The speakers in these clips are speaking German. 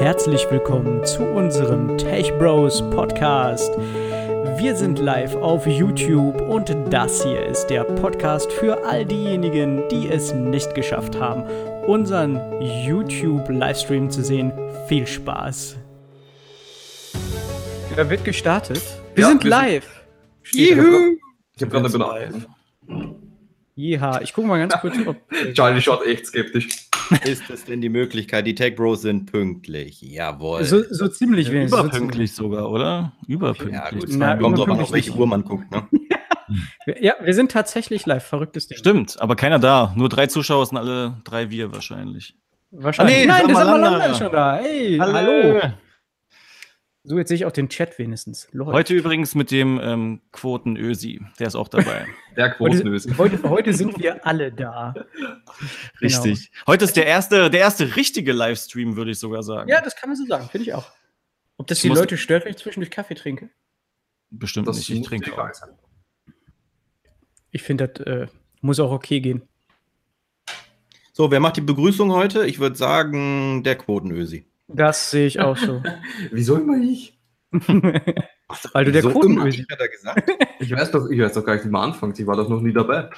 herzlich willkommen zu unserem Tech Bros Podcast. Wir sind live auf YouTube und das hier ist der Podcast für all diejenigen, die es nicht geschafft haben, unseren YouTube-Livestream zu sehen. Viel Spaß! Er wird gestartet. Wir Ja, sind wir sind- live. Juhu! Ich habe gerade eine. Benachrichtigung. Jeha, ich gucke mal ganz kurz, ob. Charlie schaut echt skeptisch. Ist es denn die Möglichkeit, die Tech Bros sind pünktlich? Jawohl. So, so ziemlich wenigstens. So Überpünktlich sogar, oder? Überpünktlich. ja, gut. Na, Kommt drauf an, auf welche. Uhr man guckt, ne? Ja, wir sind tatsächlich live. Verrücktes Ding. Stimmt, aber keiner da. Nur drei Zuschauer sind alle drei wir wahrscheinlich. Wahrscheinlich. Ah, nee, Nein, der Samalanda. Samalanda ist schon da. Hey, hallo. So, jetzt sehe ich auch den Chat wenigstens. Läuft. Heute übrigens mit dem ähm, Quoten Ösi. Der ist auch dabei. Der Quotenöse. Heute, heute, heute sind wir alle da. Richtig. Heute ist der erste, der erste richtige Livestream, würde ich sogar sagen. Ja, das kann man so sagen, finde ich auch. Ob das Ich die Leute stört, wenn ich zwischendurch Kaffee trinke? Bestimmt Das nicht. Ich trinke auch. Ich finde, das äh, muss auch okay gehen. So, wer macht die Begrüßung heute? Ich würde sagen, der Quotenösi. Das sehe ich auch so. Wieso immer ich? Weil du der Quotenösi ich hat er gesagt. Ich weiß doch, ich weiß doch gar nicht, wie man anfängt. Ich war doch noch nie dabei.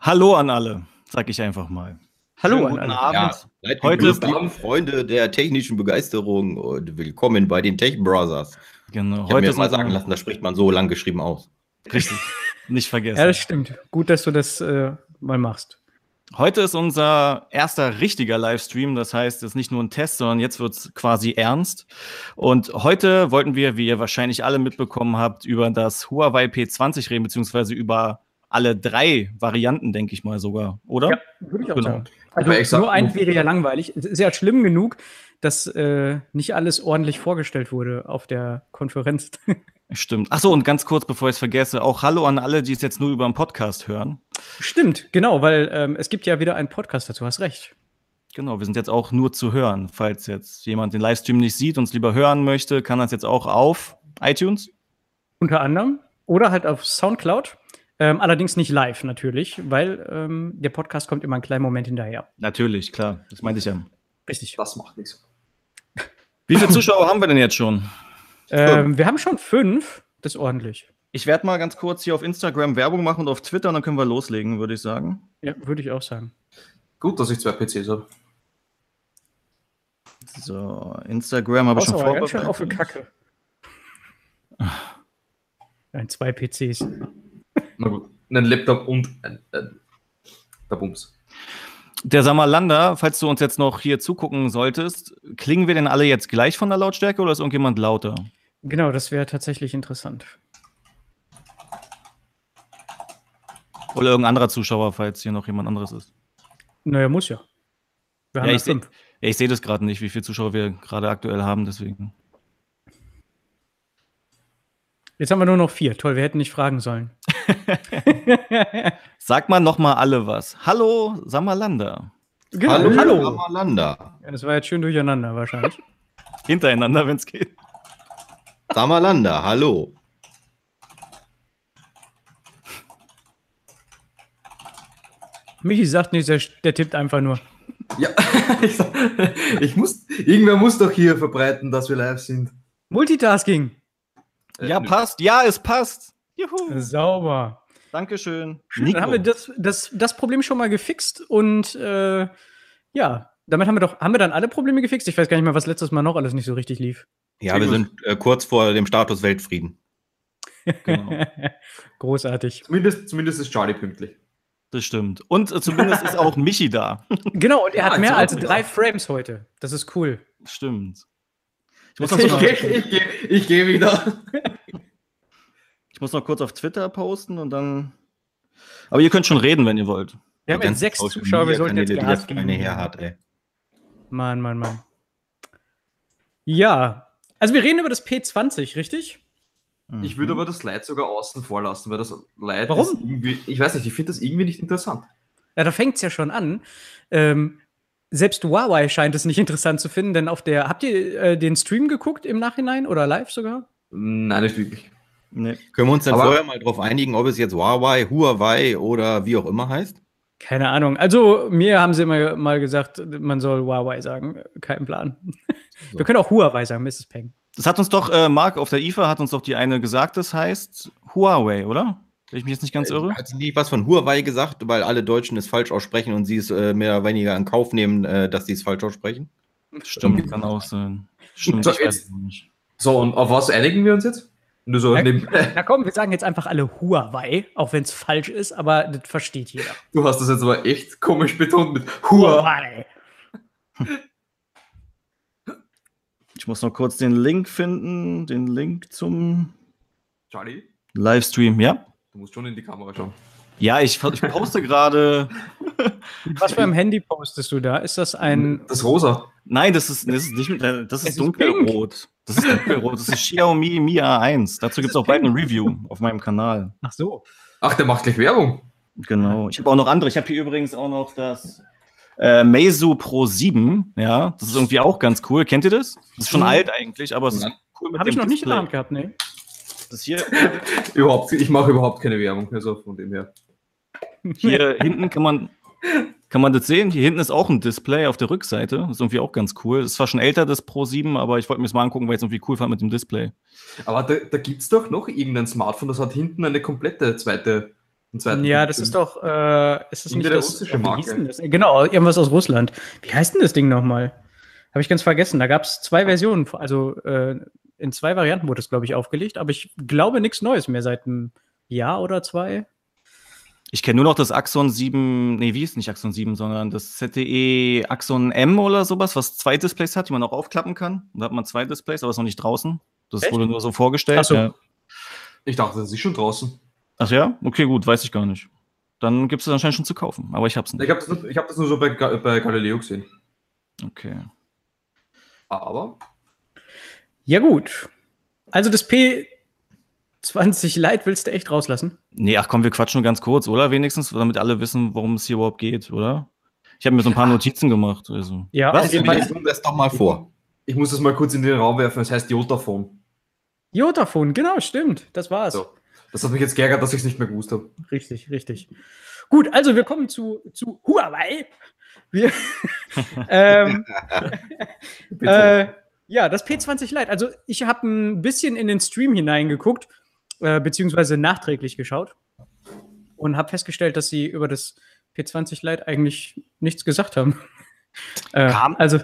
Hallo an alle, sag ich einfach mal. Hallo Schönen an guten alle. Ja, Abend. seid Heute gegrüßt, ist- liebe Freunde der technischen Begeisterung und willkommen bei den Tech Brothers. Genau. Ich habe Heute mir ist mal sagen lassen, das spricht man so lang geschrieben aus. Richtig. Nicht vergessen. Ja, das stimmt. Gut, dass du das äh, mal machst. Heute ist unser erster richtiger Livestream. Das heißt, es ist nicht nur ein Test, sondern jetzt wird es quasi ernst. Und heute wollten wir, wie ihr wahrscheinlich alle mitbekommen habt, über das Huawei P20 reden, beziehungsweise über alle drei Varianten, denke ich mal sogar, oder? Ja, würde ich auch Genau. sagen. Also ich sag- nur ein wäre ja langweilig. Es ist ja schlimm genug, dass äh, nicht alles ordentlich vorgestellt wurde auf der Konferenz. Stimmt. Ach so, und ganz kurz, bevor ich es vergesse, auch Hallo an alle, die es jetzt nur über den Podcast hören. Stimmt, genau, weil ähm, es gibt ja wieder einen Podcast dazu, hast recht. Genau, wir sind jetzt auch nur zu hören. Falls jetzt jemand den Livestream nicht sieht und es lieber hören möchte, kann das jetzt auch auf iTunes. Unter anderem. Oder halt auf Soundcloud. Ähm, allerdings nicht live natürlich, weil ähm, der Podcast kommt immer einen kleinen Moment hinterher. Natürlich, klar. Das meinte ich ja. Richtig. Das macht nichts. Wie viele Zuschauer haben wir denn jetzt schon? Ähm, wir haben schon fünf. Das ist ordentlich. Ich werde mal ganz kurz hier auf Instagram Werbung machen und auf Twitter und dann können wir loslegen, würde ich sagen. Ja, würde ich auch sagen. Gut, dass ich zwei PCs habe. So, Instagram habe ich schon aber ganz schön auf vorbereitet. Kacke. Ein, zwei PCs. Na gut. Ein Laptop und ein, ein, der Bums. Der Samalander, falls du uns jetzt noch hier zugucken solltest, klingen wir denn alle jetzt gleich von der Lautstärke oder ist irgendjemand lauter? Genau, das wäre tatsächlich interessant. Oder irgendein anderer Zuschauer, falls hier noch jemand anderes ist. Naja, muss ja. Wir haben Ja, ich seh- fünf. Ja, ich sehe das gerade nicht, wie viele Zuschauer wir gerade aktuell haben, deswegen. Jetzt haben wir nur noch vier. Toll, wir hätten nicht fragen sollen. Sag mal noch mal alle was. Hallo, Samalander. Genau, Hallo, hallo. Samalanda. Ja, das war jetzt schön durcheinander wahrscheinlich. Hintereinander, wenn es geht. Samalanda, hallo. Michi sagt nicht, der, der tippt einfach nur. Ja, ich, sag- ich muss, irgendwer muss doch hier verbreiten, dass wir live sind. Multitasking. Äh, Ja, nö. passt. Ja, es passt. Juhu. Sauber. Dankeschön. Schön, dann haben wir das, das, das Problem schon mal gefixt und äh, ja, damit haben wir doch, haben wir dann alle Probleme gefixt? Ich weiß gar nicht mehr, was letztes Mal noch alles nicht so richtig lief. Ja, wir sind äh, kurz vor dem Status Weltfrieden. Genau. Großartig. Zumindest, zumindest ist Charlie pünktlich. Das stimmt. Und äh, zumindest ist auch Michi da. Genau, und er Ja, hat mehr als drei. Frames heute. Das ist cool. Stimmt. Ich muss, noch Ich gehe ich geh, ich geh wieder. ich muss noch kurz auf Twitter posten und dann. Aber ihr könnt schon reden, wenn ihr wollt. Wir haben jetzt sechs Zuschauer, wir sollten jetzt Gas das geben. her hat, ey. Mann, Mann, Mann. Ja, also wir reden über das P20, richtig? Ich würde aber das Slide sogar außen vor lassen, weil das Slide Warum? ist irgendwie, ich weiß nicht, ich finde das irgendwie nicht interessant. Ja, da fängt es ja schon an. Ähm, selbst Huawei scheint es nicht interessant zu finden, denn auf der. Habt ihr äh, den Stream geguckt im Nachhinein oder live sogar? Nein, nicht wirklich. Nee. Können wir uns dann Aber- vorher mal drauf einigen, ob es jetzt Huawei, Huawei oder wie auch immer heißt? Keine Ahnung. Also, mir haben sie immer mal gesagt, man soll Huawei sagen. Kein Plan. So. Wir können auch Huawei sagen, Mrs. Peng. Das hat uns doch, äh, Marc auf der IFA hat uns doch die eine gesagt, das heißt Huawei, oder? Wenn ich mich jetzt nicht ganz irre. Hat sie nie was von Huawei gesagt, weil alle Deutschen es falsch aussprechen und sie es äh, mehr oder weniger in Kauf nehmen, äh, dass sie es falsch aussprechen? Stimmt, kann auch sein. Stimmt, so, jetzt, so, und auf was einigen wir uns jetzt? Nur so na, na komm, wir sagen jetzt einfach alle Huawei, auch wenn es falsch ist, aber das versteht jeder. Du hast das jetzt aber echt komisch betont mit Huawei. Ich muss noch kurz den Link finden, den Link zum Charlie? Livestream, ja. Du musst schon in die Kamera schauen. Ja, ich, ich poste gerade. Was für ein Handy postest du da? Ist das ein. Das rosa. Nein, das ist, das ist nicht mit, das ist dunkelrot. Das ist dunkelrot. Das ist Xiaomi Mi A1. Dazu gibt es auch bald ein Review auf meinem Kanal. Ach so. Ach, der macht gleich Werbung. Genau. Ich habe auch noch andere. Ich habe hier übrigens auch noch das äh, Meizu Pro 7. Ja, das ist irgendwie auch ganz cool. Kennt ihr das? Das ist schon mhm. alt eigentlich, aber es ist cool mit Habe ich noch nicht in der Hand gehabt, ne? Das hier. überhaupt, ich mache überhaupt keine Werbung, also von dem her. Hier hinten kann man, kann man das sehen. Hier hinten ist auch ein Display auf der Rückseite. Das ist irgendwie auch ganz cool. Das ist zwar schon älter, das Pro 7, aber ich wollte mir das mal angucken, weil ich es irgendwie cool fand mit dem Display. Aber da, da gibt es doch noch irgendein Smartphone, das hat hinten eine komplette zweite. Ja, das ist doch, äh, ist das nicht der das, russische Marke? Das? Genau, irgendwas aus Russland. Wie heißt denn das Ding nochmal? Habe ich ganz vergessen. Da gab es zwei Versionen, also äh, in zwei Varianten wurde es, glaube ich, aufgelegt, aber ich glaube nichts Neues mehr seit einem Jahr oder zwei. Ich kenne nur noch das Axon 7, nee, wie ist nicht Axon 7, sondern das ZTE Axon M oder sowas, was zwei Displays hat, die man auch aufklappen kann. Da hat man zwei Displays, aber ist noch nicht draußen. Das Echt? wurde nur so vorgestellt. Ach so. Ja. Ich dachte, das ist schon draußen. Ach ja? Okay, gut, weiß ich gar nicht. Dann gibt es das anscheinend schon zu kaufen, aber ich habe es nicht. Ich habe das, hab das nur so bei, bei Galileo gesehen. Okay. Aber ja, gut. Also das P20 Lite willst du echt rauslassen? Nee, ach komm, wir quatschen nur ganz kurz, oder? Wenigstens, damit alle wissen, worum es hier überhaupt geht, oder? Ich habe mir so ein paar Notizen gemacht. Also. Ja, was? Ich das doch mal vor. Ich muss das mal kurz in den Raum werfen. Es heißt Jotaphone. Jotaphone, genau, stimmt. Das war's. So. Das hat mich jetzt geärgert, dass ich es nicht mehr gewusst habe. Richtig, richtig. Gut, also wir kommen zu, zu Huawei. Wir, ähm, äh, ja, das P20 Lite. Also ich habe ein bisschen in den Stream hineingeguckt, äh, beziehungsweise nachträglich geschaut und habe festgestellt, dass sie über das P20 Lite eigentlich nichts gesagt haben. äh, kam, also,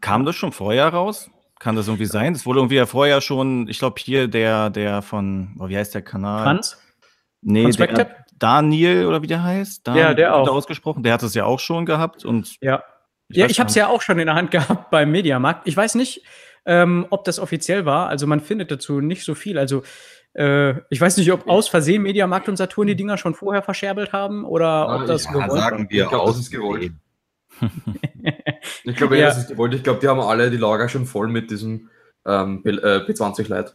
kam das schon vorher raus? Kann das irgendwie sein? Das wurde irgendwie ja vorher schon, ich glaube hier der, der von, oh, wie heißt der Kanal? Franz? Nee, der, Daniel oder wie der heißt? Daniel, ja, der auch. Ausgesprochen. Der hat es ja auch schon gehabt und ja. Ich ja, ich habe es ja auch schon in der Hand gehabt beim Mediamarkt. Ich weiß nicht, ähm, ob das offiziell war. Also man findet dazu nicht so viel. Also äh, ich weiß nicht, ob aus Versehen Mediamarkt und Saturn die Dinger schon vorher verscherbelt haben oder ob das ja, gewollt sagen wir ich glaub, aus. Das ist gewollt. ich glaube, ja. das ist gewollt. Ich glaube, die haben alle die Lager schon voll mit diesem ähm, P20 äh, Lite.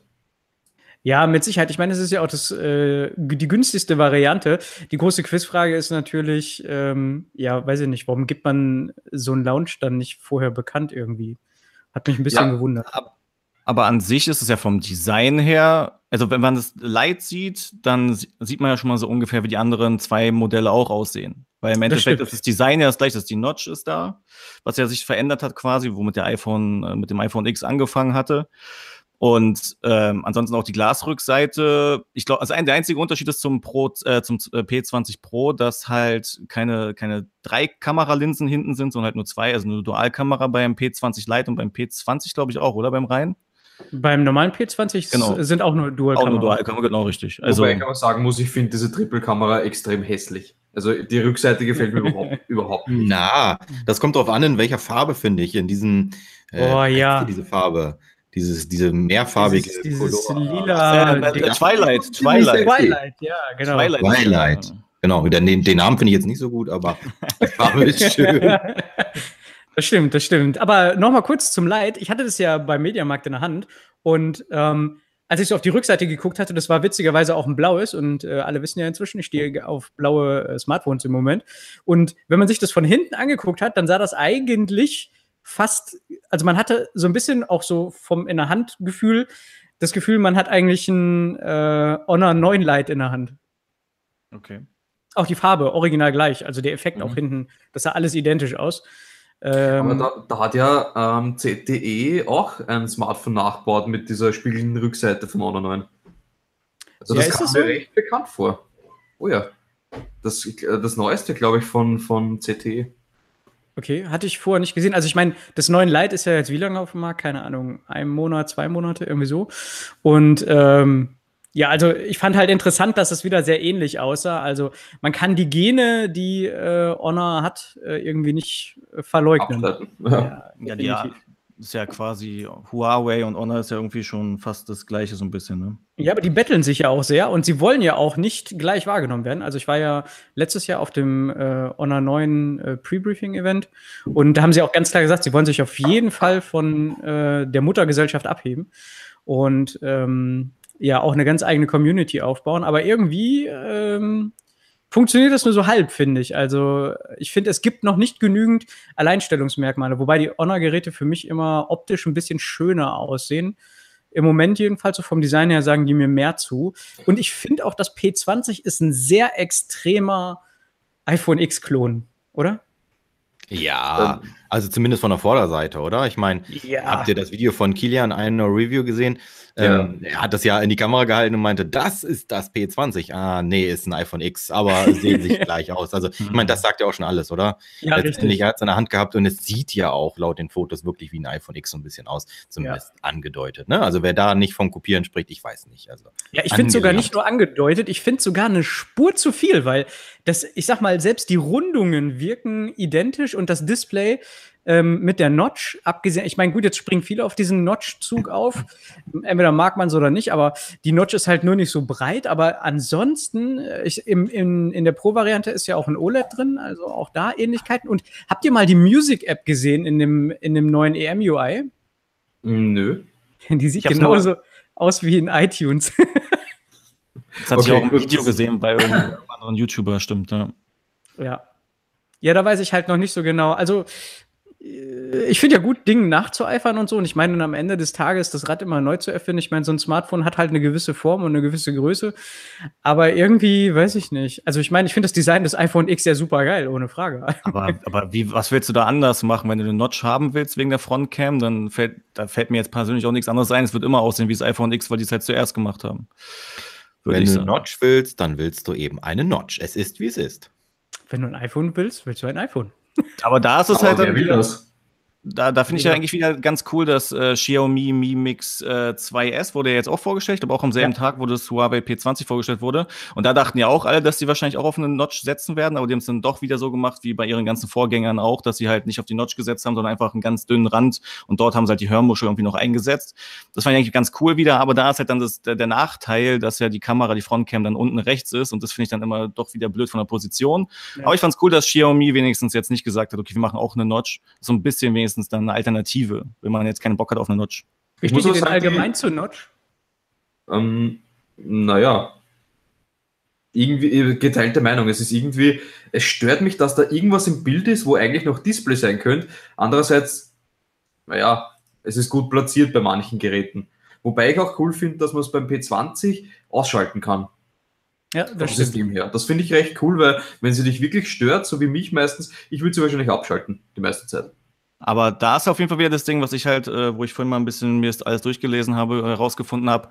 Ja, mit Sicherheit. Ich meine, es ist ja auch das, äh, die günstigste Variante. Die große Quizfrage ist natürlich, ähm, ja, weiß ich nicht, warum gibt man so einen Launch dann nicht vorher bekannt irgendwie? Hat mich ein bisschen ja, gewundert. Aber an sich ist es ja vom Design her, also wenn man das Light sieht, dann sieht man ja schon mal so ungefähr, wie die anderen zwei Modelle auch aussehen. Weil im Endeffekt das ist das Design ja das gleiche, dass die Notch ist da, was ja sich verändert hat quasi, womit der iPhone, äh, mit dem iPhone X angefangen hatte. Und ähm, ansonsten auch die Glasrückseite. Ich glaube, also ein, der einzige Unterschied ist zum Pro, äh, zum äh, P20 Pro, dass halt keine, keine drei Kameralinsen hinten sind, sondern halt nur zwei, also eine Dualkamera beim P20 Lite und beim P20, glaube ich, auch, oder beim Rhein? Beim normalen P20 genau. sind auch nur Dualkamera. Auch nur Dualkamera, genau richtig. Also, Wobei ich aber sagen muss, ich finde diese Triple-Kamera extrem hässlich. Also die Rückseite gefällt mir überhaupt, überhaupt nicht. Na, das kommt darauf an, in welcher Farbe finde ich. In diesen, äh, oh ja. Diese Farbe dieses, diese mehrfarbige dieses, dieses lila äh, Twilight, Twilight. Twilight, ja, genau. Twilight. Twilight. Genau, den, den Namen finde ich jetzt nicht so gut, aber die Farbe ist schön. Das stimmt, das stimmt. Aber nochmal kurz zum Light. Ich hatte das ja beim Mediamarkt in der Hand und ähm, als ich so auf die Rückseite geguckt hatte, das war witzigerweise auch ein blaues und äh, alle wissen ja inzwischen, ich stehe auf blaue äh, Smartphones im Moment. Und wenn man sich das von hinten angeguckt hat, dann sah das eigentlich fast, also man hatte so ein bisschen auch so vom in der Hand Gefühl, das Gefühl, man hat eigentlich ein äh, Honor 9 Lite in der Hand. Okay. auch die Farbe original gleich. Also der Effekt mhm. auch hinten, das sah alles identisch aus. Ähm, Aber da, da, hat ja ähm, ZTE auch ein Smartphone nachgebaut mit dieser spiegelnden Rückseite von Honor 9. Also ja, das kam mir so? recht bekannt vor. Oh ja. Das, das neueste, glaube ich, von, von CTE. Okay, hatte ich vorher nicht gesehen. Also ich meine, das neue Light ist ja jetzt wie lange auf dem Markt? Keine Ahnung, ein Monat, zwei Monate, irgendwie so. Und ähm, ja, also ich fand halt interessant, dass es wieder sehr ähnlich aussah. Also man kann die Gene, die äh, Honor hat, äh, irgendwie nicht äh, verleugnen. Ja, ja, ja, ist ja quasi Huawei und Honor ist ja irgendwie schon fast das gleiche so ein bisschen, ne? Ja, aber die betteln sich ja auch sehr und sie wollen ja auch nicht gleich wahrgenommen werden. Also ich war ja letztes Jahr auf dem äh, Honor 9 äh, Pre-Briefing-Event und da haben sie auch ganz klar gesagt, sie wollen sich auf jeden Fall von äh, der Muttergesellschaft abheben. Und ähm, ja auch eine ganz eigene Community aufbauen. Aber irgendwie ähm, funktioniert das nur so halb, finde ich. Also ich finde, es gibt noch nicht genügend Alleinstellungsmerkmale, wobei die Honor-Geräte für mich immer optisch ein bisschen schöner aussehen. Im Moment jedenfalls, so vom Design her, sagen die mir mehr zu. Und ich finde auch, das P20 ist ein sehr extremer iPhone X-Klon, oder? Ja, ähm, also zumindest von der Vorderseite, oder? Ich meine, ja. habt ihr das Video von Kilian, eine Review gesehen? Ja. Ähm, er hat das ja in die Kamera gehalten und meinte, das ist das P20. Ah, nee, ist ein iPhone X, aber sehen sich gleich aus. Also, ich meine, das sagt ja auch schon alles, oder? Ja, Letztendlich, er hat es in der Hand gehabt und es sieht ja auch laut den Fotos wirklich wie ein iPhone X so ein bisschen aus, zumindest ja. angedeutet. Ne? Also, wer da nicht vom Kopieren spricht, ich weiß nicht. Also, ja, ich finde sogar nicht nur angedeutet, ich finde sogar eine Spur zu viel, weil das, ich sag mal, selbst die Rundungen wirken identisch und das Display ähm, mit der Notch, abgesehen, ich meine, gut, jetzt springen viele auf diesen Notch-Zug auf. Entweder mag man es oder nicht, aber die Notch ist halt nur nicht so breit. Aber ansonsten, äh, ich, im, in, in der Pro-Variante ist ja auch ein OLED drin, also auch da Ähnlichkeiten. Und habt ihr mal die Music-App gesehen in dem, in dem neuen EM-UI? Nö. Die sieht genauso aus wie in iTunes. Das hat okay, ich auch im Video gesehen bei irgendeinem anderen YouTuber, stimmt, ja. Ja. Ja, da weiß ich halt noch nicht so genau. Also, ich finde ja gut, Dingen nachzueifern und so. Und ich meine, am Ende des Tages das Rad immer neu zu erfinden. Ich meine, so ein Smartphone hat halt eine gewisse Form und eine gewisse Größe. Aber irgendwie, weiß ich nicht. Also ich meine, ich finde das Design des iPhone X ja super geil, ohne Frage. Aber, aber wie, was willst du da anders machen? Wenn du eine Notch haben willst wegen der Frontcam, dann fällt, da fällt mir jetzt persönlich auch nichts anderes ein. Es wird immer aussehen wie das iPhone X, weil die es halt zuerst gemacht haben. Wenn du eine Notch willst, dann willst du eben eine Notch. Es ist, wie es ist. Wenn du ein iPhone willst, willst du ein iPhone. Aber da ist es halt dann wieder, da, da finde ich ja. eigentlich wieder ganz cool, dass äh, Xiaomi Mi Mix äh, 2S wurde ja jetzt auch vorgestellt, aber auch am selben ja. Tag, wo das Huawei P20 vorgestellt wurde. Und da dachten ja auch alle, dass sie wahrscheinlich auch auf eine Notch setzen werden, aber die haben es dann doch wieder so gemacht, wie bei ihren ganzen Vorgängern auch, dass sie halt nicht auf die Notch gesetzt haben, sondern einfach einen ganz dünnen Rand und dort haben sie halt die Hörmuschel irgendwie noch eingesetzt. Das fand ich eigentlich ganz cool wieder, aber da ist halt dann das, der, der Nachteil, dass ja die Kamera, die Frontcam dann unten rechts ist und das finde ich dann immer doch wieder blöd von der Position. Ja. Aber ich fand es cool, dass Xiaomi wenigstens jetzt nicht gesagt hat, okay, wir machen auch eine Notch, so ein bisschen wenigstens wenigstens dann eine Alternative, wenn man jetzt keinen Bock hat auf eine Notch. Wie steht ihr denn allgemein zu Notch? Ähm, naja, irgendwie äh, geteilte Meinung. Es ist irgendwie, es stört mich, dass da irgendwas im Bild ist, wo eigentlich noch Display sein könnte. Andererseits, naja, es ist gut platziert bei manchen Geräten. Wobei ich auch cool finde, dass man es beim P20 ausschalten kann. Ja, das System her. Das finde ich recht cool, weil wenn sie dich wirklich stört, so wie mich meistens, ich würde sie wahrscheinlich abschalten, die meiste Zeit. Aber da ist auf jeden Fall wieder das Ding, was ich halt, äh, wo ich vorhin mal ein bisschen mir alles durchgelesen habe, herausgefunden habe.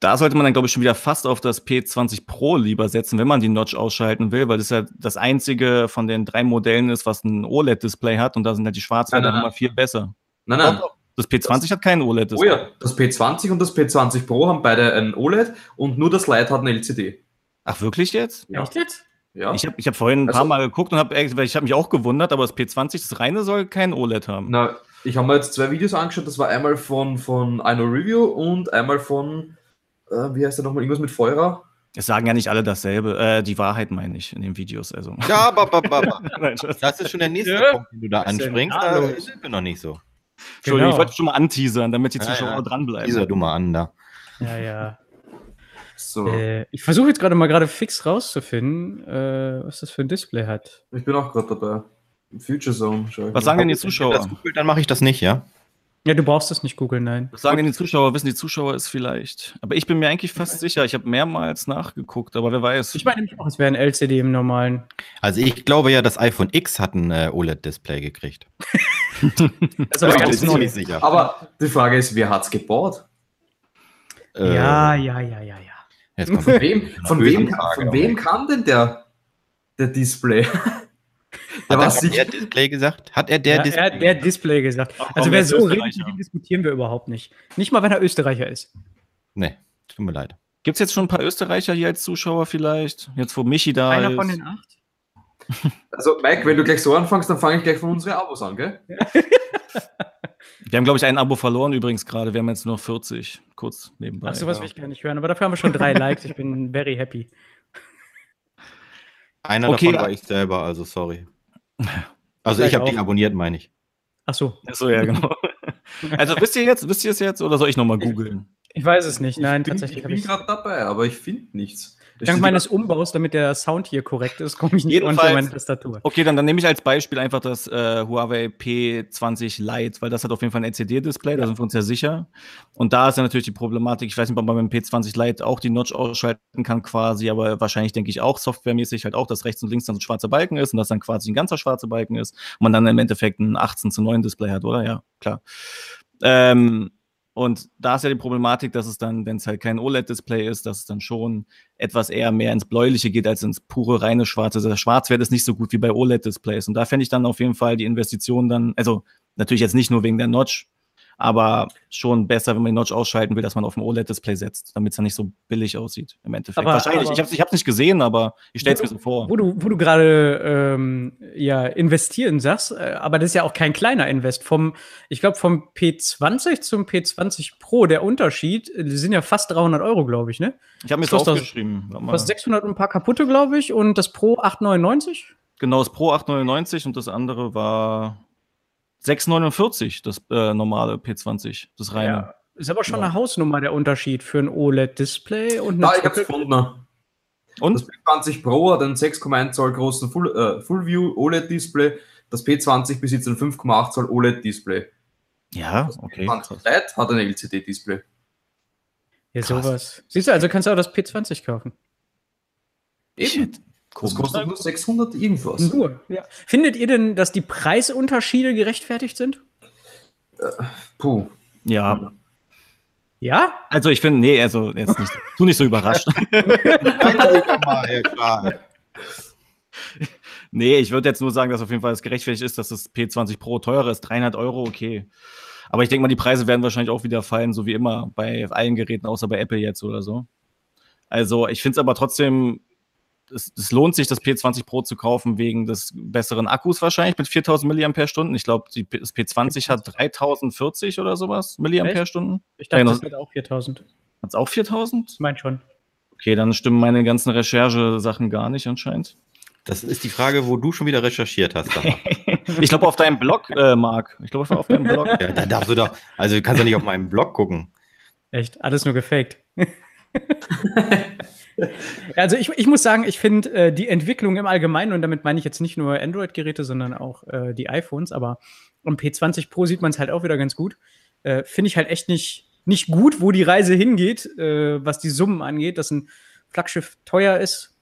Da sollte man dann, glaube ich, schon wieder fast auf das P20 Pro lieber setzen, wenn man die Notch ausschalten will, weil das ja das einzige von den drei Modellen ist, was ein OLED-Display hat und da sind halt die Schwarzwerte immer viel besser. Nein, nein. Das P20 das, hat kein OLED-Display. Oh ja, das P20 und das P20 Pro haben beide ein OLED und nur das Lite hat ein LCD. Ach, wirklich jetzt? Ja. Echt jetzt? Ja. Ich habe ich hab vorhin ein also, paar Mal geguckt und habe ich hab mich auch gewundert, aber das P20, das reine, soll kein OLED haben. Na, ich habe mir jetzt zwei Videos angeschaut. Das war einmal von, von Ino Review und einmal von, äh, wie heißt der nochmal, irgendwas mit Feurer. Es sagen ja nicht alle dasselbe. Äh, die Wahrheit meine ich in den Videos. Also. Ja, aber, aber, aber. das ist schon der nächste ja. Punkt, den du da anspringst. Da sind wir noch nicht so. Entschuldigung, genau. ich wollte schon mal anteasern, damit die Zuschauer ja, ja. dranbleiben. Teaser du mal an da. Ja, ja. So. Äh, ich versuche jetzt gerade mal gerade fix rauszufinden, äh, was das für ein Display hat. Ich bin auch gerade dabei. Future Zone. Was sagen denn die Zuschauer? Googelt, dann mache ich das nicht, ja? Ja, du brauchst es nicht googeln, nein. Das sagen die Zuschauer, wissen die Zuschauer es vielleicht. Aber ich bin mir eigentlich fast sicher. Ich habe mehrmals nachgeguckt, aber wer weiß. Ich meine nämlich auch, es wäre ein LCD im normalen. Also ich glaube ja, das iPhone X hat ein äh, OLED-Display gekriegt. das ist ganz noch nicht sicher. Aber die Frage ist, wer hat es gebaut? Äh, ja, ja, ja, ja, ja. Von wem, von wem, von wem kam denn der, der Display? Hat, er, hat er Display gesagt? Hat er der ja, Display? Er hat der Display gesagt. Ach, also wer so redet, mit dem diskutieren wir überhaupt nicht. Nicht mal, wenn er Österreicher ist. Nee, tut mir leid. Gibt es jetzt schon ein paar Österreicher hier als Zuschauer vielleicht? Jetzt, wo Michi da Einer ist. von den acht? Also, Mike, wenn du gleich so anfängst, dann fange ich gleich von unseren Abos an, gell? Wir haben, glaube ich, ein Abo verloren übrigens gerade. Wir haben jetzt nur 40, kurz nebenbei. Ach, sowas ja. will ich gar nicht hören. Aber dafür haben wir schon drei Likes. Ich bin very happy. Einer okay, davon war ich selber, also sorry. Also ich habe dich abonniert, meine ich. Ach so. Ach so, ja, genau. also wisst ihr jetzt, wisst ihr es jetzt oder soll ich nochmal googeln? Ich weiß es nicht, nein, ich bin, tatsächlich. Ich bin gerade dabei, aber ich finde nichts. Dank meines Umbaus, damit der Sound hier korrekt ist, komme ich nicht unter meine Tastatur. Okay, dann, dann nehme ich als Beispiel einfach das äh, Huawei P20 Lite, weil das hat auf jeden Fall ein LCD-Display, da sind wir uns ja sicher. Und da ist ja natürlich die Problematik, ich weiß nicht, ob man beim P20 Lite auch die Notch ausschalten kann quasi, aber wahrscheinlich denke ich auch softwaremäßig halt auch, dass rechts und links dann so ein schwarzer Balken ist und dass dann quasi ein ganzer schwarzer Balken ist und man dann im Endeffekt ein 18 zu 9 Display hat, oder? Ja, klar. Ähm, und da ist ja die Problematik, dass es dann, wenn es halt kein OLED-Display ist, dass es dann schon etwas eher mehr ins Bläuliche geht als ins pure reine Schwarze. Also der Schwarzwert ist nicht so gut wie bei OLED-Displays. Und da fände ich dann auf jeden Fall die Investition dann, also natürlich jetzt nicht nur wegen der Notch, aber schon besser, wenn man die Notch ausschalten will, dass man auf ein OLED-Display setzt, damit es dann nicht so billig aussieht im Endeffekt. Aber, Wahrscheinlich, aber, ich habe es ich nicht gesehen, aber ich stelle es mir so vor. Wo du, wo du gerade ähm, ja, investieren sagst, äh, aber das ist ja auch kein kleiner Invest. Vom, ich glaube, vom P20 zum P20 Pro, der Unterschied äh, sind ja fast 300 Euro, glaube ich, ne? Ich habe mir das aufgeschrieben. Fast 600 und ein paar kaputte, glaube ich, und das Pro 899? Genau, das Pro 899 und das andere war 6,49 das äh, normale P20, das reine. Ja, ist aber schon ja. eine Hausnummer der Unterschied für ein OLED-Display und eine. Ja, ich hab's gefunden. Und? Das P20 Pro hat einen 6,1 Zoll großen Full, äh, Full View OLED-Display. Das P20 besitzt ein 5,8 Zoll OLED-Display. Ja, okay. Das P20 Lite hat ein LCD-Display. Ja, sowas. Siehst du, also kannst du auch das P20 kaufen. Eben. Das kostet nur 600 irgendwas. Nur, ja. Findet ihr denn, dass die Preisunterschiede gerechtfertigt sind? Äh, puh. Ja. Ja? Also ich finde, nee, also jetzt nicht, du nicht so überrascht. nee, ich würde jetzt nur sagen, dass auf jeden Fall es gerechtfertigt ist, dass das P20 Pro teurer ist. 300 Euro, okay. Aber ich denke mal, die Preise werden wahrscheinlich auch wieder fallen, so wie immer bei allen Geräten, außer bei Apple jetzt oder so. Also ich finde es aber trotzdem es, es, lohnt sich, das P20 Pro zu kaufen, wegen des besseren Akkus wahrscheinlich mit 4000 mAh. Ich glaube, das P20 hat 3040 oder sowas mAh. Ich dachte, ja, das hat auch 4000. Hat es auch 4000? Ich meine schon. Okay, dann stimmen meine ganzen Recherchesachen gar nicht anscheinend. Das ist die Frage, wo du schon wieder recherchiert hast. ich glaube auf deinem Blog, äh, Marc. Ich glaube auf deinem Blog. Ja, dann darfst du doch, also du kannst doch nicht auf meinem Blog gucken. Echt? Alles nur gefaked. Also ich, ich muss sagen, ich finde äh, die Entwicklung im Allgemeinen, und damit meine ich jetzt nicht nur Android-Geräte, sondern auch äh, die iPhones, aber am P20 Pro sieht man es halt auch wieder ganz gut. Äh, finde ich halt echt nicht, nicht gut, wo die Reise hingeht, äh, was die Summen angeht, dass ein Flaggschiff teuer ist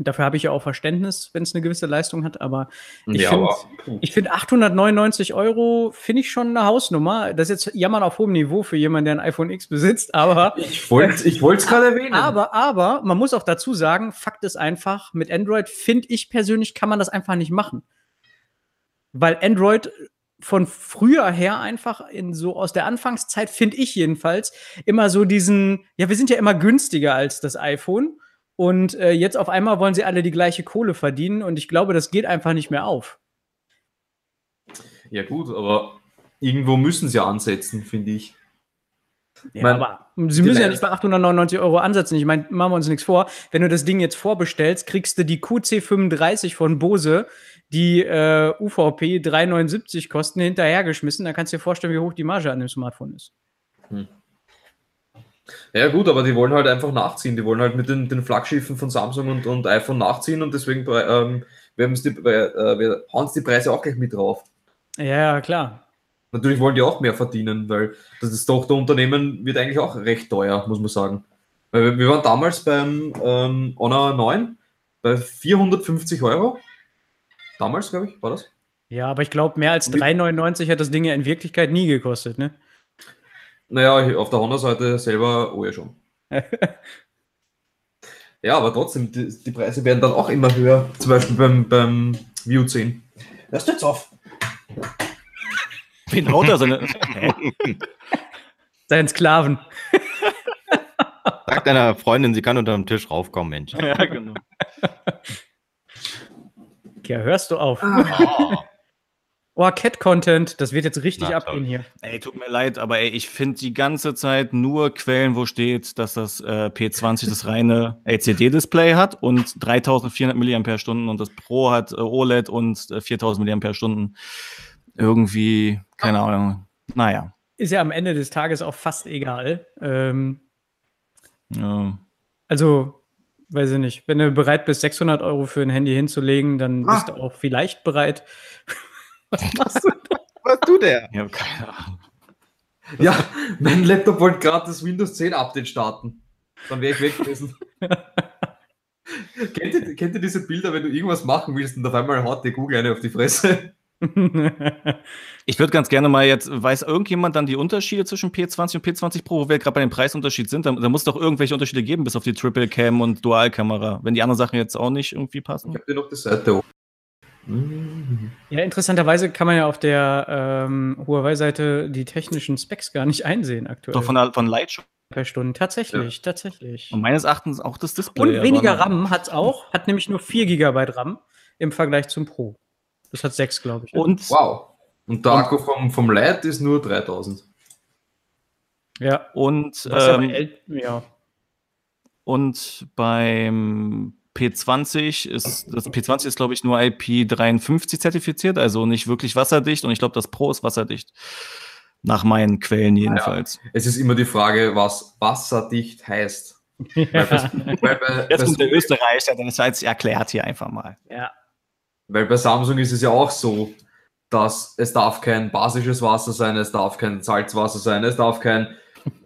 Dafür habe ich ja auch Verständnis, wenn es eine gewisse Leistung hat, aber ich ja, finde find 899 Euro finde ich schon eine Hausnummer. Das ist jetzt jammern auf hohem Niveau für jemanden, der ein iPhone X besitzt, aber ich wollte ich es gerade erwähnen. Aber, aber man muss auch dazu sagen, Fakt ist einfach, mit Android finde ich persönlich, kann man das einfach nicht machen. Weil Android von früher her einfach in so aus der Anfangszeit finde ich jedenfalls immer so diesen, ja, wir sind ja immer günstiger als das iPhone und äh, jetzt auf einmal wollen sie alle die gleiche Kohle verdienen und ich glaube, das geht einfach nicht mehr auf. Ja, gut, aber irgendwo müssen sie ansetzen, finde ich. Ja, mein, aber sie müssen ja nicht bei 899 Euro ansetzen. Ich meine, machen wir uns nichts vor. Wenn du das Ding jetzt vorbestellst, kriegst du die QC35 von Bose, die äh, UVP 379 kosten, hinterhergeschmissen. Da kannst du dir vorstellen, wie hoch die Marge an dem Smartphone ist. Hm. Ja, gut, aber die wollen halt einfach nachziehen. Die wollen halt mit den, den Flaggschiffen von Samsung und, und iPhone nachziehen und deswegen ähm, wir, die, äh, wir hauen die Preise auch gleich mit drauf. Ja, klar. Natürlich wollen die auch mehr verdienen, weil das Tochterunternehmen wird eigentlich auch recht teuer, muss man sagen. Weil wir waren damals beim ähm, Honor 9 bei 450 Euro. Damals, glaube ich, war das. Ja, aber ich glaube, mehr als 3,99 hat das Ding ja in Wirklichkeit nie gekostet, ne? Naja, auf der Honor-Seite selber, oh ja schon. ja, aber trotzdem, die, die, Preise werden dann auch immer höher. Zum Beispiel beim, beim View 10. Hörst du jetzt auf? Wen haut er seine. Seinen Sklaven. Sag deiner Freundin, sie kann unter dem Tisch raufkommen, Mensch. Ja, genau. Ja, hörst du auf. Oh. Oh, Cat-Content, das wird jetzt richtig Na, abgehen hier. Ey, tut mir leid, aber ey, ich finde die ganze Zeit nur Quellen, wo steht, dass das äh, P20 das reine LCD-Display hat und 3400 mAh und das Pro hat äh, OLED und äh, 4000 mAh. Irgendwie, keine Ahnung. Naja. Ist ja am Ende des Tages auch fast egal. Ähm, ja. Also, weiß ich nicht, wenn du bereit bist, 600 Euro für ein Handy hinzulegen, dann ah. bist du auch vielleicht bereit, was machst du da? Was du der? Ich habe keine Ahnung. Ja, mein Laptop wollte gerade das Windows 10 Update starten. Dann wäre ich weg gewesen. kennt, ihr, kennt ihr diese Bilder, wenn du irgendwas machen willst und auf einmal haut dir Google eine auf die Fresse? ich würde ganz gerne mal jetzt, weiß irgendjemand dann die Unterschiede zwischen P20 und P20 Pro, wo wir gerade bei dem Preisunterschied sind? Da, da muss doch irgendwelche Unterschiede geben, bis auf die Triple Cam und Dualkamera, wenn die anderen Sachen jetzt auch nicht irgendwie passen. Ich habe dir noch die Seite oben. Ja, interessanterweise kann man ja auf der ähm, Huawei-Seite die technischen Specs gar nicht einsehen aktuell. Doch von, der, von Lightshot. Per Stunde, tatsächlich, ja. tatsächlich. Und meines Erachtens auch das Display. Und weniger RAM hat es auch, hat nämlich nur 4 GB RAM im Vergleich zum Pro. Das hat 6, glaube ich. Und, wow. Und der Akku vom, vom Lite ist nur 3000. Ja. Und, ähm, ja. und beim P20 ist, das P20 ist, glaube ich, nur IP53 zertifiziert, also nicht wirklich wasserdicht und ich glaube, das Pro ist wasserdicht. Nach meinen Quellen jedenfalls. Ja, es ist immer die Frage, was wasserdicht heißt. weil Jetzt kommt der Österreicher, der das jetzt erklärt hier einfach mal. Ja. Weil bei Samsung ist es ja auch so, dass es darf kein basisches Wasser sein, es darf kein Salzwasser sein, es darf kein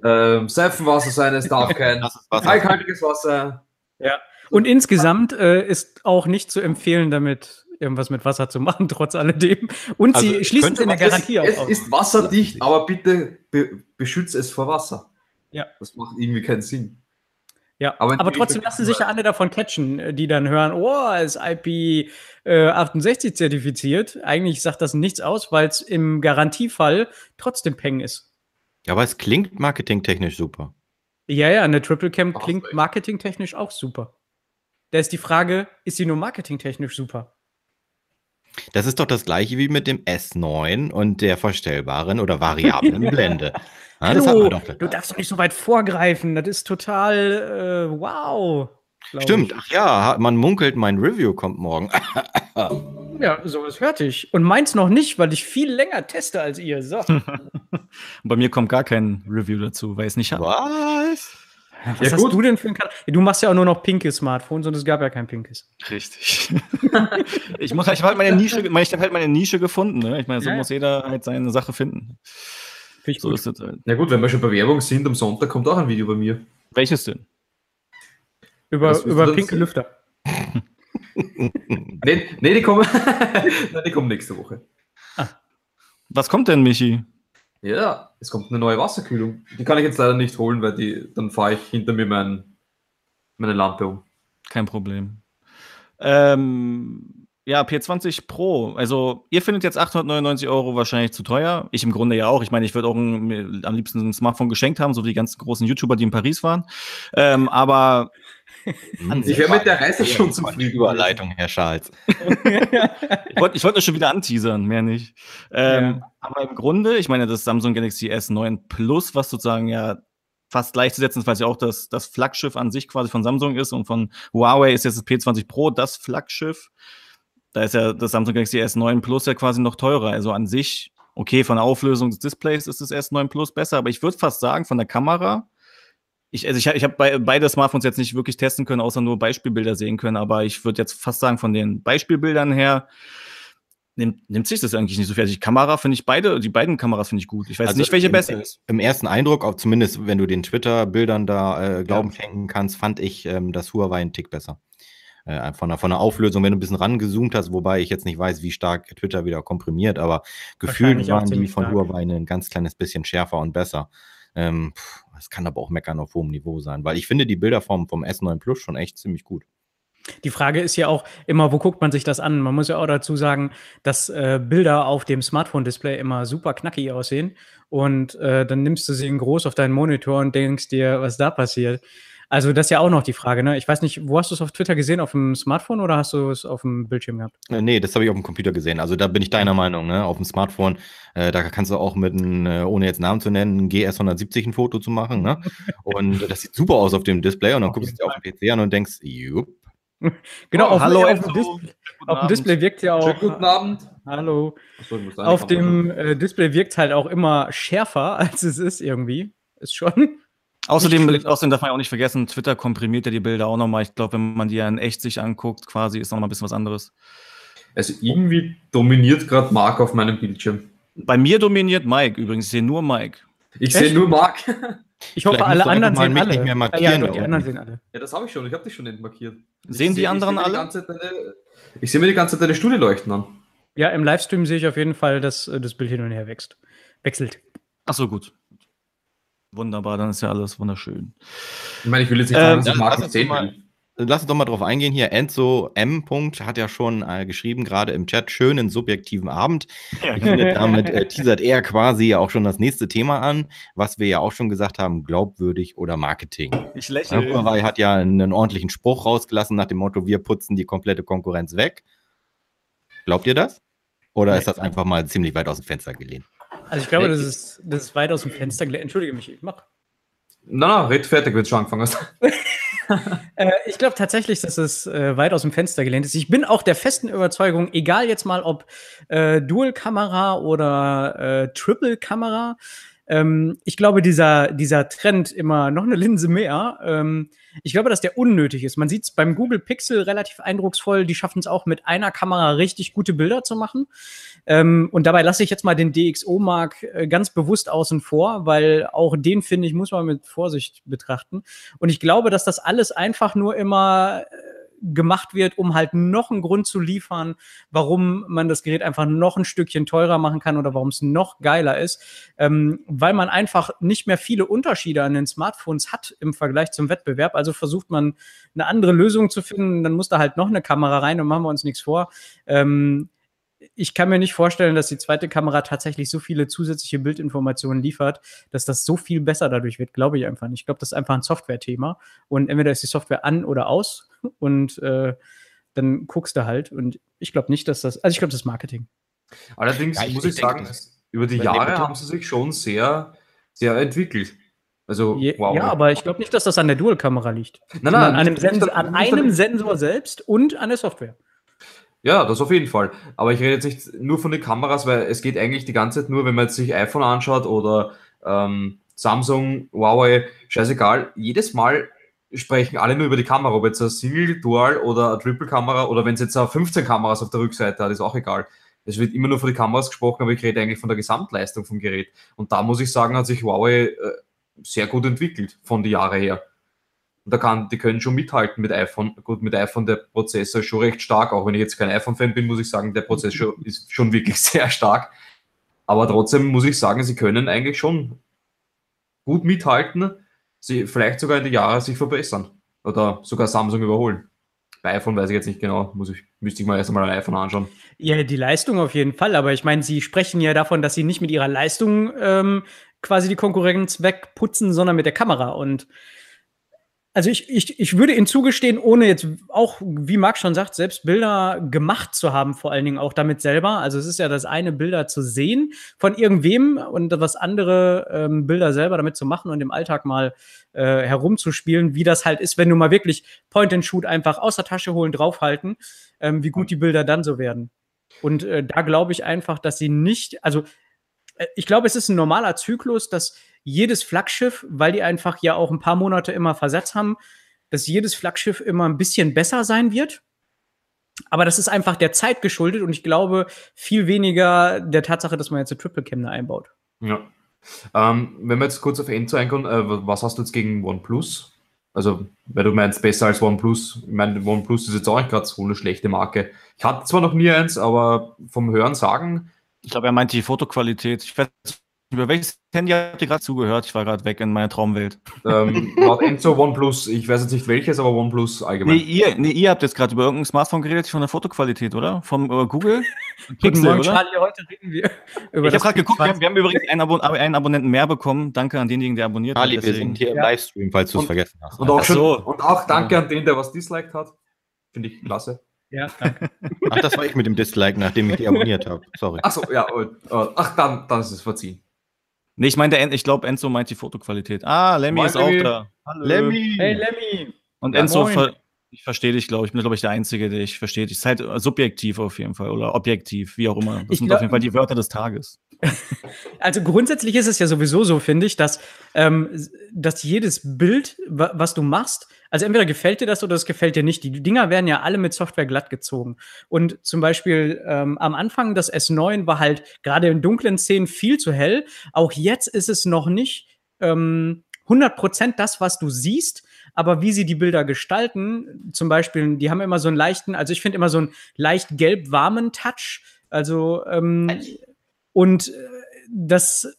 ähm, Seifenwasser sein, es darf kein kalkhaltiges Wasser. Ja. Und insgesamt äh, ist auch nicht zu empfehlen, damit irgendwas mit Wasser zu machen, trotz alledem. Und also sie schließen es in der Garantie es, auch. Es ist wasserdicht, aber bitte be beschütze es vor Wasser. Ja. Das macht irgendwie keinen Sinn. Ja, aber, aber trotzdem lassen sich ja alle davon catchen, äh, die dann hören, oh, ist IP äh, 68 zertifiziert. Eigentlich sagt das nichts aus, weil es im Garantiefall trotzdem Peng ist. Ja, aber es klingt marketingtechnisch super. Ja, ja, eine Triple Cam klingt marketingtechnisch auch super. Da ist die Frage, ist sie nur marketingtechnisch super? Das ist doch das gleiche wie mit dem S9 und der verstellbaren oder variablen Blende. Ja, Hallo, du darfst doch nicht so weit vorgreifen. Das ist total äh, wow. Stimmt, ach ja, man munkelt, mein Review kommt morgen. ja, so ist fertig. Und meins noch nicht, weil ich viel länger teste als ihr. So. Bei mir kommt gar kein Review dazu, weil ich es nicht habe. Was? Was ja, hast gut. du denn für ein Kanal? Du machst ja auch nur noch pinke Smartphones und es gab ja kein pinkes. Richtig. ich muss, ich habe halt meine Nische, ich habe halt meine Nische gefunden. Ne? Ich meine, so ja, muss jeder halt seine Sache finden. ich so gut. Ist das halt. Na gut, wenn wir schon bei Werbung sind, am Sonntag kommt auch ein Video bei mir. Welches denn? Über, über pinke Lüfter. nee, nee, die kommen, die kommen nächste Woche. Ah. Was kommt denn, Michi? Ja, es kommt eine neue Wasserkühlung. Die kann ich jetzt leider nicht holen, weil die, dann fahre ich hinter mir mein, meine Lampe um. Kein Problem. Ähm, ja, P20 Pro. Also, ihr findet jetzt 899 Euro wahrscheinlich zu teuer. Ich im Grunde ja auch. Ich meine, ich würde auch ein, am liebsten ein Smartphone geschenkt haben, so wie die ganzen großen YouTuber, die in Paris waren. Ähm, aber ich wäre mit der Reise schon zufrieden. Überleitung, Herr Schalz. ich wollte wollt schon wieder anteasern, mehr nicht. Ähm, ja. Aber im Grunde, ich meine, das Samsung Galaxy S9 Plus, was sozusagen ja fast gleichzusetzen ist, weil es ja auch das, das Flaggschiff an sich quasi von Samsung ist und von Huawei ist jetzt das P20 Pro das Flaggschiff. Da ist ja das Samsung Galaxy S9 Plus ja quasi noch teurer. Also an sich, okay, von der Auflösung des Displays ist das S9 Plus besser, aber ich würde fast sagen, von der Kamera ich, also ich, ich habe bei, beide Smartphones jetzt nicht wirklich testen können, außer nur Beispielbilder sehen können, aber ich würde jetzt fast sagen, von den Beispielbildern her nimmt, nimmt sich das eigentlich nicht so fertig. Die Kamera finde ich beide, die beiden Kameras finde ich gut. Ich weiß also nicht, welche im, besser ist. Im ersten Eindruck, auch zumindest wenn du den Twitter-Bildern da äh, Glauben ja. schenken kannst, fand ich ähm, das Huawei einen Tick besser. Äh, von, der, von der Auflösung, wenn du ein bisschen rangezoomt hast, wobei ich jetzt nicht weiß, wie stark Twitter wieder komprimiert, aber gefühlt waren die von stark. Huawei ein ganz kleines bisschen schärfer und besser. Ähm, das kann aber auch meckern auf hohem Niveau sein, weil ich finde die Bilder vom, vom S9 Plus schon echt ziemlich gut. Die Frage ist ja auch immer, wo guckt man sich das an? Man muss ja auch dazu sagen, dass äh, Bilder auf dem Smartphone-Display immer super knackig aussehen. Und äh, dann nimmst du sie in groß auf deinen Monitor und denkst dir, was da passiert. Also das ist ja auch noch die Frage, ne? Ich weiß nicht, wo hast du es auf Twitter gesehen? Auf dem Smartphone oder hast du es auf dem Bildschirm gehabt? Äh, nee, das habe ich auf dem Computer gesehen. Also da bin ich deiner Meinung, ne? Auf dem Smartphone, äh, da kannst du auch mit einem, äh, ohne jetzt Namen zu nennen, ein GS170 ein Foto zu machen, ne? Und das sieht super aus auf dem Display und dann auf guckst du dir auf dem PC an und denkst, jupp. Genau, oh, auf, hallo, auf, dem Display, auf dem Display wirkt ja auch. Schönen guten Abend. Hallo. Achso, auf dem äh, Display wirkt halt auch immer schärfer, als es ist irgendwie. Ist schon. Außerdem, außerdem darf man ja auch nicht vergessen, Twitter komprimiert ja die Bilder auch nochmal. Ich glaube, wenn man die ja in echt sich anguckt, quasi ist nochmal ein bisschen was anderes. Also irgendwie dominiert gerade Mark auf meinem Bildschirm. Bei mir dominiert Mike übrigens. Ich sehe nur Mike. Ich sehe nur Mark. Ich hoffe, alle anderen sehen alle. Nicht mehr markieren, ja, die anderen sehen alle. Ja, das habe ich schon. Ich habe dich schon entmarkiert. Sehen die anderen alle? Deine, ich sehe mir die ganze Zeit deine Studie leuchten an. Ja, im Livestream sehe ich auf jeden Fall, dass äh, das Bild hin und her wächst. Wechselt. Ach so, gut. Wunderbar, dann ist ja alles wunderschön. Ich meine, ich will jetzt nicht sagen, ähm, dass ich Marken 10 will. Lass uns doch mal drauf eingehen hier. Enzo M. hat ja schon äh, geschrieben, gerade im Chat, schönen subjektiven Abend. Ja. Ich finde, damit äh, teasert er quasi ja auch schon das nächste Thema an, was wir ja auch schon gesagt haben, glaubwürdig oder Marketing. Ich lächle. Huawei hat ja einen ordentlichen Spruch rausgelassen nach dem Motto, wir putzen die komplette Konkurrenz weg. Glaubt ihr das? Oder ist das einfach mal ziemlich weit aus dem Fenster gelehnt? Also ich glaube, das ist, das ist weit aus dem Fenster gelehnt. Entschuldige mich, ich mach. Na, na, red fertig, wenn du schon angefangen hast. äh, ich glaube tatsächlich, dass es äh, weit aus dem Fenster gelehnt ist. Ich bin auch der festen Überzeugung, egal jetzt mal ob äh, Dual-Kamera oder äh, Triple-Kamera, ähm, ich glaube, dieser, dieser Trend immer noch eine Linse mehr, ähm, ich glaube, dass der unnötig ist. Man sieht es beim Google Pixel relativ eindrucksvoll. Die schaffen es auch mit einer Kamera richtig gute Bilder zu machen. Ähm, und dabei lasse ich jetzt mal den DxO-Mark äh, ganz bewusst außen vor, weil auch den, finde ich, muss man mit Vorsicht betrachten. Und ich glaube, dass das alles einfach nur immer äh, gemacht wird, um halt noch einen Grund zu liefern, warum man das Gerät einfach noch ein Stückchen teurer machen kann oder warum es noch geiler ist, ähm, weil man einfach nicht mehr viele Unterschiede an den Smartphones hat im Vergleich zum Wettbewerb. Also versucht man eine andere Lösung zu finden, dann muss da halt noch eine Kamera rein und machen wir uns nichts vor. Ähm, ich kann mir nicht vorstellen, dass die zweite Kamera tatsächlich so viele zusätzliche Bildinformationen liefert, dass das so viel besser dadurch wird, glaube ich einfach nicht. Ich glaube, das ist einfach ein Software-Thema. Und entweder ist die Software an oder aus und äh, dann guckst du halt. Und ich glaube nicht, dass das, also ich glaube, das ist Marketing. Allerdings ja, ich muss ich sagen, über die Jahre haben sie sich schon sehr, sehr entwickelt. Also, wow. Ja, aber ich glaube nicht, dass das an der Dual-Kamera liegt. Nein, nein, an einem, Sensor, an einem Sensor selbst und an der Software. Ja, das auf jeden Fall. Aber ich rede jetzt nicht nur von den Kameras, weil es geht eigentlich die ganze Zeit nur, wenn man jetzt sich iPhone anschaut oder ähm, Samsung, Huawei, scheißegal. Jedes Mal sprechen alle nur über die Kamera, ob jetzt eine Single, Dual oder eine Triple-Kamera oder wenn es jetzt 15 Kameras auf der Rückseite hat, ist auch egal. Es wird immer nur von den Kameras gesprochen, aber ich rede eigentlich von der Gesamtleistung vom Gerät. Und da muss ich sagen, hat sich Huawei äh, sehr gut entwickelt von den Jahren her. Und da kann, die können schon mithalten mit iPhone. Gut, mit iPhone der Prozessor ist schon recht stark. Auch wenn ich jetzt kein iPhone-Fan bin, muss ich sagen, der Prozessor ist schon wirklich sehr stark. Aber trotzdem muss ich sagen, sie können eigentlich schon gut mithalten, sie vielleicht sogar in die Jahre sich verbessern oder sogar Samsung überholen. Bei iPhone weiß ich jetzt nicht genau, muss ich, müsste ich mal erst einmal ein iPhone anschauen. Ja, die Leistung auf jeden Fall, aber ich meine, sie sprechen ja davon, dass sie nicht mit ihrer Leistung ähm, quasi die Konkurrenz wegputzen, sondern mit der Kamera. Und also ich, ich, ich würde Ihnen zugestehen, ohne jetzt auch, wie Marc schon sagt, selbst Bilder gemacht zu haben, vor allen Dingen auch damit selber. Also es ist ja das eine, Bilder zu sehen von irgendwem und was andere ähm, Bilder selber damit zu machen und im Alltag mal äh, herumzuspielen, wie das halt ist, wenn du mal wirklich Point and Shoot einfach aus der Tasche holen, draufhalten, ähm, wie gut die Bilder dann so werden. Und äh, da glaube ich einfach, dass sie nicht, also ich glaube, es ist ein normaler Zyklus, dass jedes Flaggschiff, weil die einfach ja auch ein paar Monate immer versetzt haben, dass jedes Flaggschiff immer ein bisschen besser sein wird. aber das ist einfach der Zeit geschuldet und ich glaube viel weniger der Tatsache, dass man jetzt eine Triple Cam da einbaut. Ja. Ähm, wenn wir jetzt kurz auf Enzo eingehen, äh, was hast du jetzt gegen OnePlus? Also, weil du meinst, besser als OnePlus. Ich meine, OnePlus ist jetzt auch nicht gerade so eine schlechte Marke. Ich hatte zwar noch nie eins, aber vom Hören sagen. Ich glaube, er meint die Fotoqualität. Ich weiß über welches Handy habt ihr gerade zugehört? Ich war gerade weg in meiner Traumwelt. Ähm, laut Enzo OnePlus, ich weiß jetzt nicht welches, aber OnePlus allgemein. Nee, ihr, nee, ihr habt jetzt gerade über irgendein Smartphone geredet von der Fotoqualität, oder? Vom äh, Google? Pixel, Morgen, oder? Charlie, heute reden wir über Ich habe gerade geguckt, wir haben, wir haben, übrigens einen, Abon einen, Abonnenten mehr bekommen. Danke an denjenigen, der abonniert Charlie, hat. Charlie, wir sind hier im Livestream, falls du es vergessen hast. Und auch, so. und auch danke an den, der was disliked hat. Finde ich klasse. Ja, danke. Ach, das war ich mit dem Dislike, nachdem ich die abonniert habe. Sorry. Achso, ja. Oh, oh, ach, dann, dann ist es verziehen. Nee, ich meine, ich glaube, Enzo meint die Fotoqualität. Ah, Lemmy Moin, ist Lemmy. auch da. Hallo. Lemmy. Hey, Lemmy. Und ja, Enzo, ver ich verstehe dich, glaube ich. Ich bin, glaube ich, der Einzige, der ich verstehe. Ich ist halt subjektiv auf jeden Fall oder objektiv, wie auch immer. Das ich sind glaub, auf jeden Fall die Wörter des Tages. Also grundsätzlich ist es ja sowieso so, finde ich, dass, ähm, dass jedes Bild, was du machst, also entweder gefällt dir das oder es gefällt dir nicht. Die Dinger werden ja alle mit Software glatt gezogen. Und zum Beispiel ähm, am Anfang das S9 war halt gerade in dunklen Szenen viel zu hell. Auch jetzt ist es noch nicht ähm, 100% das, was du siehst, aber wie sie die Bilder gestalten, zum Beispiel, die haben immer so einen leichten, also ich finde immer so einen leicht gelb-warmen Touch. Also, ähm, und äh, das,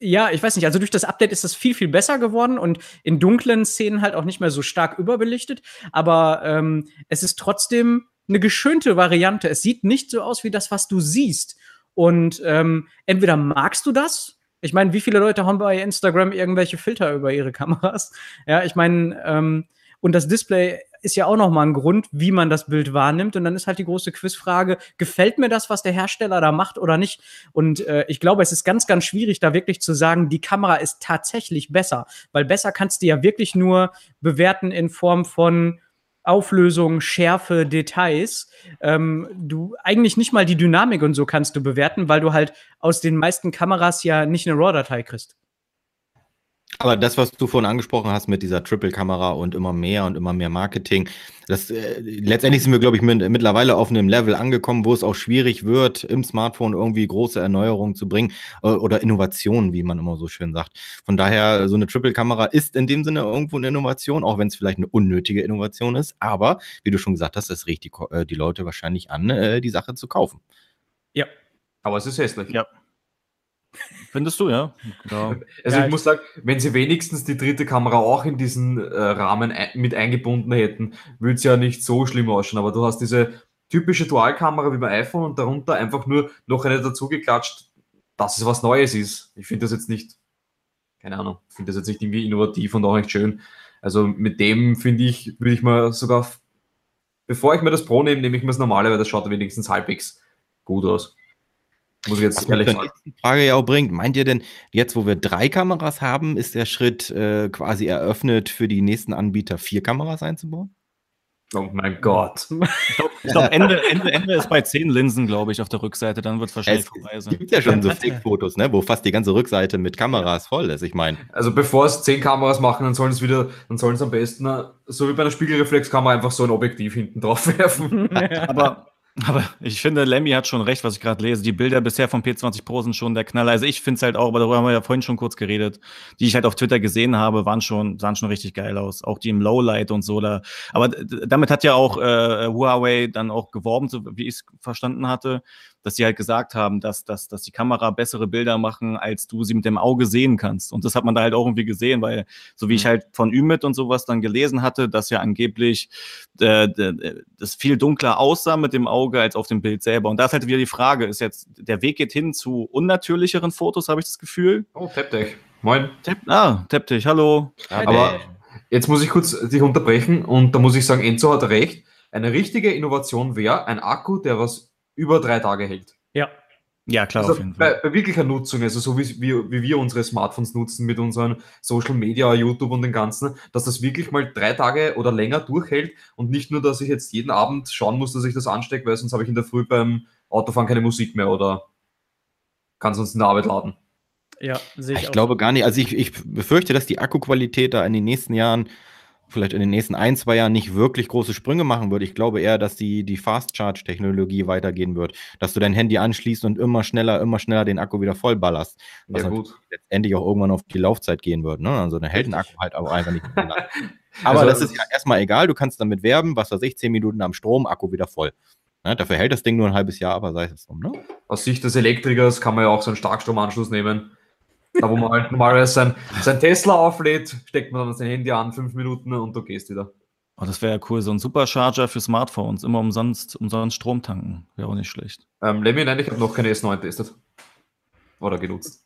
ja, ich weiß nicht, also durch das Update ist das viel, viel besser geworden und in dunklen Szenen halt auch nicht mehr so stark überbelichtet. Aber ähm, es ist trotzdem eine geschönte Variante. Es sieht nicht so aus wie das, was du siehst. Und ähm, entweder magst du das, ich meine, wie viele Leute haben bei Instagram irgendwelche Filter über ihre Kameras? Ja, ich meine, ähm, und das Display ist ja auch noch mal ein Grund, wie man das Bild wahrnimmt. Und dann ist halt die große Quizfrage, gefällt mir das, was der Hersteller da macht oder nicht? Und äh, ich glaube, es ist ganz, ganz schwierig, da wirklich zu sagen, die Kamera ist tatsächlich besser. Weil besser kannst du ja wirklich nur bewerten in Form von Auflösung, Schärfe, Details. Ähm, du eigentlich nicht mal die Dynamik und so kannst du bewerten, weil du halt aus den meisten Kameras ja nicht eine RAW-Datei kriegst. Aber das, was du vorhin angesprochen hast mit dieser Triple-Kamera und immer mehr und immer mehr Marketing, das äh, letztendlich sind wir, glaube ich, mit, mittlerweile auf einem Level angekommen, wo es auch schwierig wird, im Smartphone irgendwie große Erneuerungen zu bringen äh, oder Innovationen, wie man immer so schön sagt. Von daher, so eine Triple-Kamera ist in dem Sinne irgendwo eine Innovation, auch wenn es vielleicht eine unnötige Innovation ist. Aber wie du schon gesagt hast, das regt die, äh, die Leute wahrscheinlich an, äh, die Sache zu kaufen. Ja. Aber es ist hässlich. Ja. Findest du, ja? ja. Also ja, ich muss sagen, wenn sie wenigstens die dritte Kamera auch in diesen äh, Rahmen ein mit eingebunden hätten, würde es ja nicht so schlimm ausschauen. Aber du hast diese typische Dualkamera wie beim iPhone und darunter einfach nur noch eine dazu geklatscht, dass es was Neues ist. Ich finde das jetzt nicht, keine Ahnung, ich finde das jetzt nicht irgendwie innovativ und auch nicht schön. Also mit dem finde ich, würde ich mal sogar, bevor ich mir das Pro nehme, nehme ich mir das normale, weil das schaut wenigstens halbwegs gut aus. Muss ich jetzt Was ehrlich sagen. Die Frage ja auch bringt, meint ihr denn, jetzt wo wir drei Kameras haben, ist der Schritt äh, quasi eröffnet für die nächsten Anbieter, vier Kameras einzubauen? Oh mein Gott. Ich glaube, glaub, Ende, Ende, Ende ist bei zehn Linsen, glaube ich, auf der Rückseite. Dann wird es wahrscheinlich es vorbei sein. Es gibt ja schon so Fake-Fotos, ne, wo fast die ganze Rückseite mit Kameras voll ist. Ich meine. Also bevor es zehn Kameras machen, dann sollen es wieder, dann sollen es am besten, so wie bei einer Spiegelreflexkamera, einfach so ein Objektiv hinten drauf werfen. Aber aber ich finde, Lemmy hat schon recht, was ich gerade lese. Die Bilder bisher vom P20 Pro sind schon der Knaller. Also ich finde es halt auch, aber darüber haben wir ja vorhin schon kurz geredet, die ich halt auf Twitter gesehen habe, waren schon, sahen schon richtig geil aus. Auch die im Lowlight und so. Da. Aber damit hat ja auch äh, Huawei dann auch geworben, so wie ich es verstanden hatte, dass sie halt gesagt haben, dass, dass, dass die Kamera bessere Bilder machen, als du sie mit dem Auge sehen kannst. Und das hat man da halt auch irgendwie gesehen, weil so wie ich mhm. halt von Ümit und sowas dann gelesen hatte, dass ja angeblich äh, das viel dunkler aussah mit dem Auge als auf dem Bild selber. Und da ist halt wieder die Frage, ist jetzt, der Weg geht hin zu unnatürlicheren Fotos, habe ich das Gefühl. Oh, Taptech. Moin. Tap ah, Taptech, hallo. Aber jetzt muss ich kurz dich unterbrechen und da muss ich sagen, Enzo hat recht. Eine richtige Innovation wäre ein Akku, der was über drei Tage hält. Ja. Ja, klar, also bei, bei, wirklicher Nutzung, also so wie, wie, wie, wir unsere Smartphones nutzen mit unseren Social Media, YouTube und den ganzen, dass das wirklich mal drei Tage oder länger durchhält und nicht nur, dass ich jetzt jeden Abend schauen muss, dass ich das anstecke, weil sonst habe ich in der Früh beim Autofahren keine Musik mehr oder kann sonst in der Arbeit laden. Ja, sehe ich. Ich auch. glaube gar nicht. Also ich, ich befürchte, dass die Akkuqualität da in den nächsten Jahren vielleicht in den nächsten ein, zwei Jahren nicht wirklich große Sprünge machen wird. Ich glaube eher, dass die, die Fast-Charge-Technologie weitergehen wird. Dass du dein Handy anschließt und immer schneller, immer schneller den Akku wieder vollballerst. Was ja, gut. letztendlich auch irgendwann auf die Laufzeit gehen wird. Ne? Also der hält den Akku halt aber einfach nicht mehr Aber also, das ist ja erstmal egal, du kannst damit werben, was weiß ich, 10 Minuten am Strom, Akku wieder voll. Ja, dafür hält das Ding nur ein halbes Jahr, aber sei es drum. Ne? Aus Sicht des Elektrikers kann man ja auch so einen Starkstromanschluss nehmen. Da, wo man halt sein, sein Tesla auflädt, steckt man dann sein Handy an, fünf Minuten und du gehst wieder. Oh, das wäre ja cool, so ein Supercharger für Smartphones, immer umsonst, umsonst Strom tanken. Wäre auch nicht schlecht. Ähm, Lemmy, nein, ich habe noch keine S9 getestet. Oder genutzt.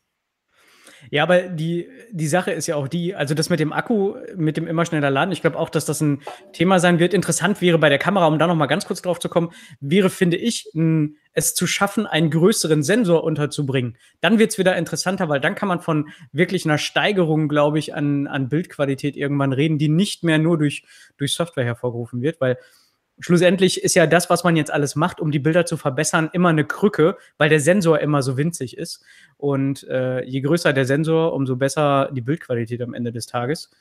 Ja, aber die, die Sache ist ja auch die, also das mit dem Akku, mit dem immer schneller Laden, ich glaube auch, dass das ein Thema sein wird. Interessant wäre bei der Kamera, um da noch mal ganz kurz drauf zu kommen, wäre, finde ich, ein, es zu schaffen, einen größeren Sensor unterzubringen. Dann wird es wieder interessanter, weil dann kann man von wirklich einer Steigerung, glaube ich, an, an Bildqualität irgendwann reden, die nicht mehr nur durch, durch Software hervorgerufen wird, weil schlussendlich ist ja das, was man jetzt alles macht, um die Bilder zu verbessern, immer eine Krücke, weil der Sensor immer so winzig ist. Und äh, je größer der Sensor, umso besser die Bildqualität am Ende des Tages.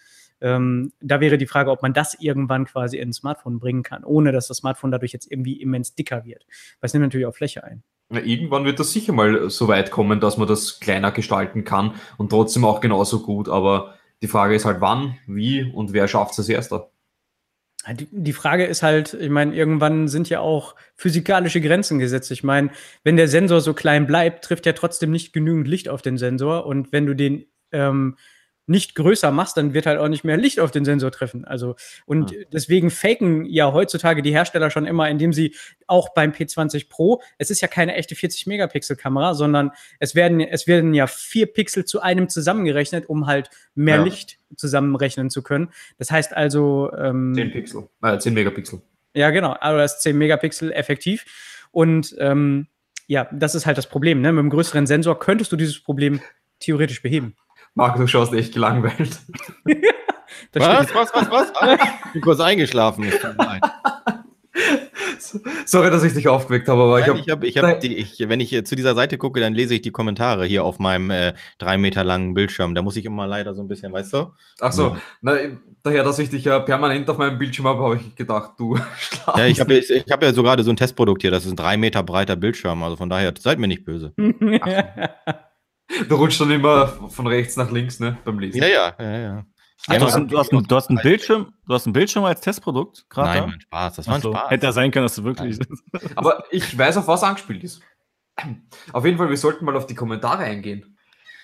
Ähm, da wäre die Frage, ob man das irgendwann quasi in ein Smartphone bringen kann, ohne dass das Smartphone dadurch jetzt irgendwie immens dicker wird. Weil es nimmt natürlich auch Fläche ein. Ja, irgendwann wird das sicher mal so weit kommen, dass man das kleiner gestalten kann und trotzdem auch genauso gut. Aber die Frage ist halt, wann, wie und wer schafft es als erster. Die, Frage ist halt, ich meine, irgendwann sind ja auch physikalische Grenzen gesetzt. Ich meine, wenn der Sensor so klein bleibt, trifft ja trotzdem nicht genügend Licht auf den Sensor. Und wenn du den ähm, nicht größer machst, dann wird halt auch nicht mehr Licht auf den Sensor treffen. Also, und ja. deswegen faken ja heutzutage die Hersteller schon immer, indem sie auch beim P20 Pro, es ist ja keine echte 40-Megapixel-Kamera, sondern es werden, es werden ja vier Pixel zu einem zusammengerechnet, um halt mehr ja. Licht zusammenrechnen zu können. Das heißt also. Ähm, 10 Pixel, äh, 10 Megapixel. Ja, genau, also das ist 10 Megapixel effektiv. Und ähm, ja, das ist halt das Problem. Ne? Mit einem größeren Sensor könntest du dieses Problem theoretisch beheben. Marc, du schaust echt gelangweilt. was, was, was, was, Ich bin kurz eingeschlafen. Sorry, dass ich dich aufgeweckt habe, aber Nein, ich habe. Ich hab, hab die, ich, wenn ich zu dieser Seite gucke, dann lese ich die Kommentare hier auf meinem äh, drei Meter langen Bildschirm. Da muss ich immer leider so ein bisschen, weißt du? Ach so, ja. Na, daher, dass ich dich ja permanent auf meinem Bildschirm habe, habe ich gedacht, du schlafst. Ja, ich habe ich, ich hab ja so gerade so ein Testprodukt hier, das ist ein drei Meter breiter Bildschirm. Also von daher, seid mir nicht böse. Du rutschst dann immer von rechts nach links, ne, beim Lesen. Ja, ja, ja, ja. Ach, du, hast ein, du, hast ein, du, hast einen Bildschirm, du hast einen Bildschirm als Testprodukt gerade? Nein, mein Spaß, das war ein so. Spaß. Hätte ja sein können, dass du wirklich. Aber ich weiß, auf was angespielt ist. Auf jeden Fall, wir sollten mal auf die Kommentare eingehen.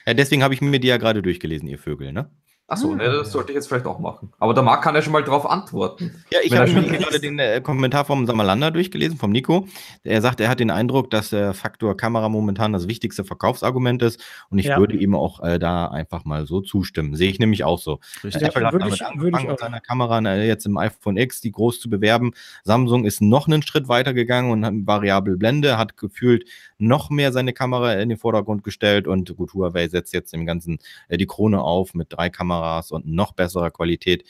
Ja, deswegen habe ich mir die ja gerade durchgelesen, ihr Vögel, ne? Achso, ne, das sollte ich jetzt vielleicht auch machen. Aber der Marc kann ja schon mal darauf antworten. Ja, ich habe mir gerade den äh, Kommentar vom Samalander durchgelesen, vom Nico. Er sagt, er hat den Eindruck, dass der Faktor Kamera momentan das wichtigste Verkaufsargument ist. Und ich ja. würde ihm auch äh, da einfach mal so zustimmen. Sehe ich nämlich auch so. Richtig. Apple hat damit ich, angefangen, mit seiner Kamera äh, jetzt im iPhone X die groß zu bewerben. Samsung ist noch einen Schritt weiter gegangen und hat eine variable Blende, hat gefühlt noch mehr seine Kamera in den Vordergrund gestellt. Und gut, Huawei setzt jetzt dem Ganzen äh, die Krone auf mit drei Kameras Kameras und noch besserer Qualität.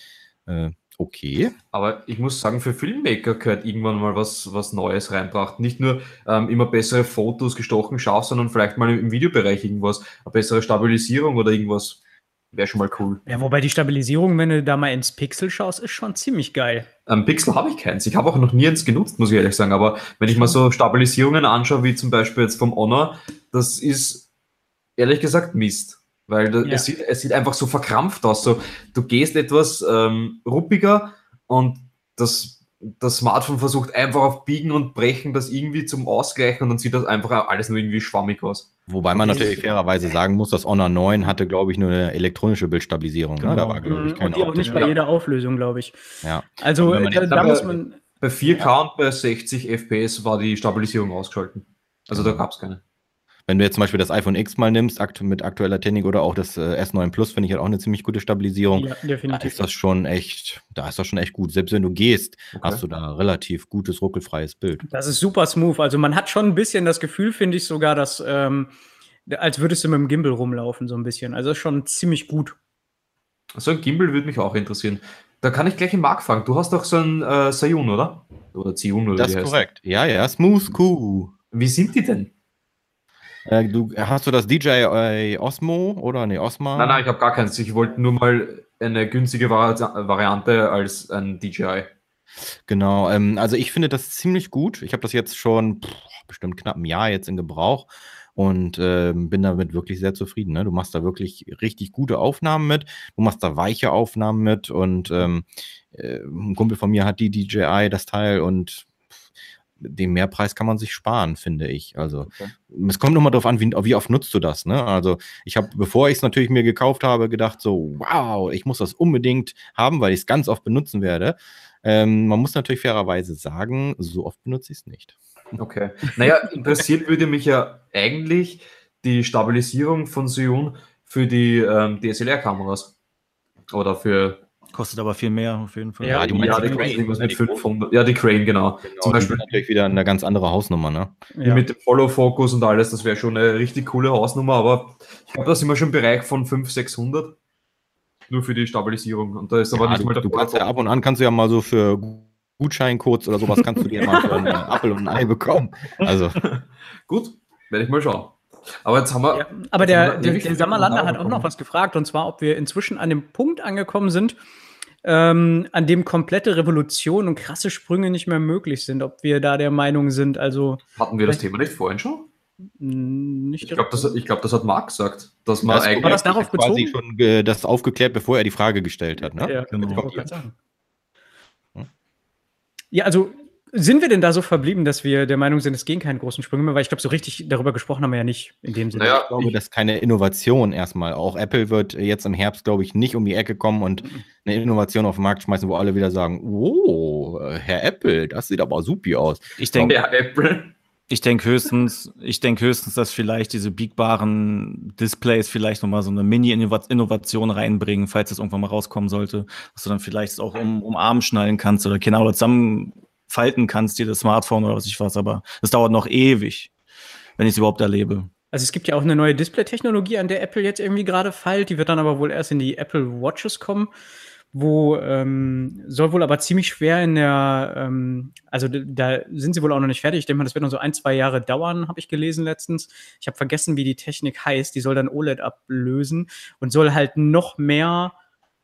Äh, okay. Aber ich muss sagen, für Filmmaker gehört irgendwann mal was, was Neues reinbracht. Nicht nur ähm, immer bessere Fotos gestochen scharf, sondern vielleicht mal im Videobereich irgendwas, eine bessere Stabilisierung oder irgendwas. Wäre schon mal cool. Ja, wobei die Stabilisierung, wenn du da mal ins Pixel schaust, ist schon ziemlich geil. Ähm, Pixel habe ich keins. Ich habe auch noch nie eins genutzt, muss ich ehrlich sagen. Aber wenn ich mal so Stabilisierungen anschaue, wie zum Beispiel jetzt vom Honor, das ist ehrlich gesagt Mist. Weil ja. es, sieht, es sieht einfach so verkrampft aus. So, du gehst etwas ähm, ruppiger und das, das Smartphone versucht einfach auf Biegen und Brechen das irgendwie zum Ausgleichen und dann sieht das einfach alles nur irgendwie schwammig aus. Wobei man natürlich fairerweise sagen muss, das Honor 9 hatte, glaube ich, nur eine elektronische Bildstabilisierung. Genau. Ne? Da war, glaube ich, keine und die auch nicht bei jeder Auflösung, glaube ich. Ja. Also, da, da muss man. Bei 4K ja. und bei 60 FPS war die Stabilisierung ausgeschalten. Also da gab es keine. Wenn du jetzt zum Beispiel das iPhone X mal nimmst, akt mit aktueller Technik oder auch das äh, S9 Plus, finde ich halt auch eine ziemlich gute Stabilisierung. Ja, definitiv. Da ist das schon echt, da ist das schon echt gut. Selbst wenn du gehst, okay. hast du da relativ gutes, ruckelfreies Bild. Das ist super smooth. Also man hat schon ein bisschen das Gefühl, finde ich sogar, dass, ähm, als würdest du mit dem Gimbal rumlaufen, so ein bisschen. Also ist schon ziemlich gut. So ein Gimbal würde mich auch interessieren. Da kann ich gleich im Markt fragen. Du hast doch so ein äh, Sayun, oder? Oder Zion, oder Das ist korrekt. Ja, ja, Smooth Q. Wie sind die denn? Äh, du, hast du das DJI Osmo oder nee, Osma? Nein, nein, ich habe gar keins. Ich wollte nur mal eine günstige Variante als ein DJI. Genau, ähm, also ich finde das ziemlich gut. Ich habe das jetzt schon pff, bestimmt knapp ein Jahr jetzt in Gebrauch und äh, bin damit wirklich sehr zufrieden. Ne? Du machst da wirklich richtig gute Aufnahmen mit, du machst da weiche Aufnahmen mit und ähm, äh, ein Kumpel von mir hat die DJI, das Teil und den Mehrpreis kann man sich sparen, finde ich. Also okay. es kommt nochmal darauf an, wie, wie, oft nutzt du das. Ne? Also ich habe, bevor ich es natürlich mir gekauft habe, gedacht so, wow, ich muss das unbedingt haben, weil ich es ganz oft benutzen werde. Ähm, man muss natürlich fairerweise sagen, so oft benutze ich es nicht. Okay. Naja, interessiert würde mich ja eigentlich die Stabilisierung von Sion für die ähm, DSLR-Kameras. Oder für. Kostet aber viel mehr auf jeden Fall. Ja, die, ja, die, Crane, mit 500, ja, die Crane, genau. genau Zum Beispiel natürlich wieder eine ganz andere Hausnummer, ne? Ja. Mit dem Follow-Focus und alles, das wäre schon eine richtig coole Hausnummer, aber ich glaube, da sind wir schon im Bereich von 500, 600 nur für die Stabilisierung. Und da ist aber ja, nicht du, mal der Du kannst ja ab und an kannst du ja mal so für Gutscheincodes oder sowas kannst du dir mal für einen Apfel und ein Ei bekommen. Also. Gut, werde ich mal schauen. Aber jetzt haben wir. Ja, aber der, der, der Sammerlander hat auch noch was gefragt, und zwar, ob wir inzwischen an dem Punkt angekommen sind, ähm, an dem komplette Revolution und krasse Sprünge nicht mehr möglich sind. Ob wir da der Meinung sind, also. Hatten wir das Thema nicht vorhin schon? Nicht ich glaube, das, glaub, das hat Marc gesagt. Dass man das eigentlich war das darauf quasi schon äh, das aufgeklärt, bevor er die Frage gestellt hat. Ne? Ja, genau. Ja, also sind wir denn da so verblieben, dass wir der Meinung sind, es gehen keine großen Sprünge mehr? Weil ich glaube, so richtig darüber gesprochen haben wir ja nicht in dem Sinne. Naja, ich glaube, das ist keine Innovation erstmal. Auch Apple wird jetzt im Herbst, glaube ich, nicht um die Ecke kommen und mhm. eine Innovation auf den Markt schmeißen, wo alle wieder sagen: Oh, Herr Apple, das sieht aber supi aus. Ich denke, ja, Apple. Ich denke höchstens, ich denke höchstens, dass vielleicht diese biegbaren Displays vielleicht nochmal so eine Mini-Innovation reinbringen, falls das irgendwann mal rauskommen sollte, dass du dann vielleicht auch um, um Arm schnallen kannst oder genau oder zusammenfalten kannst, dir das Smartphone oder was ich was, aber das dauert noch ewig, wenn ich es überhaupt erlebe. Also es gibt ja auch eine neue Display-Technologie, an der Apple jetzt irgendwie gerade feilt. Die wird dann aber wohl erst in die Apple Watches kommen wo ähm, soll wohl aber ziemlich schwer in der, ähm, also da sind sie wohl auch noch nicht fertig. Ich denke mal, das wird noch so ein, zwei Jahre dauern, habe ich gelesen letztens. Ich habe vergessen, wie die Technik heißt. Die soll dann OLED ablösen und soll halt noch mehr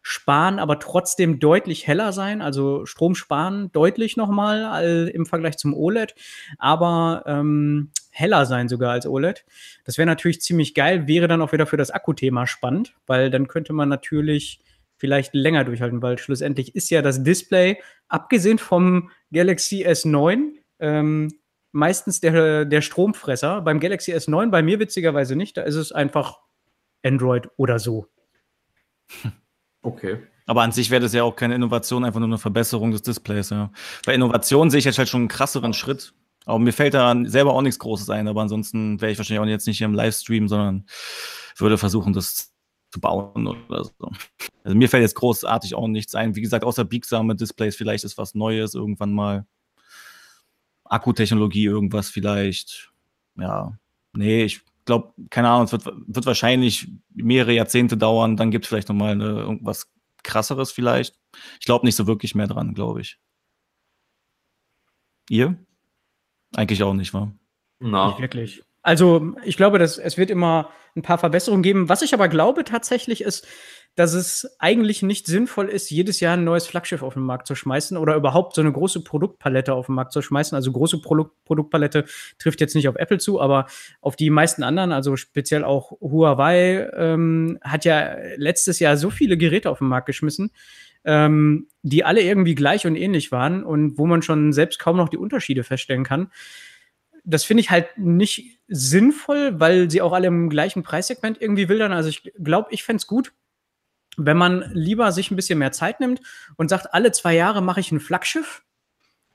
sparen, aber trotzdem deutlich heller sein, also Strom sparen deutlich nochmal im Vergleich zum OLED, aber ähm, heller sein sogar als OLED. Das wäre natürlich ziemlich geil, wäre dann auch wieder für das Akkuthema spannend, weil dann könnte man natürlich vielleicht länger durchhalten, weil schlussendlich ist ja das Display, abgesehen vom Galaxy S9, ähm, meistens der, der Stromfresser. Beim Galaxy S9, bei mir witzigerweise nicht, da ist es einfach Android oder so. Okay. Aber an sich wäre das ja auch keine Innovation, einfach nur eine Verbesserung des Displays. Ja. Bei Innovation sehe ich jetzt halt schon einen krasseren Schritt. Aber mir fällt da selber auch nichts Großes ein. Aber ansonsten wäre ich wahrscheinlich auch jetzt nicht hier im Livestream, sondern würde versuchen, das zu bauen oder so. Also mir fällt jetzt großartig auch nichts ein. Wie gesagt, außer biegsame Displays, vielleicht ist was Neues irgendwann mal. Akkutechnologie, irgendwas vielleicht. Ja, nee, ich glaube, keine Ahnung, es wird, wird wahrscheinlich mehrere Jahrzehnte dauern. Dann gibt es vielleicht nochmal eine, irgendwas krasseres vielleicht. Ich glaube nicht so wirklich mehr dran, glaube ich. Ihr? Eigentlich auch nicht, wa? Na. Nicht wirklich. Also, ich glaube, dass es wird immer ein paar Verbesserungen geben. Was ich aber glaube tatsächlich ist, dass es eigentlich nicht sinnvoll ist, jedes Jahr ein neues Flaggschiff auf den Markt zu schmeißen oder überhaupt so eine große Produktpalette auf den Markt zu schmeißen. Also große Produkt Produktpalette trifft jetzt nicht auf Apple zu, aber auf die meisten anderen, also speziell auch Huawei, ähm, hat ja letztes Jahr so viele Geräte auf den Markt geschmissen, ähm, die alle irgendwie gleich und ähnlich waren und wo man schon selbst kaum noch die Unterschiede feststellen kann das finde ich halt nicht sinnvoll, weil sie auch alle im gleichen Preissegment irgendwie wildern. Also ich glaube, ich fände es gut, wenn man lieber sich ein bisschen mehr Zeit nimmt und sagt, alle zwei Jahre mache ich ein Flaggschiff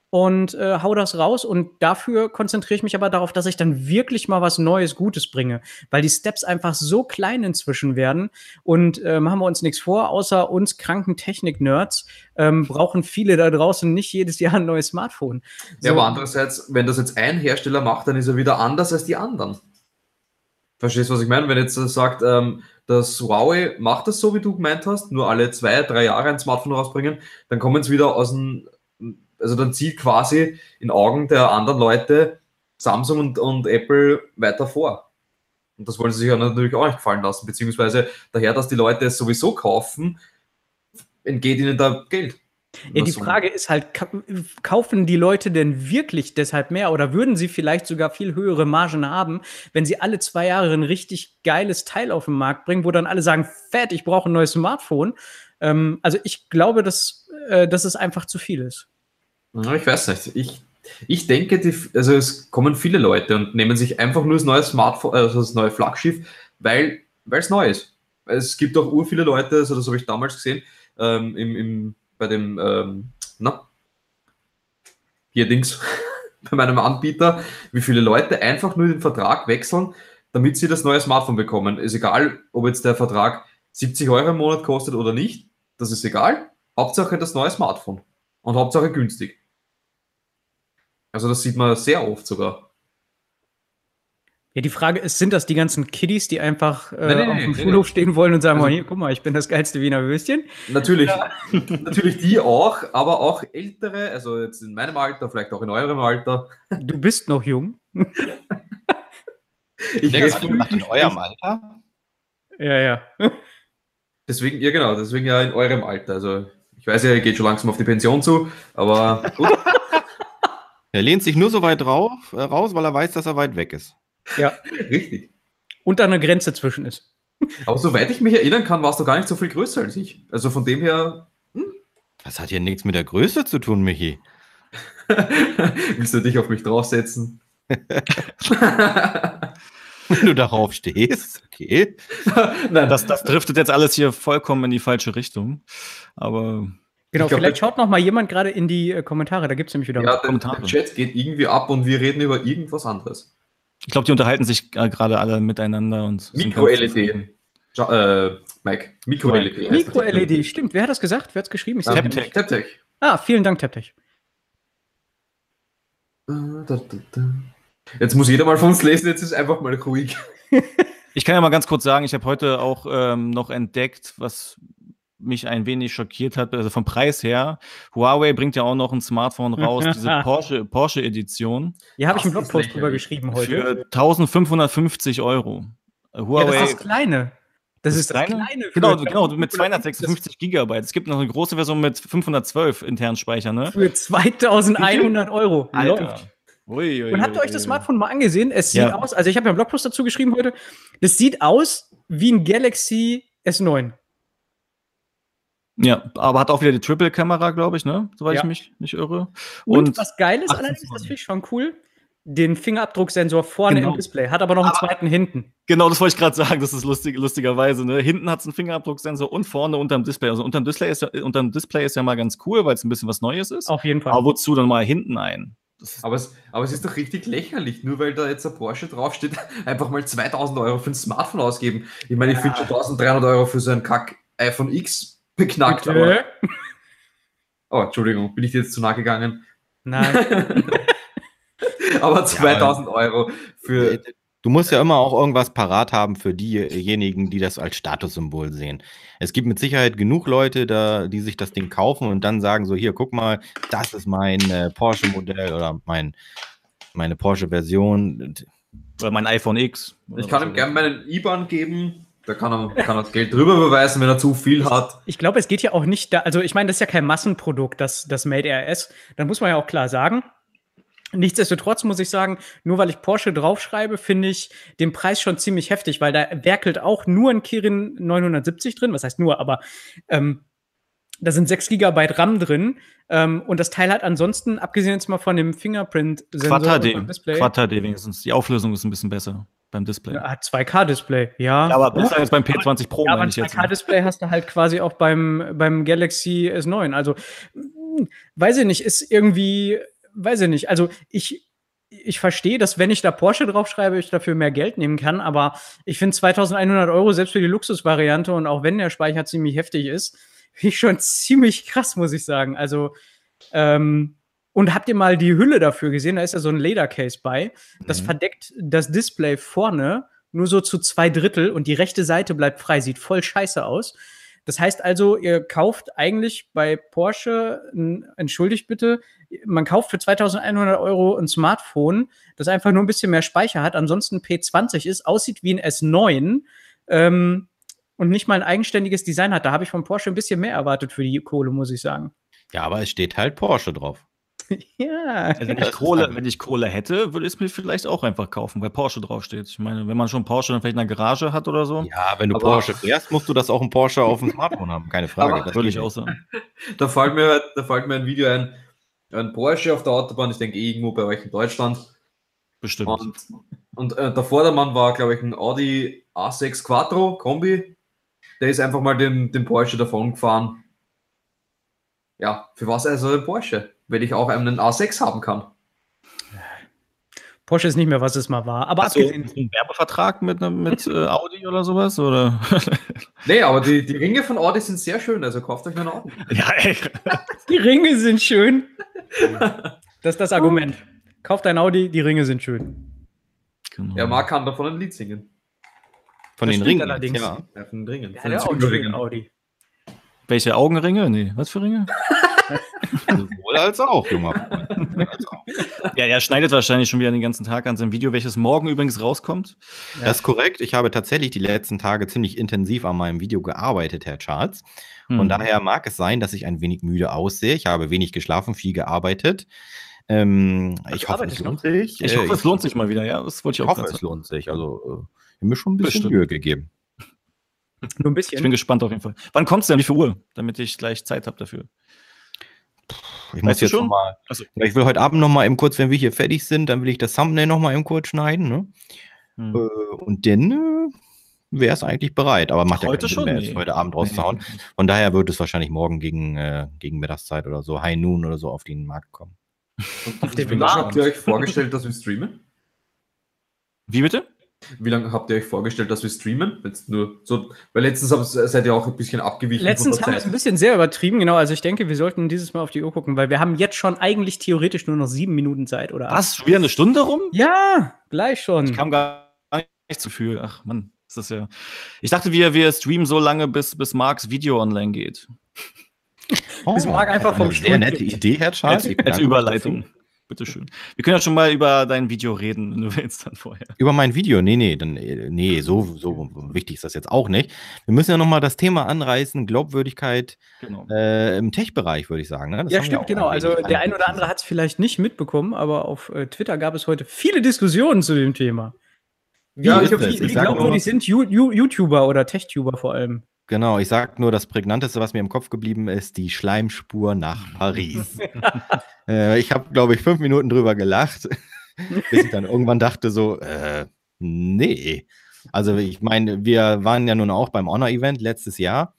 und äh, hau das raus und dafür konzentriere ich mich aber darauf, dass ich dann wirklich mal was Neues, Gutes bringe, weil die Steps einfach so klein inzwischen werden und äh, machen wir uns nichts vor, außer uns kranken Technik-Nerds ähm, brauchen viele da draußen nicht jedes Jahr ein neues Smartphone. So. Ja, aber andererseits, wenn das jetzt ein Hersteller macht, dann ist er wieder anders als die anderen. Verstehst du, was ich meine? Wenn jetzt sagt, ähm, dass Huawei macht das so, wie du gemeint hast, nur alle zwei, drei Jahre ein Smartphone rausbringen, dann kommen sie wieder aus dem also dann zieht quasi in Augen der anderen Leute Samsung und, und Apple weiter vor. Und das wollen sie sich ja natürlich auch nicht gefallen lassen, beziehungsweise daher, dass die Leute es sowieso kaufen, entgeht ihnen da Geld. Ja, die Frage ist halt, kaufen die Leute denn wirklich deshalb mehr oder würden sie vielleicht sogar viel höhere Margen haben, wenn sie alle zwei Jahre ein richtig geiles Teil auf den Markt bringen, wo dann alle sagen, fett, ich brauche ein neues Smartphone. Ähm, also ich glaube, dass, äh, dass es einfach zu viel ist. Ich weiß nicht. Ich, ich denke, die, also es kommen viele Leute und nehmen sich einfach nur das neue Smartphone, also das neue Flaggschiff, weil es neu ist. Es gibt auch ur viele Leute, also das habe ich damals gesehen, ähm, im, im bei dem, ähm, na, hier Dings, bei meinem Anbieter, wie viele Leute einfach nur den Vertrag wechseln, damit sie das neue Smartphone bekommen. Ist egal, ob jetzt der Vertrag 70 Euro im Monat kostet oder nicht, das ist egal. Hauptsache das neue Smartphone. Und Hauptsache günstig. Also das sieht man sehr oft sogar. Ja, die Frage ist, sind das die ganzen Kiddies, die einfach äh, nee, nee, auf dem nee, Schulhof stehen wollen und sagen, also, hier, guck mal, ich bin das geilste Wiener Würstchen? Natürlich, ja. natürlich die auch, aber auch ältere, also jetzt in meinem Alter, vielleicht auch in eurem Alter. Du bist noch jung. ich denke, macht in eurem Alter? Ja, ja. Deswegen, ja genau, deswegen ja in eurem Alter. Also ich weiß ja, ihr geht schon langsam auf die Pension zu, aber gut. er lehnt sich nur so weit drauf, äh, raus, weil er weiß, dass er weit weg ist. Ja. Richtig. Und da eine Grenze zwischen ist. Aber soweit ich mich erinnern kann, warst du gar nicht so viel größer als ich. Also von dem her. Hm? Das hat ja nichts mit der Größe zu tun, Michi. Willst du dich auf mich draufsetzen? Wenn du darauf stehst, okay. Nein, das, das driftet jetzt alles hier vollkommen in die falsche Richtung. Aber Genau, glaub, vielleicht schaut noch mal jemand gerade in die äh, Kommentare, da gibt es nämlich wieder ja, Kommentare. Der Chat geht irgendwie ab und wir reden über irgendwas anderes. Ich glaube, die unterhalten sich äh, gerade alle miteinander und. Mikro-LED. Äh, Mike, Mikro-LED. Mikro-LED, stimmt. Wer hat das gesagt? Wer hat es geschrieben? Ah, Taptech. Taptech. Ah, vielen Dank, Taptech. Äh, jetzt muss jeder mal von uns lesen, jetzt ist einfach mal ruhig. Ich kann ja mal ganz kurz sagen, ich habe heute auch ähm, noch entdeckt, was mich ein wenig schockiert hat, also vom Preis her. Huawei bringt ja auch noch ein Smartphone raus, diese Porsche, Porsche Edition. Ja, habe ich einen Blogpost drüber geschrieben heute. Für 1550 Euro. Huawei. Ja, das ist das kleine. Das, das ist das kleine. kleine genau, genau, mit 256 Gigabyte. Es gibt noch eine große Version mit 512 internen Speicher, ne? Für 2100 Euro. Alter. Ui, ui, Und habt ihr euch das Smartphone mal angesehen? Es sieht ja. aus, also ich habe ja einen Blogpost dazu geschrieben heute. Das sieht aus wie ein Galaxy S9. Ja, aber hat auch wieder die Triple-Kamera, glaube ich, ne? Soweit ja. ich mich nicht irre. Und, Und was geil ist allerdings, das finde ich schon cool, den Fingerabdrucksensor vorne genau. im Display, hat aber noch einen aber, zweiten hinten. Genau, das wollte ich gerade sagen, das ist lustig, lustigerweise. Ne? Hinten hat es einen Fingerabdrucksensor und vorne unterm Display. Also unterm Display ist unterm Display ist ja mal ganz cool, weil es ein bisschen was Neues ist. Auf jeden Fall. Aber wozu dann mal hinten ein? Aber es, aber es ist doch richtig lächerlich, nur weil da jetzt ein Porsche draufsteht, einfach mal 2000 Euro für ein Smartphone ausgeben. Ich meine, ich ja. finde schon 1300 Euro für so ein Kack iPhone X beknackt. Aber, oh, Entschuldigung, bin ich dir jetzt zu nah gegangen? Nein. aber 2000 ja, Euro für. Du musst ja immer auch irgendwas parat haben für diejenigen, die das als Statussymbol sehen. Es gibt mit Sicherheit genug Leute, da, die sich das Ding kaufen und dann sagen so, hier, guck mal, das ist mein äh, Porsche-Modell oder mein, meine Porsche-Version. Oder mein iPhone X. Ich kann ihm gerne meinen IBAN geben, da kann er, kann er das Geld drüber beweisen, wenn er zu viel hat. Ich glaube, es geht ja auch nicht da, also ich meine, das ist ja kein Massenprodukt, das, das Made RS. Da muss man ja auch klar sagen. Nichtsdestotrotz muss ich sagen, nur weil ich Porsche draufschreibe, finde ich den Preis schon ziemlich heftig, weil da werkelt auch nur ein Kirin 970 drin. Was heißt nur, aber ähm, da sind 6 GB RAM drin. Ähm, und das Teil hat ansonsten, abgesehen jetzt mal von dem Fingerprint-Sensor Quad-HD, wenigstens. Die Auflösung ist ein bisschen besser beim Display. Ja, 2K-Display, ja. ja. Aber besser als beim P20 Pro. Ja, aber ein 2K-Display hast du halt quasi auch beim, beim Galaxy S9. Also, hm, weiß ich nicht, ist irgendwie, weiß ich nicht. Also, ich, ich verstehe, dass wenn ich da Porsche draufschreibe, ich dafür mehr Geld nehmen kann, aber ich finde 2100 Euro selbst für die Luxusvariante und auch wenn der Speicher ziemlich heftig ist, finde ich schon ziemlich krass, muss ich sagen. Also, ähm, und habt ihr mal die Hülle dafür gesehen? Da ist ja so ein Ledercase bei. Das mhm. verdeckt das Display vorne nur so zu zwei Drittel und die rechte Seite bleibt frei. Sieht voll scheiße aus. Das heißt also, ihr kauft eigentlich bei Porsche, entschuldigt bitte, man kauft für 2100 Euro ein Smartphone, das einfach nur ein bisschen mehr Speicher hat, ansonsten P20 ist, aussieht wie ein S9, ähm, und nicht mal ein eigenständiges Design hat. Da habe ich von Porsche ein bisschen mehr erwartet für die Kohle, muss ich sagen. Ja, aber es steht halt Porsche drauf. ja. Also wenn, ich Kohle, wenn ich Kohle hätte, würde ich es mir vielleicht auch einfach kaufen, weil Porsche draufsteht. Ich meine, wenn man schon Porsche dann vielleicht in der Garage hat oder so. Ja, wenn du aber Porsche fährst, musst du das auch ein Porsche auf dem Smartphone haben, keine Frage. Aber das würde ich auch sagen. Da fällt, mir, da fällt mir ein Video ein, ein Porsche auf der Autobahn, ich denke eh irgendwo bei euch in Deutschland. Bestimmt. Und, und äh, der Vordermann war, glaube ich, ein Audi A6 Quattro Kombi. Der ist einfach mal den, den Porsche davon gefahren. Ja, für was also ein Porsche? Wenn ich auch einen A6 haben kann. Porsche ist nicht mehr, was es mal war. Aber Hast abgesehen. Du einen Werbevertrag mit, mit äh, Audi oder sowas? Oder? nee, aber die, die Ringe von Audi sind sehr schön, also kauft euch einen Audi. Ja, ey. die Ringe sind schön. Das ist das Argument. Kauft ein Audi, die Ringe sind schön. Genau. Ja, Marc kann davon ein Lied singen. Von das den Ringen allerdings. Ja. ja, von den Ringen. Ja, von den Augenringen. Audi. Welche Augenringe? Nee, was für Ringe? Sowohl als auch, junger Ja, er schneidet wahrscheinlich schon wieder den ganzen Tag an seinem Video, welches morgen übrigens rauskommt. Ja. Das ist korrekt. Ich habe tatsächlich die letzten Tage ziemlich intensiv an meinem Video gearbeitet, Herr Charles. Von hm. daher mag es sein, dass ich ein wenig müde aussehe. Ich habe wenig geschlafen, viel gearbeitet. Ähm, ich hoffe, es lohnt sich. Ich hoffe, es lohnt sich mal wieder, ja. Das wollte ich auch Ich hoffe, es lohnt sich. Also, äh, ich habe mir schon ein bisschen Bestimmt. Mühe gegeben. Nur ein bisschen. Ich bin gespannt auf jeden Fall. Wann kommt es denn? Wie viel Uhr? Damit ich gleich Zeit habe dafür. Ich muss jetzt schon? noch mal, also. Ich will heute Abend noch mal eben kurz, wenn wir hier fertig sind, dann will ich das Thumbnail noch mal eben kurz schneiden. Ne? Hm. Äh, und dann äh, wäre es eigentlich bereit. Aber macht heute ja keinen Sinn mehr, nee. heute Abend rauszuhauen. Von daher wird es wahrscheinlich morgen gegen, äh, gegen Mittagszeit oder so, High Noon oder so auf den Markt kommen. Auf dem Wie habt ihr euch vorgestellt, dass wir streamen? Wie bitte? Wie lange habt ihr euch vorgestellt, dass wir streamen? Jetzt nur so, weil letztens seid ihr auch ein bisschen abgewichen. Letztens haben wir es ein bisschen sehr übertrieben, genau. Also ich denke, wir sollten dieses Mal auf die Uhr gucken, weil wir haben jetzt schon eigentlich theoretisch nur noch sieben Minuten Zeit, oder? Was? Schon wieder eine Stunde rum? Ja, gleich schon. Ich kam gar nicht zu viel. Ach Mann, ist das ja. Ich dachte, wir, wir streamen so lange, bis, bis Marks Video online geht. Oh, bis Mark einfach vom Sehr nette Idee, Herr Charles. Als, als Überleitung. Bitteschön. Wir können ja schon mal über dein Video reden, wenn du willst dann vorher. Über mein Video? Nee, nee, dann, nee, so, so wichtig ist das jetzt auch nicht. Wir müssen ja nochmal das Thema anreißen, Glaubwürdigkeit genau. äh, im Tech-Bereich, würde ich sagen. Ne? Ja, stimmt, genau. Also der ein oder andere hat es vielleicht nicht mitbekommen, aber auf äh, Twitter gab es heute viele Diskussionen zu dem Thema. Wie, ja, wie, wie, wie glaubwürdig sind YouTuber oder Tech-Tuber vor allem? Genau, ich sag nur, das Prägnanteste, was mir im Kopf geblieben ist, die Schleimspur nach Paris. äh, ich habe, glaube ich, fünf Minuten drüber gelacht, bis ich dann irgendwann dachte so, äh, nee. Also ich meine, wir waren ja nun auch beim Honor-Event letztes Jahr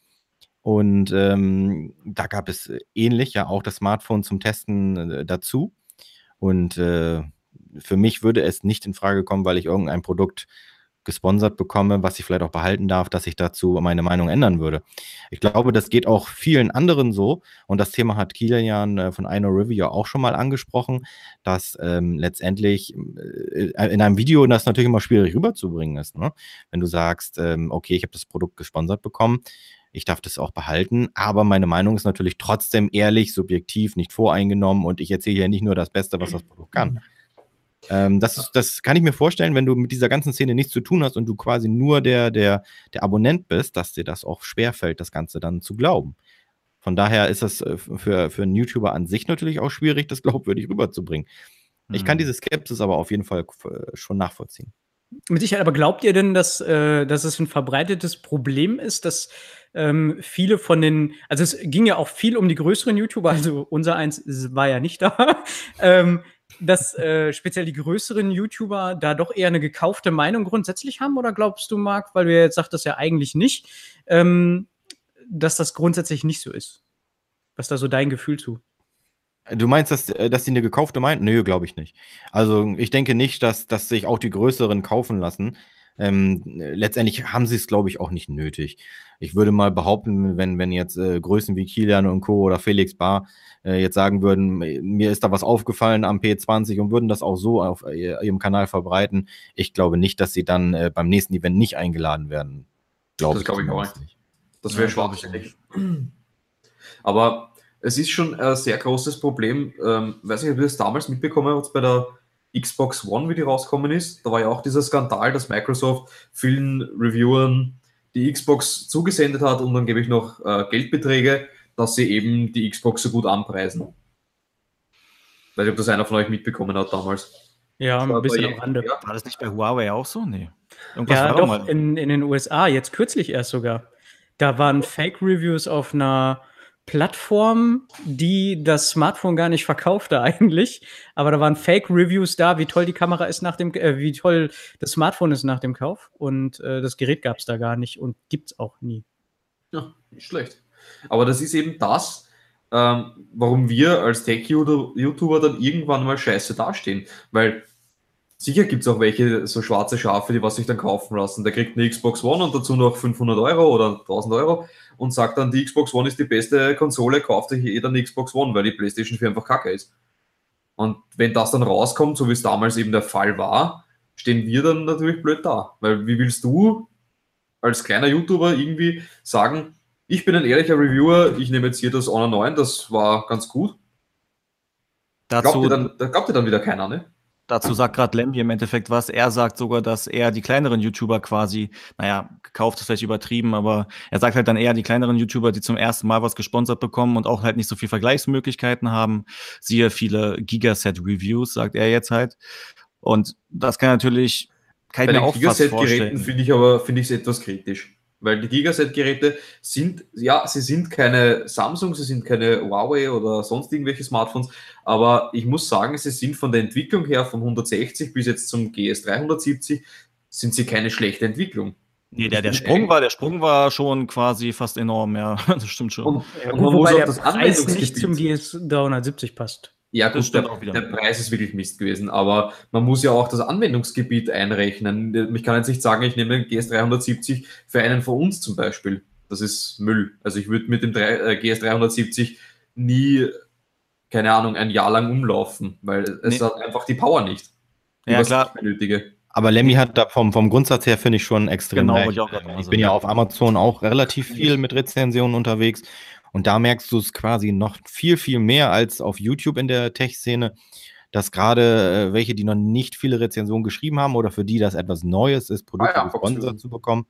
und ähm, da gab es ähnlich ja auch das Smartphone zum Testen äh, dazu. Und äh, für mich würde es nicht in Frage kommen, weil ich irgendein Produkt gesponsert bekomme, was ich vielleicht auch behalten darf, dass ich dazu meine Meinung ändern würde. Ich glaube, das geht auch vielen anderen so. Und das Thema hat Kilian äh, von Ino Review auch schon mal angesprochen, dass ähm, letztendlich äh, in einem Video das natürlich immer schwierig rüberzubringen ist. Ne? Wenn du sagst, ähm, okay, ich habe das Produkt gesponsert bekommen, ich darf das auch behalten, aber meine Meinung ist natürlich trotzdem ehrlich, subjektiv, nicht voreingenommen und ich erzähle ja nicht nur das Beste, was das Produkt kann. Ähm, das, ist, das kann ich mir vorstellen, wenn du mit dieser ganzen Szene nichts zu tun hast und du quasi nur der, der, der Abonnent bist, dass dir das auch schwerfällt, das Ganze dann zu glauben. Von daher ist das äh, für, für einen YouTuber an sich natürlich auch schwierig, das glaubwürdig rüberzubringen. Mhm. Ich kann mhm. diese Skepsis aber auf jeden Fall schon nachvollziehen. Mit Sicherheit, aber glaubt ihr denn, dass, äh, dass es ein verbreitetes Problem ist, dass ähm, viele von den, also es ging ja auch viel um die größeren YouTuber, also unser eins war ja nicht da, ähm, dass äh, speziell die größeren YouTuber da doch eher eine gekaufte Meinung grundsätzlich haben? Oder glaubst du, Marc, weil du ja jetzt sagtest, ja eigentlich nicht, ähm, dass das grundsätzlich nicht so ist? Was da so dein Gefühl zu? Du meinst, dass, äh, dass die eine gekaufte Meinung? Nö, glaube ich nicht. Also ich denke nicht, dass, dass sich auch die Größeren kaufen lassen. Ähm, letztendlich haben sie es, glaube ich, auch nicht nötig. Ich würde mal behaupten, wenn, wenn jetzt äh, Größen wie Kilian und Co. oder Felix Bar äh, jetzt sagen würden, mir ist da was aufgefallen am P20 und würden das auch so auf äh, ihrem Kanal verbreiten, ich glaube nicht, dass sie dann äh, beim nächsten Event nicht eingeladen werden. Glaub das glaube ich auch nicht. Das wäre ja, schwachsinnig. Aber es ist schon ein sehr großes Problem. Ähm, weiß nicht, ob ihr das damals mitbekommen habt bei der Xbox One, wie die rausgekommen ist. Da war ja auch dieser Skandal, dass Microsoft vielen Reviewern die Xbox zugesendet hat und dann gebe ich noch äh, Geldbeträge, dass sie eben die Xbox so gut anpreisen. Ich weiß nicht, ob das einer von euch mitbekommen hat damals. Ja, ein bisschen am Rande. Ja. War das nicht bei Huawei auch so? Nee. Irgendwas ja, doch, in, in den USA, jetzt kürzlich erst sogar. Da waren Fake-Reviews auf einer Plattform, die das Smartphone gar nicht verkaufte eigentlich. Aber da waren Fake-Reviews da, wie toll die Kamera ist nach dem, äh, wie toll das Smartphone ist nach dem Kauf. Und äh, das Gerät gab es da gar nicht und gibt es auch nie. Ja, nicht schlecht. Aber das ist eben das, ähm, warum wir als Tech-YouTuber dann irgendwann mal scheiße dastehen. Weil sicher gibt es auch welche, so schwarze Schafe, die was sich dann kaufen lassen. Der kriegt eine Xbox One und dazu noch 500 Euro oder 1000 Euro und sagt dann, die Xbox One ist die beste Konsole, kauft sich jeder eine Xbox One, weil die PlayStation 4 einfach kacke ist. Und wenn das dann rauskommt, so wie es damals eben der Fall war, stehen wir dann natürlich blöd da. Weil wie willst du als kleiner YouTuber irgendwie sagen, ich bin ein ehrlicher Reviewer, ich nehme jetzt hier das Honor 9, das war ganz gut. Dazu, glaubt, dir dann, da glaubt dir dann wieder keiner, ne? Dazu sagt gerade Lemmy im Endeffekt was. Er sagt sogar, dass er die kleineren YouTuber quasi, naja, gekauft ist vielleicht übertrieben, aber er sagt halt dann eher die kleineren YouTuber, die zum ersten Mal was gesponsert bekommen und auch halt nicht so viel Vergleichsmöglichkeiten haben. Siehe viele Gigaset-Reviews, sagt er jetzt halt. Und das kann natürlich, mir auch Gigaset-Geräten finde ich aber, finde ich es etwas kritisch. Weil die Gigaset-Geräte sind, ja, sie sind keine Samsung, sie sind keine Huawei oder sonst irgendwelche Smartphones, aber ich muss sagen, sie sind von der Entwicklung her von 160 bis jetzt zum GS 370 sind sie keine schlechte Entwicklung. Nee, der, der Sprung war, der Sprung war schon quasi fast enorm, ja. Das stimmt schon. Und, ja, muss auch das Preis nicht zum GS 370 passt. Ja, gut, der, der, Preis ist wirklich Mist gewesen, aber man muss ja auch das Anwendungsgebiet einrechnen. Ich kann jetzt nicht sagen, ich nehme den GS370 für einen von uns zum Beispiel. Das ist Müll. Also ich würde mit dem äh, GS370 nie, keine Ahnung, ein Jahr lang umlaufen, weil es nee. hat einfach die Power nicht. Ja, klar. Ich benötige. Aber Lemmy hat da vom, vom Grundsatz her, finde ich, schon extrem genau, recht. Ich, ich bin ja auf Amazon auch relativ viel mit Rezensionen unterwegs und da merkst du es quasi noch viel, viel mehr als auf YouTube in der Tech-Szene, dass gerade äh, welche, die noch nicht viele Rezensionen geschrieben haben oder für die das etwas Neues ist, Produkte ah ja, gesponsert zu bekommen,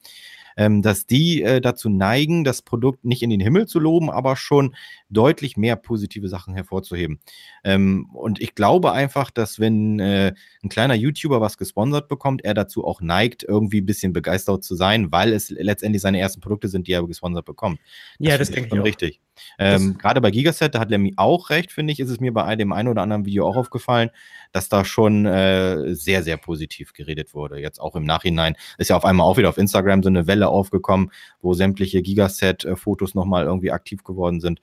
ähm, dass die äh, dazu neigen, das Produkt nicht in den Himmel zu loben, aber schon deutlich mehr positive Sachen hervorzuheben. Ähm, und ich glaube einfach, dass wenn äh, ein kleiner YouTuber was gesponsert bekommt, er dazu auch neigt, irgendwie ein bisschen begeistert zu sein, weil es letztendlich seine ersten Produkte sind, die er gesponsert bekommt. Das ja, das denke ich schon richtig. Ähm, Gerade bei Gigaset, da hat Lemmy auch recht, finde ich, ist es mir bei dem einen oder anderen Video auch aufgefallen, dass da schon äh, sehr, sehr positiv geredet wurde. Jetzt auch im Nachhinein ist ja auf einmal auch wieder auf Instagram so eine Welle aufgekommen, wo sämtliche Gigaset-Fotos nochmal irgendwie aktiv geworden sind.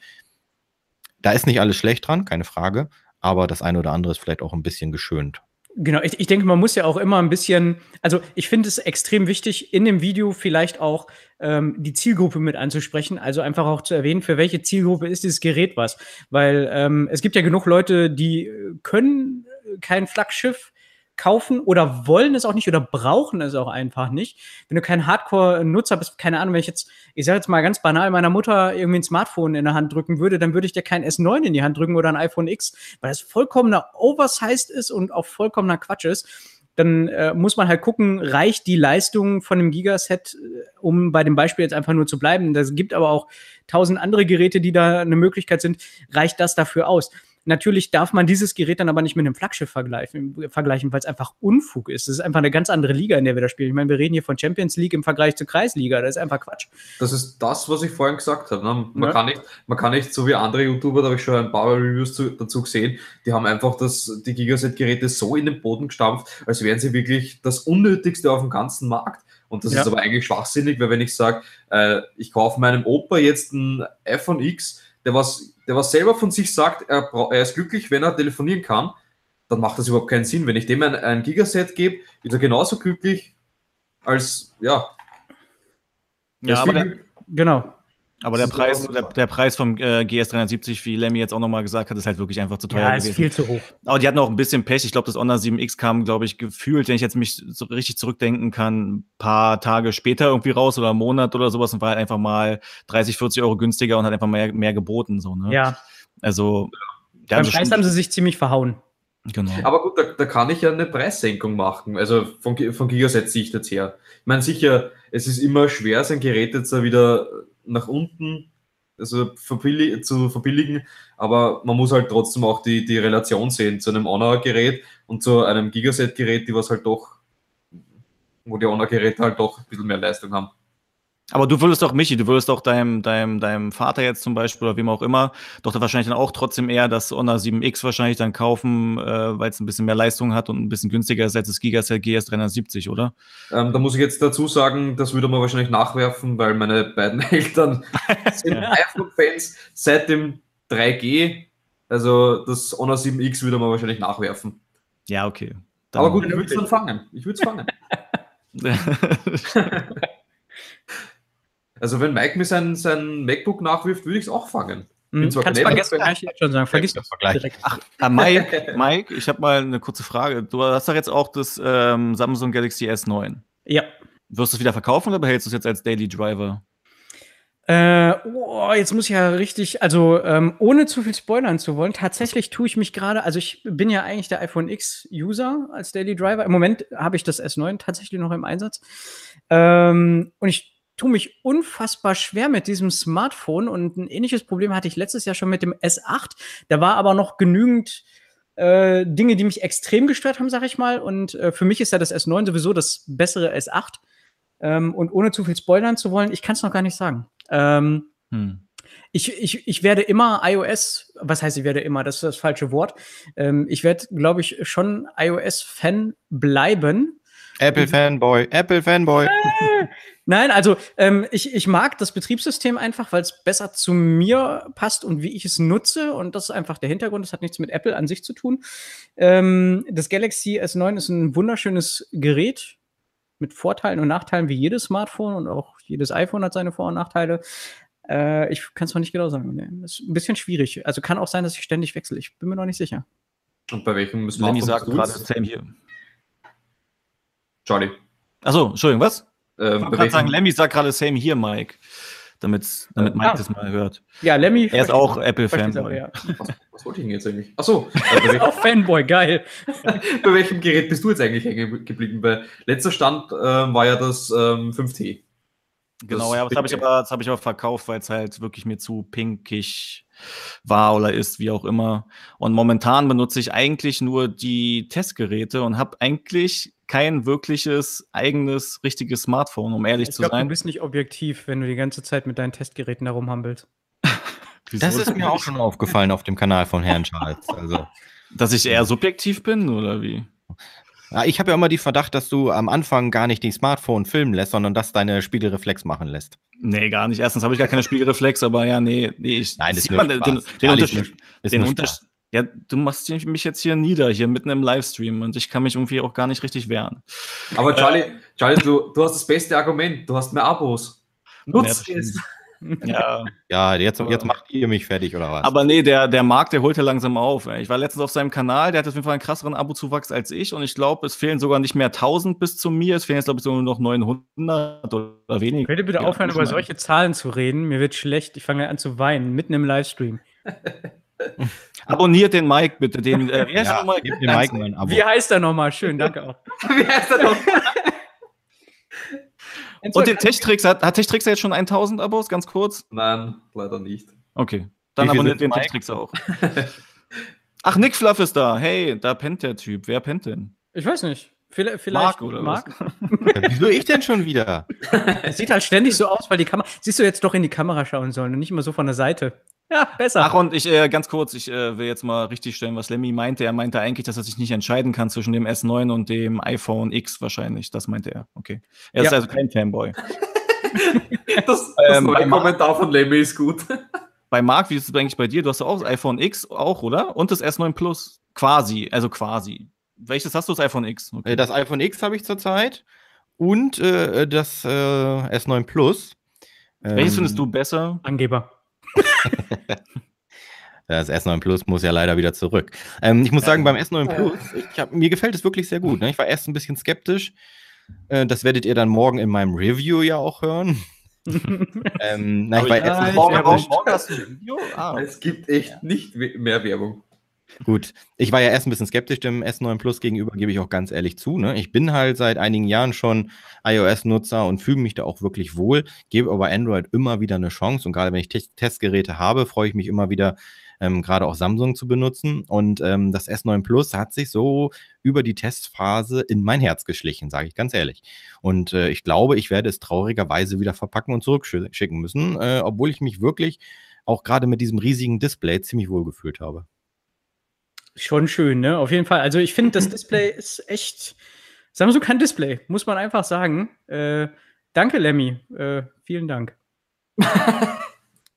Da ist nicht alles schlecht dran, keine Frage, aber das eine oder andere ist vielleicht auch ein bisschen geschönt. Genau, ich, ich denke, man muss ja auch immer ein bisschen, also ich finde es extrem wichtig, in dem Video vielleicht auch ähm, die Zielgruppe mit anzusprechen, also einfach auch zu erwähnen, für welche Zielgruppe ist dieses Gerät was. Weil ähm, es gibt ja genug Leute, die können kein Flaggschiff kaufen oder wollen es auch nicht oder brauchen es auch einfach nicht. Wenn du kein Hardcore-Nutzer bist, keine Ahnung, wenn ich jetzt, ich sage jetzt mal ganz banal, meiner Mutter irgendwie ein Smartphone in der Hand drücken würde, dann würde ich dir kein S9 in die Hand drücken oder ein iPhone X, weil das vollkommener Oversized ist und auch vollkommener Quatsch ist. Dann äh, muss man halt gucken, reicht die Leistung von einem Gigaset, äh, um bei dem Beispiel jetzt einfach nur zu bleiben. Es gibt aber auch tausend andere Geräte, die da eine Möglichkeit sind. Reicht das dafür aus? Natürlich darf man dieses Gerät dann aber nicht mit einem Flaggschiff vergleichen, vergleichen weil es einfach Unfug ist. Es ist einfach eine ganz andere Liga, in der wir da spielen. Ich meine, wir reden hier von Champions League im Vergleich zur Kreisliga. Das ist einfach Quatsch. Das ist das, was ich vorhin gesagt habe. Ne? Man, ja. kann nicht, man kann nicht, so wie andere YouTuber, da habe ich schon ein paar Reviews zu, dazu gesehen, die haben einfach das, die Gigaset-Geräte so in den Boden gestampft, als wären sie wirklich das Unnötigste auf dem ganzen Markt. Und das ja. ist aber eigentlich schwachsinnig, weil wenn ich sage, äh, ich kaufe meinem Opa jetzt ein iPhone X, der was, der was selber von sich sagt, er, er ist glücklich, wenn er telefonieren kann, dann macht das überhaupt keinen Sinn. Wenn ich dem ein, ein Gigaset gebe, ist er genauso glücklich als, ja. Ja, aber der, genau. Aber der Preis, der, der, Preis vom äh, GS370, wie Lemmy jetzt auch nochmal gesagt hat, ist halt wirklich einfach zu teuer. Ja, ist gewesen. viel zu hoch. Aber die hatten auch ein bisschen Pech. Ich glaube, das Honor 7X kam, glaube ich, gefühlt, wenn ich jetzt mich so richtig zurückdenken kann, ein paar Tage später irgendwie raus oder einen Monat oder sowas und war halt einfach mal 30, 40 Euro günstiger und hat einfach mehr, mehr geboten. So, ne? Ja. Also. Beim Preis haben sie sich ziemlich verhauen. Genau. Aber gut, da, da, kann ich ja eine Preissenkung machen, also von, von Gigaset-Sicht jetzt her. Ich meine, sicher, es ist immer schwer, sein Gerät jetzt wieder nach unten also verbillig, zu verbilligen, aber man muss halt trotzdem auch die, die Relation sehen zu einem Honor-Gerät und zu einem Gigaset-Gerät, die was halt doch, wo die Honor-Geräte halt doch ein bisschen mehr Leistung haben. Aber du würdest doch, Michi, du würdest doch deinem, deinem, deinem Vater jetzt zum Beispiel oder wem auch immer, doch dann wahrscheinlich dann auch trotzdem eher das Honor 7X wahrscheinlich dann kaufen, äh, weil es ein bisschen mehr Leistung hat und ein bisschen günstiger ist als das Gigaset GS 370, oder? Ähm, da muss ich jetzt dazu sagen, das würde man wahrscheinlich nachwerfen, weil meine beiden Eltern sind iPhone-Fans seit dem 3G. Also das Honor 7X würde man wahrscheinlich nachwerfen. Ja, okay. Dann Aber gut, ich würde es dann fangen. Ich würde es fangen. Also wenn Mike mir sein, sein MacBook nachwirft, würde ich es auch fangen. Mhm, kannst vergessen, kann ich jetzt schon sagen. Vergiss das direkt. Ach, ah, Mike, Mike, ich habe mal eine kurze Frage. Du hast doch jetzt auch das ähm, Samsung Galaxy S9. Ja. Wirst du es wieder verkaufen oder behältst du es jetzt als Daily Driver? Äh, oh, jetzt muss ich ja richtig, also ähm, ohne zu viel spoilern zu wollen, tatsächlich tue ich mich gerade, also ich bin ja eigentlich der iPhone X-User als Daily Driver. Im Moment habe ich das S9 tatsächlich noch im Einsatz. Ähm, und ich tue mich unfassbar schwer mit diesem Smartphone und ein ähnliches Problem hatte ich letztes Jahr schon mit dem S8. Da war aber noch genügend äh, Dinge, die mich extrem gestört haben, sag ich mal. Und äh, für mich ist ja das S9 sowieso das bessere S8. Ähm, und ohne zu viel spoilern zu wollen, ich kann es noch gar nicht sagen. Ähm, hm. Ich, ich, ich werde immer iOS, was heißt, ich werde immer, das ist das falsche Wort. Ähm, ich werde, glaube ich, schon iOS-Fan bleiben. Apple Fanboy, Apple Fanboy. Äh, nein, also ähm, ich, ich mag das Betriebssystem einfach, weil es besser zu mir passt und wie ich es nutze. Und das ist einfach der Hintergrund. Das hat nichts mit Apple an sich zu tun. Ähm, das Galaxy S9 ist ein wunderschönes Gerät mit Vorteilen und Nachteilen wie jedes Smartphone und auch jedes iPhone hat seine Vor- und Nachteile. Äh, ich kann es noch nicht genau sagen. Nee, ist ein bisschen schwierig. Also kann auch sein, dass ich ständig wechsle. Ich bin mir noch nicht sicher. Und bei welchem Smartphone? Lenny sagt gerade Sam hier. Charlie. Achso, Entschuldigung, was? Ähm, ich wollte sagen, Lemmy sagt gerade Same hier, Mike. Damit, damit Mike ah. das mal hört. Ja, Lemmy. Er ist auch Apple-Fanboy. Ja. Was, was, wollte ich denn jetzt eigentlich? Achso. Äh, auch Fanboy, geil. bei welchem Gerät bist du jetzt eigentlich hängen geblieben? Bei letzter Stand äh, war ja das ähm, 5T. Genau, das ja, das habe ich, aber, hab ich aber verkauft, weil es halt wirklich mir zu pinkig war oder ist, wie auch immer. Und momentan benutze ich eigentlich nur die Testgeräte und habe eigentlich kein wirkliches eigenes richtiges Smartphone, um ehrlich ich zu glaub, sein. Du bist nicht objektiv, wenn du die ganze Zeit mit deinen Testgeräten da rumhampelst. das ist mir auch schon aufgefallen auf dem Kanal von Herrn Charles. Also. Dass ich eher subjektiv bin, oder wie? Ja, ich habe ja immer die Verdacht, dass du am Anfang gar nicht die Smartphone filmen lässt, sondern dass deine Spiegelreflex machen lässt. Nee, gar nicht. Erstens habe ich gar keine Spiegelreflex, aber ja, nee, nee ich Nein, das ist man, den, den, den Unterschied. Den Unterschied. Ja, du machst mich jetzt hier nieder, hier mitten im Livestream und ich kann mich irgendwie auch gar nicht richtig wehren. Aber Charlie, Charlie du, du hast das beste Argument, du hast mehr Abos. Nutzt es. Ja, ja jetzt, jetzt macht ihr mich fertig, oder was? Aber nee, der, der Markt, der holt ja langsam auf. Ich war letztens auf seinem Kanal, der hat auf jeden Fall einen krasseren Abo-Zuwachs als ich und ich glaube, es fehlen sogar nicht mehr 1000 bis zu mir, es fehlen jetzt, glaube ich, nur noch 900 oder weniger. Könnt ihr bitte aufhören, über solche Zahlen zu reden? Mir wird schlecht, ich fange an zu weinen, mitten im Livestream. Abonniert den Mike bitte. Den, äh, wie, heißt ja, nochmal? Den Mike mein Abo. wie heißt er nochmal? Schön, danke auch. wie heißt er nochmal? Und den Techtricks, hat, hat Techtricks jetzt schon 1000 Abos, ganz kurz? Nein, leider nicht. Okay, dann abonniert den Techtricks auch. Ach, Nick Fluff ist da. Hey, da pennt der Typ. Wer pennt denn? Ich weiß nicht. Vielleicht Mark oder Mark? Ja, wieso ich denn schon wieder? Es sieht halt ständig so aus, weil die Kamera. Siehst du jetzt doch in die Kamera schauen sollen und nicht immer so von der Seite. Ja, besser. Ach, und ich, äh, ganz kurz, ich äh, will jetzt mal richtig stellen, was Lemmy meinte. Er meinte eigentlich, dass er sich nicht entscheiden kann zwischen dem S9 und dem iPhone X wahrscheinlich. Das meinte er. Okay. Er ja. ist also kein Fanboy. das das ähm, neue Kommentar von Lemmy ist gut. Bei Marc, wie ist es eigentlich bei dir? Du hast auch das iPhone X auch, oder? Und das S9 Plus. Quasi, also quasi. Welches hast du, das iPhone X? Okay. Äh, das iPhone X habe ich zurzeit und äh, das äh, S9 Plus. Welches ähm, findest du besser? Angeber. Das S9 Plus muss ja leider wieder zurück. Ähm, ich muss sagen, beim S9 Plus, ich hab, mir gefällt es wirklich sehr gut. Ne? Ich war erst ein bisschen skeptisch. Äh, das werdet ihr dann morgen in meinem Review ja auch hören. ähm, na, ich war erst morgen, morgen, morgen hast du ein Video? Ah. Es gibt echt nicht mehr Werbung. Gut, ich war ja erst ein bisschen skeptisch dem S9 Plus gegenüber, gebe ich auch ganz ehrlich zu. Ne? Ich bin halt seit einigen Jahren schon iOS-Nutzer und fühle mich da auch wirklich wohl, gebe aber Android immer wieder eine Chance und gerade wenn ich Te Testgeräte habe, freue ich mich immer wieder, ähm, gerade auch Samsung zu benutzen. Und ähm, das S9 Plus hat sich so über die Testphase in mein Herz geschlichen, sage ich ganz ehrlich. Und äh, ich glaube, ich werde es traurigerweise wieder verpacken und zurückschicken müssen, äh, obwohl ich mich wirklich auch gerade mit diesem riesigen Display ziemlich wohl gefühlt habe. Schon schön, ne? Auf jeden Fall. Also ich finde, das Display ist echt, Samsung kann Display, muss man einfach sagen. Äh, danke, Lemmy. Äh, vielen Dank.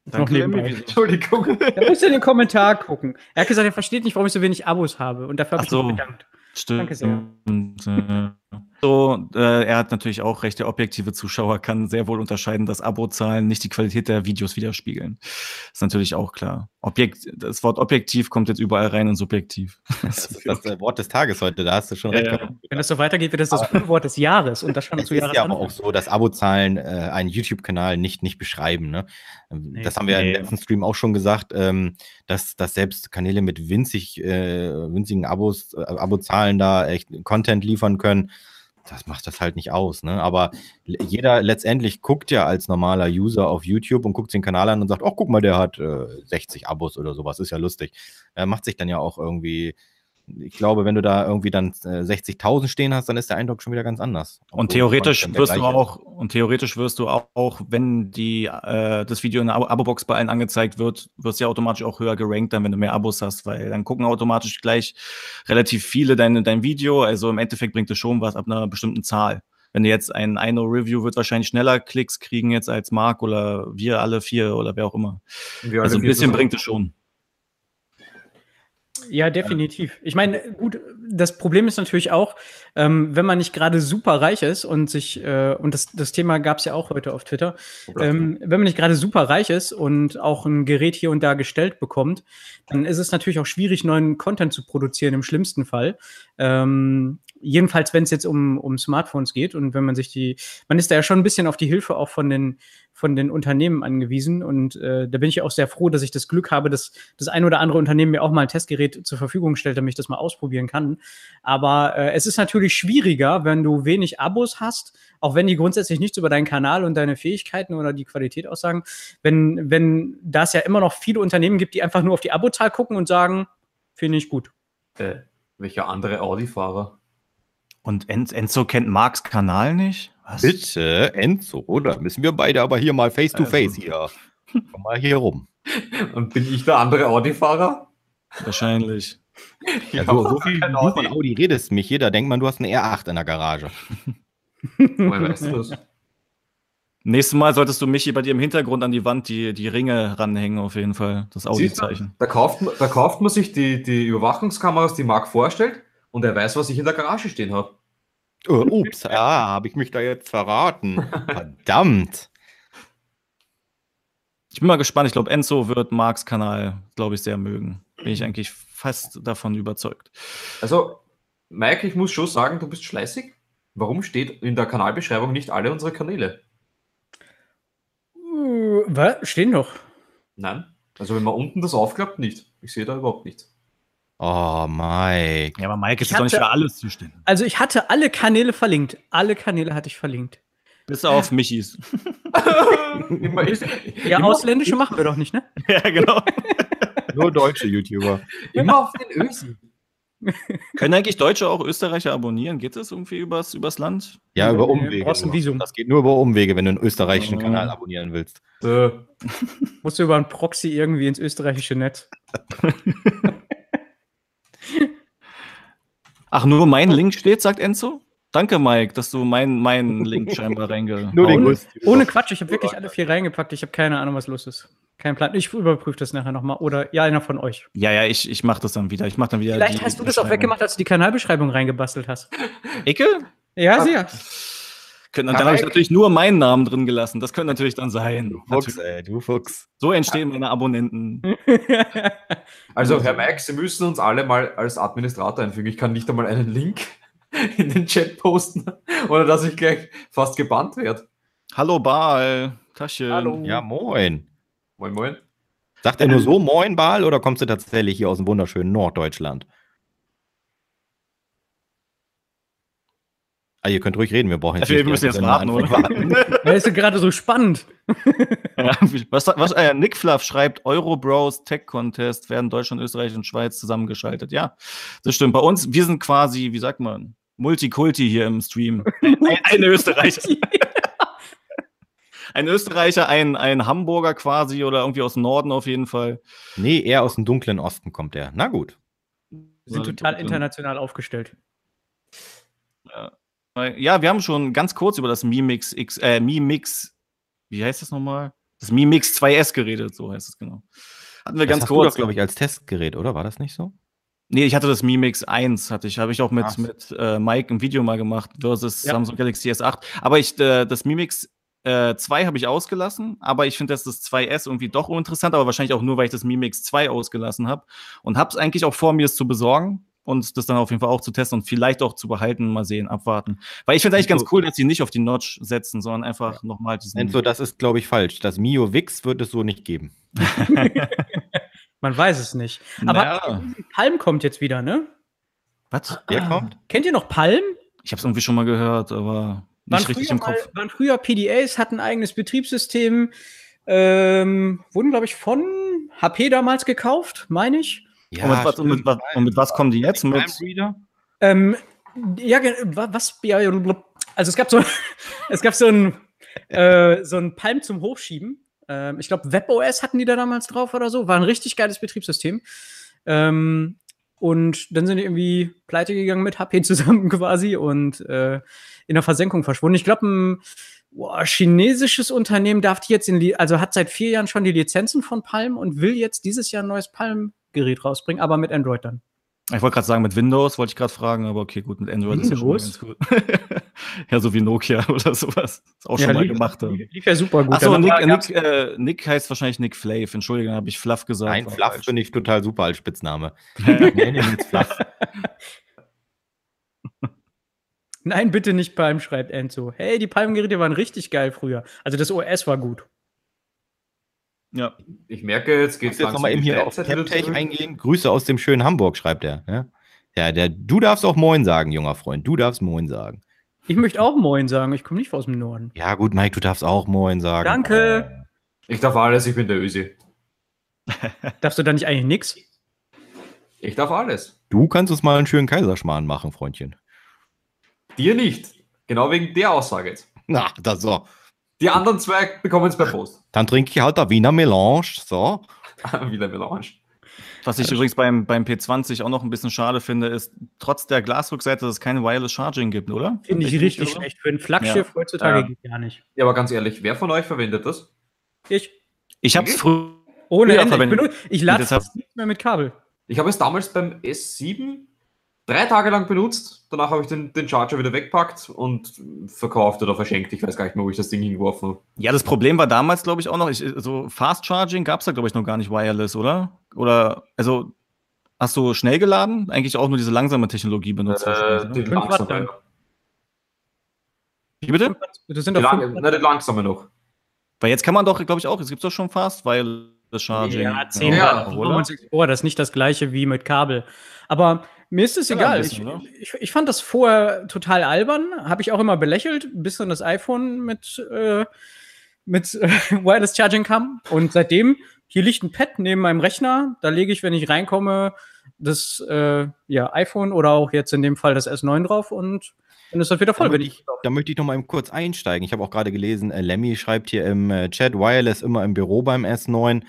Danke, Lemmy. Entschuldigung. Er muss in den Kommentar gucken. Er hat gesagt, er versteht nicht, warum ich so wenig Abos habe. Und dafür habe ich so. mich bedankt. Stimmt. Danke sehr. So, äh, er hat natürlich auch recht, der objektive Zuschauer kann sehr wohl unterscheiden, dass Abozahlen nicht die Qualität der Videos widerspiegeln. Ist natürlich auch klar. Objekt, das Wort objektiv kommt jetzt überall rein in subjektiv. Das ist das äh, Wort des Tages heute, da hast du schon recht. Ja, Wenn das so weitergeht, wird das das Wort des Jahres und das schon zu Jahres. Es ist ja aber auch so, dass Abozahlen äh, einen YouTube-Kanal nicht, nicht beschreiben. Ne? Ähm, nee, das haben wir nee, im letzten Stream auch schon gesagt, ähm, dass, dass selbst Kanäle mit winzig, äh, winzigen Abos, äh, Abozahlen da echt Content liefern können das macht das halt nicht aus. Ne? Aber jeder letztendlich guckt ja als normaler User auf YouTube und guckt den Kanal an und sagt, oh, guck mal, der hat äh, 60 Abos oder sowas, ist ja lustig. Er macht sich dann ja auch irgendwie ich glaube, wenn du da irgendwie dann äh, 60.000 stehen hast, dann ist der Eindruck schon wieder ganz anders. Und theoretisch wirst du auch, und theoretisch wirst du auch, auch wenn die, äh, das Video in der Abo-Box bei allen angezeigt wird, wirst du ja automatisch auch höher gerankt, dann, wenn du mehr Abos hast, weil dann gucken automatisch gleich relativ viele dein, dein Video. Also im Endeffekt bringt es schon was ab einer bestimmten Zahl. Wenn du jetzt ein Eino Review wird wahrscheinlich schneller Klicks kriegen jetzt als Marc oder wir alle vier oder wer auch immer. Also ein bisschen bringt es schon. Ja, definitiv. Ich meine, gut, das Problem ist natürlich auch, ähm, wenn man nicht gerade super reich ist und sich, äh, und das, das Thema gab es ja auch heute auf Twitter, ähm, wenn man nicht gerade super reich ist und auch ein Gerät hier und da gestellt bekommt, dann ist es natürlich auch schwierig, neuen Content zu produzieren, im schlimmsten Fall. Ähm, jedenfalls, wenn es jetzt um, um Smartphones geht und wenn man sich die, man ist da ja schon ein bisschen auf die Hilfe auch von den, von den Unternehmen angewiesen und äh, da bin ich auch sehr froh, dass ich das Glück habe, dass das ein oder andere Unternehmen mir auch mal ein Testgerät zur Verfügung stellt, damit ich das mal ausprobieren kann. Aber äh, es ist natürlich schwieriger, wenn du wenig Abos hast, auch wenn die grundsätzlich nichts über deinen Kanal und deine Fähigkeiten oder die Qualität aussagen, wenn, wenn das ja immer noch viele Unternehmen gibt, die einfach nur auf die Abozahl gucken und sagen, finde ich gut. Äh, welcher andere Audi-Fahrer? Und Enzo kennt Marks Kanal nicht? Was? Bitte, Enzo, da müssen wir beide aber hier mal face to also. face hier. Komm mal hier rum. Und bin ich der andere Audi-Fahrer? Wahrscheinlich. Ja, so, so viel du von Audi redest, mich jeder denkt man, du hast eine R8 in der Garage. Woher weißt du das? Nächstes Mal solltest du mich hier bei dir im Hintergrund an die Wand die, die Ringe ranhängen, auf jeden Fall. Das Audi-Zeichen. Da, kauft, da kauft man sich die, die Überwachungskameras, die Marc vorstellt, und er weiß, was ich in der Garage stehen habe. Oh, ups, ah, habe ich mich da jetzt verraten. Verdammt. Ich bin mal gespannt. Ich glaube, Enzo wird Marks Kanal, glaube ich, sehr mögen. Bin ich eigentlich fast davon überzeugt. Also, Mike, ich muss schon sagen, du bist schleißig. Warum steht in der Kanalbeschreibung nicht alle unsere Kanäle? Uh, was? Stehen doch. Nein. Also, wenn man unten das aufklappt, nicht. Ich sehe da überhaupt nichts. Oh, Mike. Ja, aber Mike ist doch nicht für alles zuständig. Also ich hatte alle Kanäle verlinkt. Alle Kanäle hatte ich verlinkt. Bis auf Michis. ja, ausländische machen wir doch nicht, ne? Ja, genau. Nur deutsche YouTuber. Immer auf den Ösen. Können eigentlich Deutsche auch Österreicher abonnieren? Geht das irgendwie übers, übers Land? Ja, über Umwege. Brauchst ein Visum. Das geht nur über Umwege, wenn du einen österreichischen oh. Kanal abonnieren willst. Äh. Musst du über einen Proxy irgendwie ins österreichische Netz. Ach, nur mein Link steht, sagt Enzo? Danke, Mike, dass du meinen mein Link scheinbar reinge. Nur den Gust. Ohne Quatsch, ich habe wirklich alle vier reingepackt. Ich habe keine Ahnung, was los ist. Kein Plan. Ich überprüfe das nachher nochmal. Oder ja, einer von euch. Ja, ja, ich, ich mache das dann wieder. Ich mache dann wieder. Vielleicht hast du das auch weggemacht, als du die Kanalbeschreibung reingebastelt hast. Ecke? Ja, sehr. Können, dann habe ich natürlich nur meinen Namen drin gelassen. Das könnte natürlich dann sein. Du Fuchs, ey, du Fuchs. So entstehen meine Abonnenten. also, Herr Max, Sie müssen uns alle mal als Administrator einfügen. Ich kann nicht einmal einen Link in den Chat posten, oder dass ich gleich fast gebannt werde. Hallo, Baal. Taschen. Hallo. Ja, moin. Moin, moin. Sagt er nur so Moin Ball oder kommst du tatsächlich hier aus dem wunderschönen Norddeutschland? Ah, ihr könnt ruhig reden, wir brauchen jetzt. Ja, wir müssen jetzt warten, oder? ja, ist ja gerade so spannend. ja, was, was äh, Nick Fluff schreibt, Eurobros Tech Contest werden Deutschland, Österreich und Schweiz zusammengeschaltet. Ja, das stimmt. Bei uns, wir sind quasi, wie sagt man, Multikulti hier im Stream. ein, ein Österreicher. ein Österreicher, ein, ein Hamburger quasi oder irgendwie aus dem Norden auf jeden Fall. Nee, eher aus dem dunklen Osten kommt er. Na gut. Wir sind total international aufgestellt. Ja. Wir haben schon ganz kurz über das Mi Mix X, äh, Mi Mix, wie heißt das nochmal? Das Mi Mix 2S geredet, so heißt es genau. Hatten wir das ganz kurz. glaube ich, als Testgerät, oder? War das nicht so? Nee, ich hatte das Mi Mix 1, hatte ich, habe ich auch mit, mit äh, Mike ein Video mal gemacht versus ja. Samsung Galaxy S8. Aber ich, äh, das Mi Mix äh, 2 habe ich ausgelassen, aber ich finde, dass das 2S irgendwie doch uninteressant, aber wahrscheinlich auch nur, weil ich das Mi Mix 2 ausgelassen habe und habe es eigentlich auch vor, mir es zu besorgen und das dann auf jeden Fall auch zu testen und vielleicht auch zu behalten, mal sehen, abwarten. Weil ich finde eigentlich ganz cool, dass sie nicht auf die Notch setzen, sondern einfach ja. nochmal diesen. Enzo, das ist, glaube ich, falsch. Das Mio Wix wird es so nicht geben. Man weiß es nicht. Aber naja. Palm kommt jetzt wieder, ne? Was? Der ah. kommt? Kennt ihr noch Palm? Ich habe es irgendwie schon mal gehört, aber nicht richtig im Kopf. Mal, waren früher PDAs, hatten ein eigenes Betriebssystem, ähm, wurden, glaube ich, von HP damals gekauft, meine ich. Ja, und, mit was, und, mit was, und, mit was, kommen die jetzt? Mit ähm, ja, was, ja, also es gab so, es gab so ein, äh, so ein Palm zum Hochschieben. Ähm, ich glaube, WebOS hatten die da damals drauf oder so. War ein richtig geiles Betriebssystem. Ähm, und dann sind die irgendwie pleite gegangen mit HP zusammen quasi und äh, in der Versenkung verschwunden. Ich glaube, ein boah, chinesisches Unternehmen darf die jetzt in, also hat seit vier Jahren schon die Lizenzen von Palm und will jetzt dieses Jahr ein neues Palm Gerät rausbringen, aber mit Android dann. Ich wollte gerade sagen, mit Windows wollte ich gerade fragen, aber okay, gut, mit Android Windows? ist ja schon ganz gut. ja, so wie Nokia oder sowas. Ist auch ja, schon mal lief, gemacht. Lief ja super gut. Achso, Nick, Nick, äh, Nick heißt wahrscheinlich Nick Flav. Entschuldigung, habe ich Fluff gesagt. Nein, Fluff finde ich total super als Spitzname. Fluff. Nein, bitte nicht Palm, schreibt Enzo. Hey, die Palmgeräte waren richtig geil früher. Also das OS war gut. Ja. Ich merke, jetzt geht es jetzt nochmal eben hier auf Captech eingehen. Grüße aus dem schönen Hamburg, schreibt er. Ja? ja, der, du darfst auch Moin sagen, junger Freund. Du darfst Moin sagen. Ich möchte auch Moin sagen. Ich komme nicht aus dem Norden. Ja, gut, Mike, du darfst auch Moin sagen. Danke. Ich darf alles, ich bin der Ösi. Darfst du da nicht eigentlich nichts? Ich darf alles. Du kannst uns mal einen schönen Kaiserschmarrn machen, Freundchen. Dir nicht. Genau wegen der Aussage jetzt. Na, das so. Die anderen zwei bekommen es per Post. Dann trinke ich halt da Wiener Melange. So. Wiener Melange. Was ich übrigens beim, beim P20 auch noch ein bisschen schade finde, ist, trotz der Glasrückseite, dass es keine Wireless Charging gibt, oder? Finde ich richtig oder? schlecht. Für ein Flaggschiff ja. heutzutage ja. geht gar nicht. Ja, aber ganz ehrlich, wer von euch verwendet das? Ich. Ich habe es früher ohne Ende. verwendet. Ich, ich lade es nicht mehr mit Kabel. Ich habe es damals beim S7 drei Tage lang benutzt. Danach habe ich den, den Charger wieder weggepackt und verkauft oder verschenkt. Ich weiß gar nicht mehr, wo ich das Ding hingeworfen habe. Ja, das Problem war damals, glaube ich, auch noch, ich, so Fast Charging gab es da, glaube ich, noch gar nicht wireless, oder? Oder, also, hast du schnell geladen? Eigentlich auch nur diese langsame Technologie benutzt. Äh, die langsame. Wie bitte? Das sind die, lang, na, die langsame noch. Weil jetzt kann man doch, glaube ich, auch, es gibt doch schon Fast Wireless Charging. Ja, 10 ja, ja. Oh, das ist nicht das gleiche wie mit Kabel. Aber mir ist es egal. Bisschen, ich, ich, ich, fand das vorher total albern, habe ich auch immer belächelt, bis dann das iPhone mit, äh, mit äh, Wireless Charging kam. Und seitdem, hier liegt ein Pad neben meinem Rechner, da lege ich, wenn ich reinkomme, das äh, ja, iPhone oder auch jetzt in dem Fall das S9 drauf und dann ist das wieder voll. Da, ich, da möchte ich noch mal eben kurz einsteigen. Ich habe auch gerade gelesen, äh, Lemmy schreibt hier im äh, Chat, Wireless immer im Büro beim S9.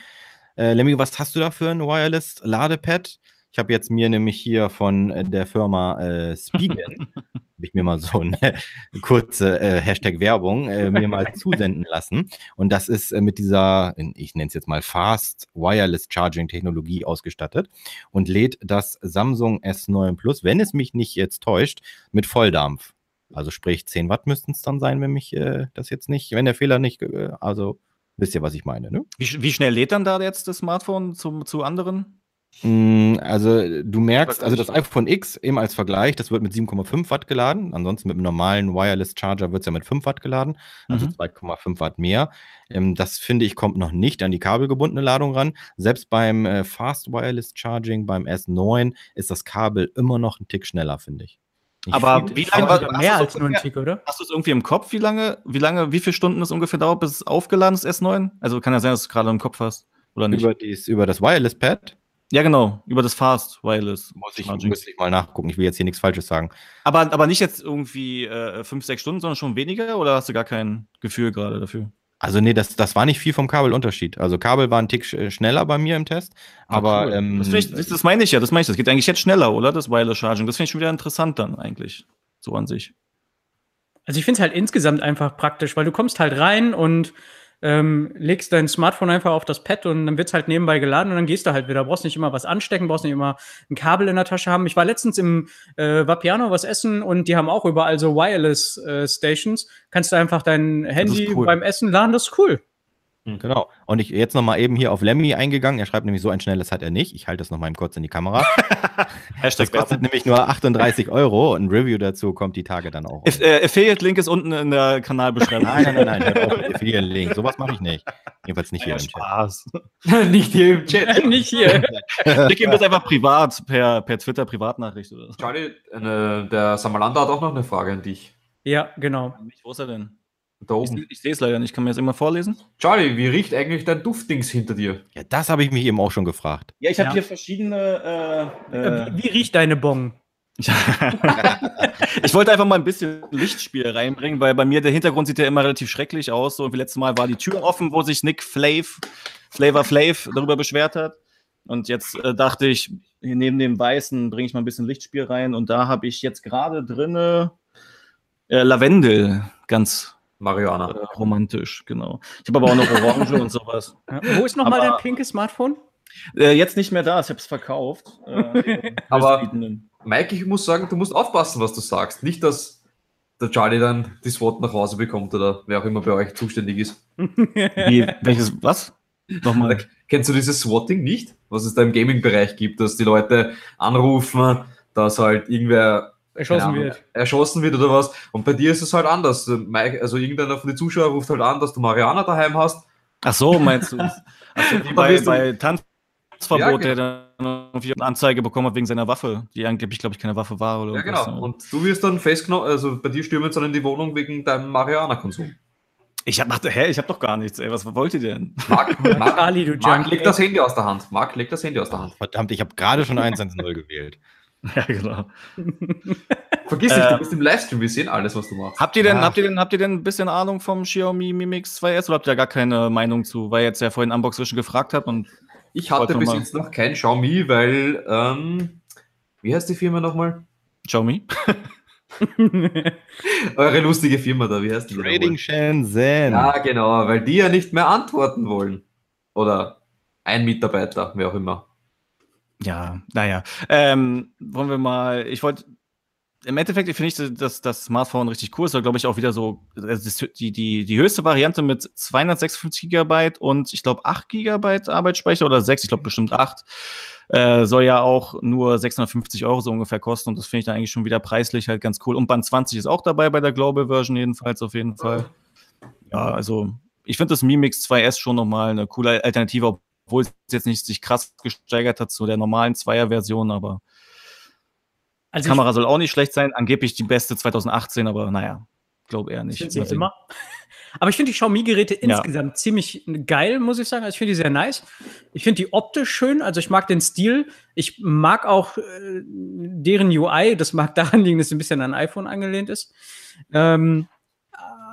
Äh, Lemmy, was hast du da für ein Wireless-Ladepad? Ich habe jetzt mir nämlich hier von äh, der Firma äh, Spigen, habe ich mir mal so eine kurze äh, Hashtag Werbung äh, mir mal zusenden lassen. Und das ist äh, mit dieser, ich nenne es jetzt mal Fast Wireless Charging Technologie ausgestattet und lädt das Samsung S9 Plus, wenn es mich nicht jetzt täuscht, mit Volldampf. Also sprich 10 Watt müssten es dann sein, wenn mich äh, das jetzt nicht, wenn der Fehler nicht, also wisst ihr, was ich meine, ne? Wie, wie schnell lädt dann da jetzt das Smartphone zum, zu anderen? Mm, also du merkst, also das iPhone X eben als Vergleich, das wird mit 7,5 Watt geladen. Ansonsten mit einem normalen Wireless Charger wird es ja mit 5 Watt geladen, also mhm. 2,5 Watt mehr. Ähm, das finde ich kommt noch nicht an die kabelgebundene Ladung ran. Selbst beim äh, Fast Wireless Charging beim S9 ist das Kabel immer noch ein Tick schneller, finde ich. ich. aber wie lange aber mehr als nur ein Tick, oder? Hast du es irgendwie im Kopf, wie lange, wie lange, wie viele Stunden es ungefähr dauert, bis es aufgeladen ist, S9? Also kann ja sein, dass du es gerade im Kopf hast. Oder nicht? Über, dies, über das Wireless Pad? Ja, genau, über das Fast Wireless. Muss ich, muss ich mal nachgucken. Ich will jetzt hier nichts Falsches sagen. Aber, aber nicht jetzt irgendwie äh, fünf, sechs Stunden, sondern schon weniger oder hast du gar kein Gefühl gerade dafür? Also, nee, das, das war nicht viel vom Kabelunterschied. Also, Kabel war ein Tick schneller bei mir im Test. Ah, aber. Cool. Ähm, das, ich, das, meine ich ja, das meine ich. Das geht eigentlich jetzt schneller, oder? Das Wireless Charging. Das finde ich schon wieder interessant dann eigentlich. So an sich. Also, ich finde es halt insgesamt einfach praktisch, weil du kommst halt rein und ähm, legst dein Smartphone einfach auf das Pad und dann wird es halt nebenbei geladen und dann gehst du halt wieder. Brauchst nicht immer was anstecken, brauchst nicht immer ein Kabel in der Tasche haben. Ich war letztens im äh, Vapiano was essen und die haben auch überall so Wireless äh, Stations. Kannst du einfach dein Handy cool. beim Essen laden, das ist cool. Hm. Genau. Und ich jetzt nochmal eben hier auf Lemmy eingegangen. Er schreibt nämlich so ein schnelles hat er nicht. Ich halte das nochmal kurz in die Kamera. das kostet nämlich nur 38 Euro. Ein Review dazu kommt die Tage dann auch. Äh, Affiliate-Link ist unten in der Kanalbeschreibung. nein, nein, nein, nein. Affiliate-Link. Sowas mache ich nicht. Jedenfalls nicht hier im Spaß. nicht hier im Chat. nicht hier. Schick ihm das einfach privat, per, per Twitter, Privatnachricht oder so. Charlie, eine, der Samalanda hat auch noch eine Frage an dich. Ja, genau. Wo ist er denn? Da oben. Ich, ich sehe es leider nicht. Kann mir das immer vorlesen? Charlie, wie riecht eigentlich dein Duftdings hinter dir? Ja, das habe ich mich eben auch schon gefragt. Ja, ich habe ja. hier verschiedene. Äh, äh, wie, wie, riecht deine Bong? ich wollte einfach mal ein bisschen Lichtspiel reinbringen, weil bei mir der Hintergrund sieht ja immer relativ schrecklich aus. So wie letztes Mal war die Tür offen, wo sich Nick Flav, Flavor Flav darüber beschwert hat. Und jetzt äh, dachte ich, neben dem Weißen bringe ich mal ein bisschen Lichtspiel rein. Und da habe ich jetzt gerade drinne äh, Lavendel, ganz Marihuana. Äh, romantisch, genau. Ich habe aber auch noch Orange und sowas. Ja, wo ist nochmal dein pinkes Smartphone? Äh, jetzt nicht mehr da, ich habe es verkauft. Äh, aber Mike, ich muss sagen, du musst aufpassen, was du sagst. Nicht, dass der Charlie dann die SWAT nach Hause bekommt oder wer auch immer bei euch zuständig ist. Wie, welches, was? Nochmal. Kennst du dieses Swatting nicht? Was es da im Gaming-Bereich gibt, dass die Leute anrufen, dass halt irgendwer erschossen wird. Erschossen wird oder was. Und bei dir ist es halt anders. Also irgendeiner von den Zuschauern ruft halt an, dass du Mariana daheim hast. Ach so, meinst du? Also wie bei, bei Tanzverbot, ja, genau. der dann irgendwie eine Anzeige bekommen hat wegen seiner Waffe, die angeblich, glaube ich, keine Waffe war. Oder ja, genau. So. Und du wirst dann festgenommen, also bei dir stürmen sie dann in die Wohnung wegen deinem Mariana-Konsum. Ich hab, hä, ich hab doch gar nichts, ey. Was wollt ihr denn? Marc, Marc, Ali, du Marc leg das Handy aus der Hand. Marc, leg das Handy aus der Hand. Verdammt, ich habe gerade schon 1 1 0 gewählt. Ja, genau. Vergiss nicht, äh, du bist im Livestream, wir sehen alles, was du machst. Habt ihr denn, ja. habt ihr denn, habt ihr denn ein bisschen Ahnung vom Xiaomi Mi Mix 2S oder habt ihr da gar keine Meinung zu? Weil jetzt ja vorhin Unbox gefragt hat und. Ich hatte bis jetzt noch kein Xiaomi, weil, ähm, wie heißt die Firma nochmal? Xiaomi? Eure lustige Firma da, wie heißt die? Trading Shenzhen. Ja, genau, weil die ja nicht mehr antworten wollen. Oder ein Mitarbeiter, wer auch immer. Ja, naja. Ähm, wollen wir mal, ich wollte, im Endeffekt finde ich das, das Smartphone richtig cool. War, glaube ich, auch wieder so also die, die, die höchste Variante mit 256 Gigabyte und ich glaube 8 Gigabyte Arbeitsspeicher oder 6, ich glaube bestimmt 8. Äh, soll ja auch nur 650 Euro so ungefähr kosten und das finde ich dann eigentlich schon wieder preislich halt ganz cool. Und Band 20 ist auch dabei bei der Global Version jedenfalls auf jeden Fall. Ja, also ich finde das Mi Mix 2S schon nochmal eine coole Alternative, obwohl es jetzt nicht sich krass gesteigert hat zu der normalen Zweier-Version, aber also die Kamera soll auch nicht schlecht sein. Angeblich die beste 2018, aber naja, glaube eher nicht. Sie immer. Aber ich finde die Xiaomi-Geräte ja. insgesamt ziemlich geil, muss ich sagen. Also ich finde die sehr nice. Ich finde die optisch schön. Also ich mag den Stil. Ich mag auch äh, deren UI. Das mag daran liegen, dass es ein bisschen an ein iPhone angelehnt ist. Ähm,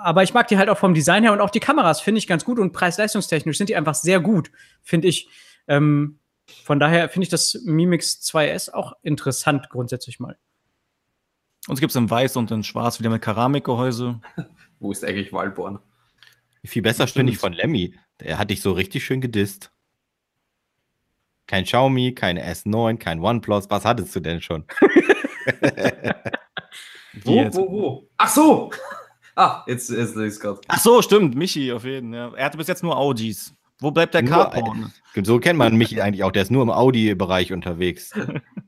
aber ich mag die halt auch vom Design her und auch die Kameras finde ich ganz gut und preis-leistungstechnisch sind die einfach sehr gut, finde ich. Ähm, von daher finde ich das Mimix 2S auch interessant grundsätzlich mal. Und es gibt es in Weiß und in Schwarz wieder mit Keramikgehäuse. Wo ist eigentlich Walborn? Viel besser finde ich von Lemmy. Der hat dich so richtig schön gedisst. Kein Xiaomi, keine S9, kein OnePlus. Was hattest du denn schon? wo, wo, wo? Ach so! Ah, jetzt, jetzt ist gerade. Ach so, stimmt, Michi auf jeden Fall. Ja. Er hatte bis jetzt nur Audis. Wo bleibt der Carporn? So kennt man mich eigentlich auch. Der ist nur im Audi-Bereich unterwegs.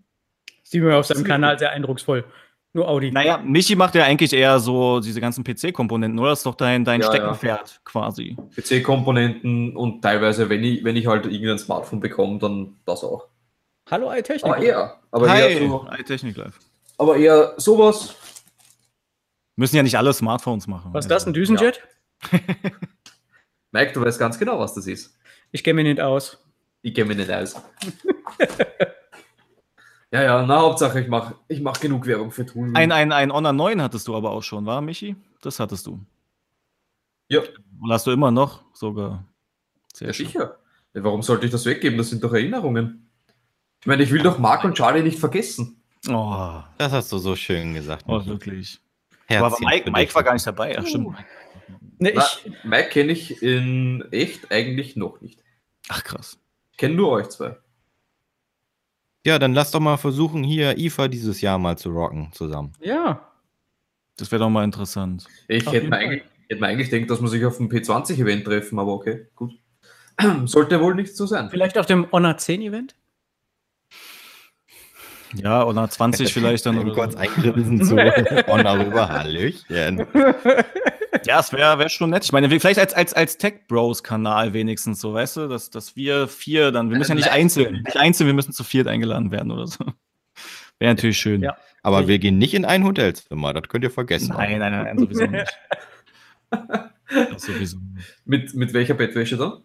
Sieht man auf seinem Kanal sehr eindrucksvoll. Nur Audi. Naja, Michi macht ja eigentlich eher so diese ganzen PC-Komponenten, oder? Das ist doch dein, dein Ja, Steckenpferd quasi. PC-Komponenten und teilweise, wenn ich, wenn ich halt irgendein Smartphone bekomme, dann das auch. Hallo iTechnik. Aber eher, aber Hi, eher, so, iTechnik Live. aber eher sowas. Müssen ja nicht alle Smartphones machen. Was ist das, ein Düsenjet? Mike, du weißt ganz genau, was das ist. Ich kenne mich nicht aus. Ich kenne mich nicht aus. ja, ja, na, Hauptsache, ich mache ich mach genug Werbung für Tool. Ein, ein, ein Honor 9 hattest du aber auch schon, war, Michi? Das hattest du. ja, Und hast du immer noch sogar. Sehr ja, schön. sicher. Ja, warum sollte ich das weggeben? Das sind doch Erinnerungen. Ich meine, ich will doch Mark und Charlie nicht vergessen. Oh, Das hast du so schön gesagt. oh Michi. wirklich. Herzchen aber Mike, Mike war gar nicht dabei. Ja, stimmt. Ne, Na, ich, Mike kenne ich in echt eigentlich noch nicht. Ach krass. Ich kenne nur euch zwei. Ja, dann lass doch mal versuchen, hier IFA dieses Jahr mal zu rocken zusammen. ja. Das wäre doch mal interessant. Ich Auf hätte mir, eigentlich, hätte mir eigentlich gedacht, dass man sich auf dem P20-Event treffen, aber okay, gut. Sollte wohl nicht so sein. Vielleicht auf dem Honor 10 Event? Ja, oder 20 vielleicht dann. Oder kurz so. eingrinsen zu Honor rüber. Hallöchen. Ja, es wäre wär schon nett. Ich meine, wir- vielleicht als, als, als Tech Bros-Kanal wenigstens so, weißt du, dass, dass wir vier dann, wir müssen ja nicht einzeln, nicht einzeln, wir müssen zu viert eingeladen werden oder so. Wäre natürlich schön. Ja. Aber wir gehen nicht in ein Hotelzimmer, das könnt ihr vergessen. Nein, nein, nein, nein, sowieso nicht. Das sowieso nicht. Mit, mit welcher Bettwäsche dann?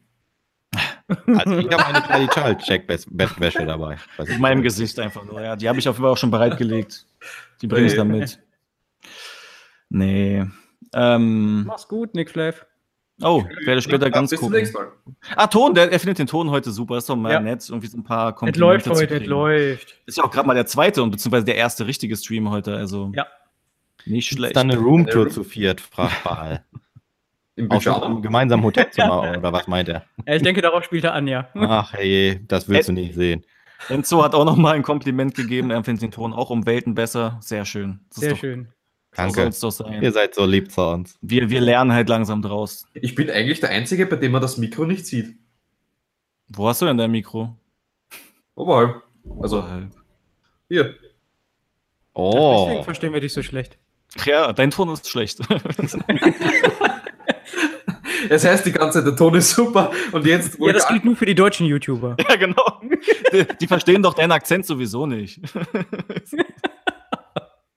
Also ich habe eine Charlie Child Check Bettwäsche dabei. In ich meinem. Gesicht einfach nur, ja. Die habe ich auf jeden Fall auch schon bereitgelegt. Die bringe ich dann mit. Nee. Ähm, Mach's gut, Nick Flav. oh, werde später ganz Bis zum gucken. nächsten Mal. Ah, Ton, der, er findet den Ton heute super. Ist doch mal Ja. nett, irgendwie so ein paar Es Komplimente läuft zu heute, es läuft. Ist ja auch gerade mal der zweite und beziehungsweise der erste richtige Stream heute. Also Ja. nicht Ist schlecht. dann eine Roomtour zu viert, fragt Paul. Im Auch schon im Pyjama. gemeinsamen Hotelzimmer, oder was meint er? Ja, ich denke, darauf spielt er an, ja. Ach hey, das willst du nicht sehen. Enzo hat auch noch mal ein Kompliment gegeben. Er findet den Ton auch um Welten besser. Sehr schön. Das Sehr ist doch, schön. So Danke. soll's doch sein. Ihr seid so lieb zu uns. Wir, wir lernen halt langsam draus. Ich bin eigentlich der Einzige, bei dem man das Mikro nicht sieht. Wo hast du denn dein Mikro? Oberhalb. Also, Äh, hier. Deswegen Oh, verstehen wir dich so schlecht. Ja, dein Ton ist schlecht. Es heißt die ganze Zeit, der Ton ist super. Und jetzt, Ja, das gilt nur für die deutschen YouTuber. ja, genau. Die, die verstehen doch deinen Akzent sowieso nicht.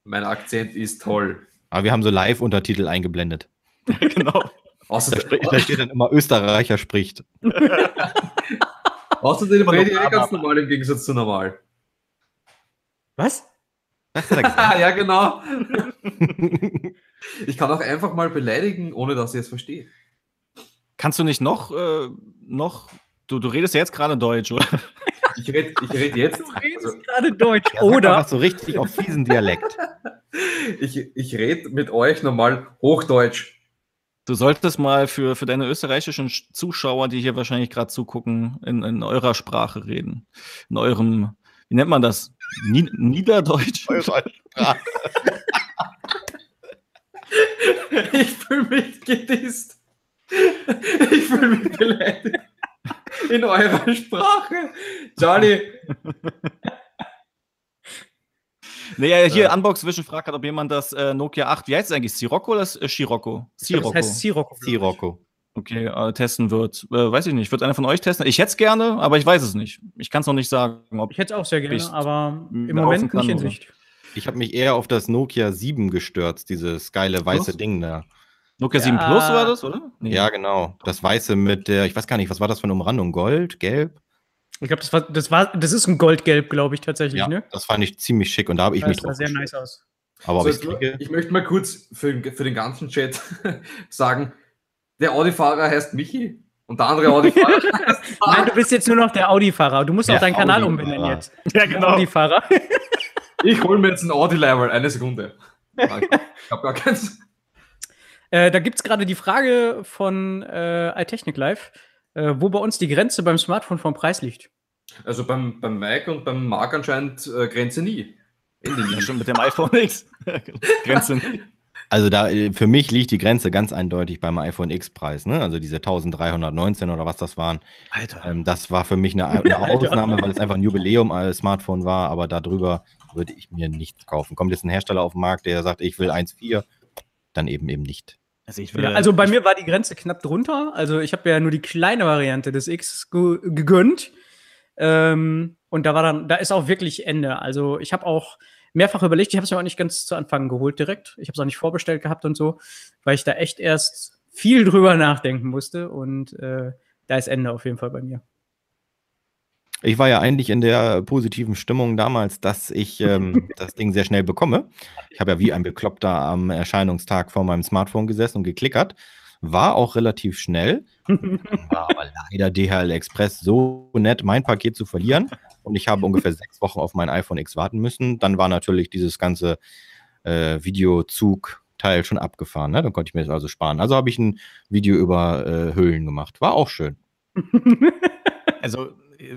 mein Akzent ist toll. aber wir haben so Live-Untertitel eingeblendet. genau. Außerdem, Da steht dann immer Österreicher spricht. außerdem rede ich eh ganz normal im Gegensatz zu normal. Was? Ja, genau. Ich kann auch einfach mal beleidigen, ohne dass ich es verstehe. Kannst du nicht noch, äh, noch, du, du redest ja jetzt gerade Deutsch, oder? Ich rede ich red jetzt. Du redest Also, gerade Deutsch. Ja, Oder was so richtig auf fiesen Dialekt. ich ich rede mit euch normal Hochdeutsch. Du solltest mal für, für deine österreichischen Sch- Zuschauer, die hier wahrscheinlich gerade zugucken, in, in eurer Sprache reden. In eurem, wie nennt man das? Nie Niederdeutsch? Ich fühle mich gedisst. Ich fühle mich beleidigt. In eurer Sprache. Charlie, Nee, äh, hier Ja. Unbox Vision fragt gerade, ob jemand das äh, Nokia 8, wie heißt es eigentlich? Sirocco oder äh, Scirocco? das Sirocco. heißt Sirocco. Sirocco. Okay, äh, testen wird. Äh, weiß ich nicht. Wird einer von euch testen? Ich hätte es gerne, aber ich weiß es nicht. Ich kann es noch nicht sagen. Ob Ich hätte es auch sehr gerne, aber im Moment kann, nicht in oder? Sicht. Ich habe mich eher auf das Nokia 7 gestürzt, dieses geile weiße Plus? Ding da. Nokia 7 Ja. Plus war das, oder? Nee. Ja, genau. Das weiße mit der, ich weiß gar nicht, was war das für eine Umrandung? Gold, gelb? Ich glaube, das war, das war, das ist ein Goldgelb, glaube ich, tatsächlich, Ja, ne? das fand ich ziemlich schick und da habe ich Das mich sah drauf sehr gestürzt. nice aus. Aber so, ich kriege? ich möchte mal kurz für, den- für den ganzen Chat sagen, der Audi-Fahrer heißt Michi und der andere Audi-Fahrer heißt Nein, du bist jetzt nur noch der Audi-Fahrer. Du musst Der auch deinen Kanal umbenennen jetzt. Ja, Der genau. Audi-Fahrer. Ich hole mir jetzt ein Audi-Level. Eine Sekunde. Ich habe gar keins. Äh, da gibt es gerade die Frage von äh, iTechnik Live, äh, wo bei uns die Grenze beim Smartphone vom Preis liegt. Also beim, beim Mike und beim Marc anscheinend äh, Grenze nie. Ja, nie. schon mit dem iPhone X. Grenze. nicht. Also da äh, für mich liegt die Grenze ganz eindeutig beim iPhone X-Preis, ne? Also diese 1319 oder was das waren. Alter. Ähm, das war für mich eine, eine Ausnahme, weil es einfach ein Jubiläum als Smartphone war, aber darüber würde ich mir nichts kaufen. Kommt jetzt ein Hersteller auf den Markt, der sagt, ich will 1,4, dann eben eben nicht. Also, will, ja, also bei mir war die Grenze knapp drunter. Also ich habe ja nur die kleine Variante des X gegönnt. Ähm, und da war dann, da ist auch wirklich Ende. Also ich habe auch mehrfach überlegt, ich habe es mir auch nicht ganz zu Anfang geholt direkt. Ich habe es auch nicht vorbestellt gehabt und so, weil ich da echt erst viel drüber nachdenken musste. Und äh, da ist Ende auf jeden Fall bei mir. Ich war ja eigentlich in der positiven Stimmung damals, dass ich ähm, das Ding sehr schnell bekomme. Ich habe ja wie ein Bekloppter am Erscheinungstag vor meinem Smartphone gesessen und geklickert. War auch relativ schnell. War aber leider DHL Express so nett, mein Paket zu verlieren. Und ich habe ungefähr sechs Wochen auf mein iPhone X warten müssen. Dann war natürlich dieses ganze äh, Videozug-Teil schon abgefahren. Ne? Dann konnte ich mir das also sparen. Also habe ich ein Video über äh, Hüllen gemacht. War auch schön. Also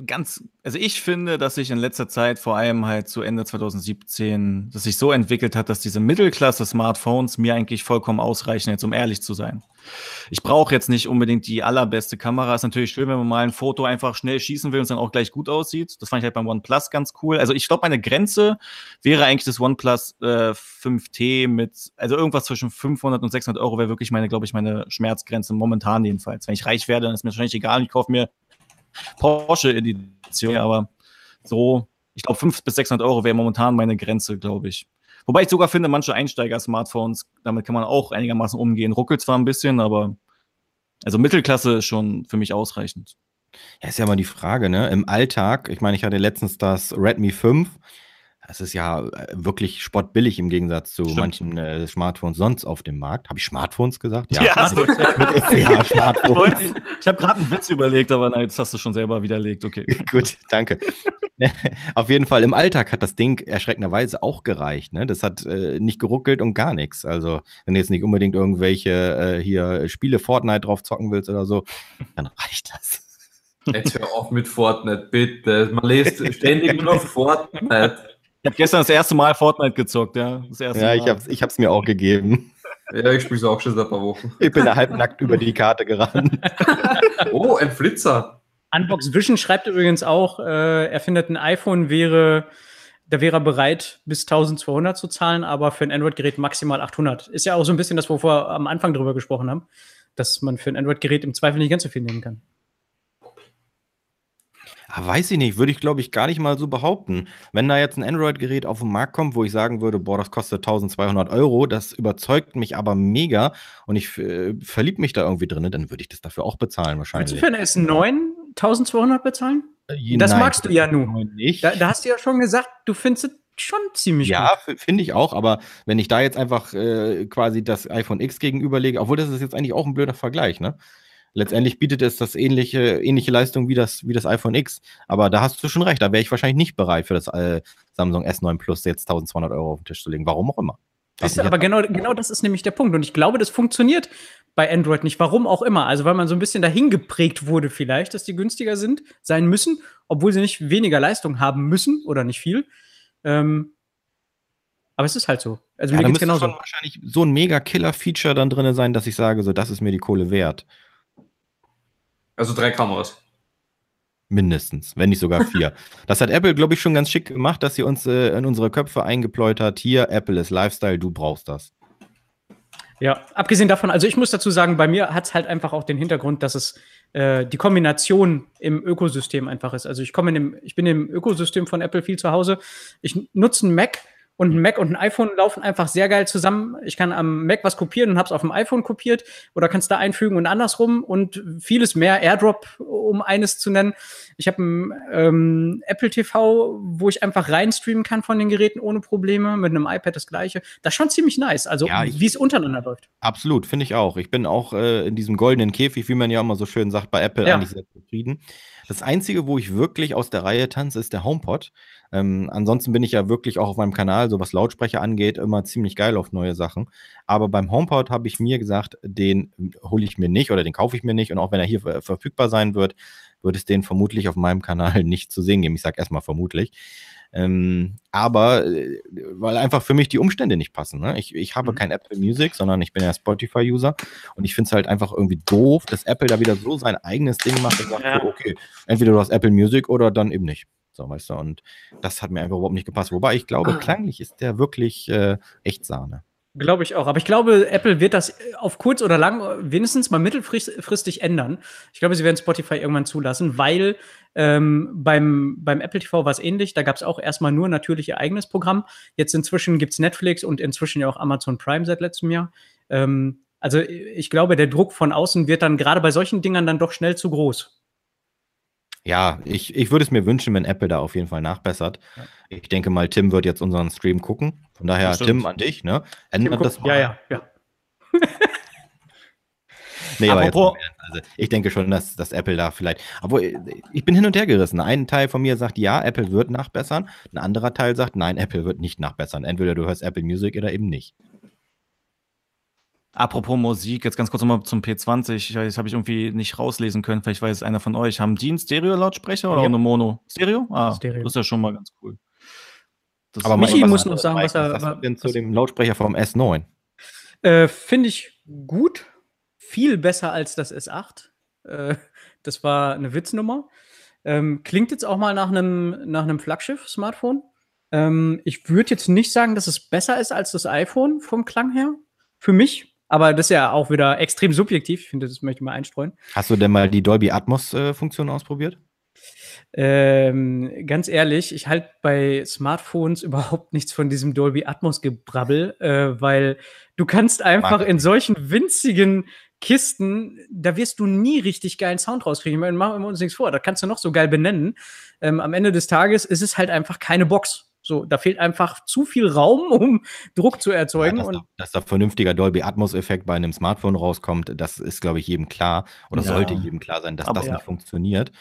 ganz, also ich finde, dass sich in letzter Zeit, vor allem halt zu Ende 2017, dass sich so entwickelt hat, dass diese Mittelklasse-Smartphones mir eigentlich vollkommen ausreichen, jetzt um ehrlich zu sein. Ich brauche jetzt nicht unbedingt die allerbeste Kamera. Ist natürlich schön, wenn man mal ein Foto einfach schnell schießen will und es dann auch gleich gut aussieht. Das fand ich halt beim OnePlus ganz cool. Also ich glaube, meine Grenze wäre eigentlich das OnePlus äh, 5T mit, also irgendwas zwischen 500 und 600 Euro wäre wirklich meine, glaube ich, meine Schmerzgrenze momentan jedenfalls. Wenn ich reich werde, dann ist mir wahrscheinlich egal. Ich kaufe mir Porsche-Edition, aber so, ich glaube, 500 bis 600 Euro wäre momentan meine Grenze, glaube ich. Wobei ich sogar finde, manche Einsteiger-Smartphones, damit kann man auch einigermaßen umgehen. Ruckelt zwar ein bisschen, aber also Mittelklasse ist schon für mich ausreichend. Ja, ist ja mal die Frage, ne? Im Alltag, ich meine, ich hatte letztens das Redmi 5 es ist ja äh, wirklich spottbillig im Gegensatz zu Stimmt. manchen äh, Smartphones sonst auf dem Markt. Habe ich Smartphones gesagt? Ja, ja, ja Smartphones. Ich habe gerade einen Witz überlegt, aber nein, jetzt hast du schon selber widerlegt. Okay. Gut, danke. auf jeden Fall, im Alltag hat das Ding erschreckenderweise auch gereicht. Ne? Das hat äh, nicht geruckelt und gar nichts. Also, wenn du jetzt nicht unbedingt irgendwelche äh, hier Spiele Fortnite drauf zocken willst oder so, dann reicht das. Jetzt hör auf mit Fortnite, bitte. Man liest ständig nur noch Fortnite. Ich habe gestern das erste Mal Fortnite gezockt, ja. Das erste ja, ich habe es ich hab's mir auch gegeben. Ja, ich spiele es auch schon seit ein paar Wochen. Ich bin da halbnackt über die Karte gerannt. oh, ein Flitzer. Unbox Vision schreibt übrigens auch, äh, er findet ein iPhone wäre, da wäre er bereit, bis 1200 zu zahlen, aber für ein Android-Gerät maximal 800. Ist ja auch so ein bisschen das, wovor wir am Anfang drüber gesprochen haben, dass man für ein Android-Gerät im Zweifel nicht ganz so viel nehmen kann. Ah, weiß ich nicht, würde ich glaube ich gar nicht mal so behaupten. Wenn da jetzt ein Android-Gerät auf den Markt kommt, wo ich sagen würde, boah, das kostet 1200 Euro, das überzeugt mich aber mega und ich äh, verliebe mich da irgendwie drin, dann würde ich das dafür auch bezahlen wahrscheinlich. Willst du für ein S9 1200 bezahlen? Äh, das Nein, magst du ja nur. Nicht. Da, da, hast du ja schon gesagt, du findest es schon ziemlich ja, gut. Ja, finde ich auch, aber wenn ich da jetzt einfach äh, quasi das iPhone X gegenüberlege, obwohl das ist jetzt eigentlich auch ein blöder Vergleich, ne? Letztendlich bietet es das ähnliche, ähnliche Leistung wie das, wie das iPhone X. Aber da hast du schon recht, da wäre ich wahrscheinlich nicht bereit für das äh, Samsung S9 Plus jetzt 1200 Euro auf den Tisch zu legen. Warum auch immer. Ist, aber genau, genau das ist nämlich der Punkt. Und ich glaube, das funktioniert bei Android nicht. Warum auch immer. Also, weil man so ein bisschen dahin geprägt wurde, vielleicht, dass die günstiger sind, sein müssen, obwohl sie nicht weniger Leistung haben müssen oder nicht viel. Ähm, aber es ist halt so. Also, ja, mir geht's genauso. schon wahrscheinlich so ein mega Killer-Feature dann drin sein, dass ich sage, so, das ist mir die Kohle wert. Also drei Kameras. Mindestens, wenn nicht sogar vier. das hat Apple, glaube ich, schon ganz schick gemacht, dass sie uns äh, in unsere Köpfe eingepläut hat. Hier, Apple ist Lifestyle, du brauchst das. Ja, abgesehen davon, also ich muss dazu sagen, bei mir hat es halt einfach auch den Hintergrund, dass es äh, die Kombination im Ökosystem einfach ist. Also ich komme in dem, ich bin im Ökosystem von Apple viel zu Hause. Ich nutze einen Mac und ein Mac und ein iPhone laufen einfach sehr geil zusammen. Ich kann am Mac was kopieren und habe es auf dem iPhone kopiert oder kann es da einfügen und andersrum und vieles mehr. AirDrop, um eines zu nennen. Ich habe ein ähm, Apple TV, wo ich einfach reinstreamen kann von den Geräten ohne Probleme. Mit einem iPad das gleiche. Das ist schon ziemlich nice. Also ja, wie es untereinander läuft. Absolut, finde ich auch. Ich bin auch äh, in diesem goldenen Käfig, wie man ja immer so schön sagt, bei Apple ja. eigentlich sehr zufrieden. Das Einzige, wo ich wirklich aus der Reihe tanze, ist der HomePod. Ähm, ansonsten bin ich ja wirklich auch auf meinem Kanal, so was Lautsprecher angeht, immer ziemlich geil auf neue Sachen. Aber beim HomePod habe ich mir gesagt, den hole ich mir nicht oder den kaufe ich mir nicht. Und auch wenn er hier verfügbar sein wird, wird es den vermutlich auf meinem Kanal nicht zu sehen geben. Ich sage erstmal vermutlich. Ähm, aber äh, weil einfach für mich die Umstände nicht passen. Ne? Ich, ich habe mhm. kein Apple Music, sondern ich bin ja Spotify-User und ich finde es halt einfach irgendwie doof, dass Apple da wieder so sein eigenes Ding macht und sagt, ja. okay, entweder du hast Apple Music oder dann eben nicht. So, weißt du, und das hat mir einfach überhaupt nicht gepasst. Wobei ich glaube, ah. klanglich ist der wirklich äh, echt Sahne. Glaube ich auch. Aber ich glaube, Apple wird das auf kurz oder lang wenigstens mal mittelfristig ändern. Ich glaube, sie werden Spotify irgendwann zulassen, weil ähm, beim, beim Apple TV war es ähnlich. Da gab es auch erstmal nur natürlich ihr eigenes Programm. Jetzt inzwischen gibt es Netflix und inzwischen ja auch Amazon Prime seit letztem Jahr. Ähm, also ich glaube, der Druck von außen wird dann gerade bei solchen Dingern dann doch schnell zu groß. Ja, ich, ich würde es mir wünschen, wenn Apple da auf jeden Fall nachbessert. Ja. Ich denke mal, Tim wird jetzt unseren Stream gucken. Von daher, Tim, an dich, ne? Ändert das mal. Ja, ja, ja. nee, aber Apropos, also ich denke schon, dass, dass Apple da vielleicht. Aber ich bin hin und her gerissen. Ein Teil von mir sagt, ja, Apple wird nachbessern. Ein anderer Teil sagt, nein, Apple wird nicht nachbessern. Entweder du hörst Apple Music oder eben nicht. Apropos Musik, jetzt ganz kurz nochmal zum P20. Das habe ich irgendwie nicht rauslesen können. Vielleicht weiß es einer von euch. Haben die einen Stereo-Lautsprecher oder ja. auch eine Mono? Stereo? Ah, Stereo. das ist ja schon mal ganz cool. Das Aber Michi muss noch sagen, was er. Was denn zu dem Lautsprecher vom S9? Äh, Finde ich gut. Viel besser als das S8. Äh, das war eine Witznummer. Ähm, klingt jetzt auch mal nach einem nach Flaggschiff-Smartphone. Ähm, ich würde jetzt nicht sagen, dass es besser ist als das iPhone vom Klang her. Für mich. Aber das ist ja auch wieder extrem subjektiv. Ich finde, das möchte ich mal einstreuen. Hast du denn mal die Dolby Atmos-Funktion äh, ausprobiert? Ähm, ganz ehrlich, ich halte bei Smartphones überhaupt nichts von diesem Dolby Atmos-Gebrabbel, äh, weil du kannst einfach Marketing. in solchen winzigen Kisten, da wirst du nie richtig geilen Sound rauskriegen. Ich meine, machen wir uns nichts vor, da kannst du noch so geil benennen. Ähm, am Ende des Tages ist es halt einfach keine Box. So, da fehlt einfach zu viel Raum, um Druck zu erzeugen. Ja, dass, da, dass, da, vernünftiger Dolby Atmos-Effekt bei einem Smartphone rauskommt, das ist, glaube ich, jedem klar oder ja. sollte jedem klar sein, dass aber das ja. nicht funktioniert.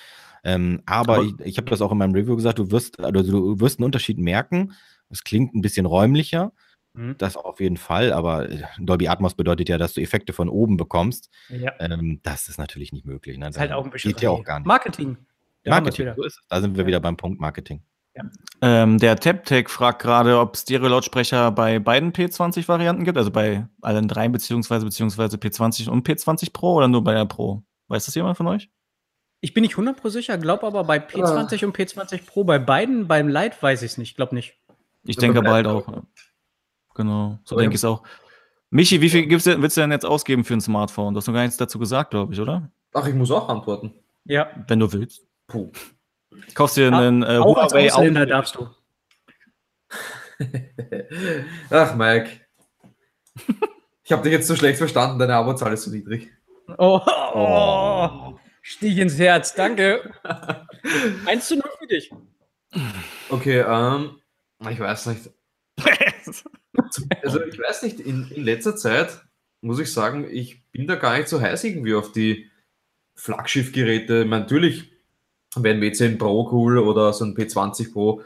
Ähm, aber, aber, ich, ich habe das auch in meinem Review gesagt, du wirst, also du wirst einen Unterschied merken. Es klingt ein bisschen räumlicher. Mhm. Das auf jeden Fall, aber äh, Dolby Atmos bedeutet ja, dass du Effekte von oben bekommst. Ja. Ähm, das ist natürlich nicht möglich. Ne? Das ist halt auch ein bisschen geht ja auch gar nicht. Marketing. Marketing, so ist es. Da sind wir wieder beim Punkt Marketing. Ja. Ähm, der TapTech fragt gerade, ob es Stereo-Lautsprecher bei beiden P20-Varianten gibt, also bei allen drei beziehungsweise, beziehungsweise P20 und P20 Pro oder nur bei der Pro? Weiß das jemand von euch? Ich bin nicht 100% sicher, glaube aber bei P20 ah. und P20 Pro, bei beiden, beim Lite weiß ich es nicht, glaube nicht. Ich denke aber halt auch. Genau, so denke ich es auch. Michi, wie viel gibt's, willst du denn jetzt ausgeben für ein Smartphone? Du hast noch gar nichts dazu gesagt, glaube ich, oder? Ach, ich muss auch antworten. Ja. Wenn du willst. Puh. Kaufst dir einen äh, auch Huawei als Ausländer darfst du. Ach, Mike. Ich habe dich jetzt so schlecht verstanden, deine Abozahl ist so niedrig. Oh, oh, oh. Stich ins Herz, danke. Eins zu null für dich. Okay, ähm, ich weiß nicht. also ich weiß nicht, in, in letzter Zeit muss ich sagen, ich bin da gar nicht so heiß irgendwie auf die Flaggschiffgeräte. Natürlich wäre ein W10 Pro cool oder so ein P20 Pro.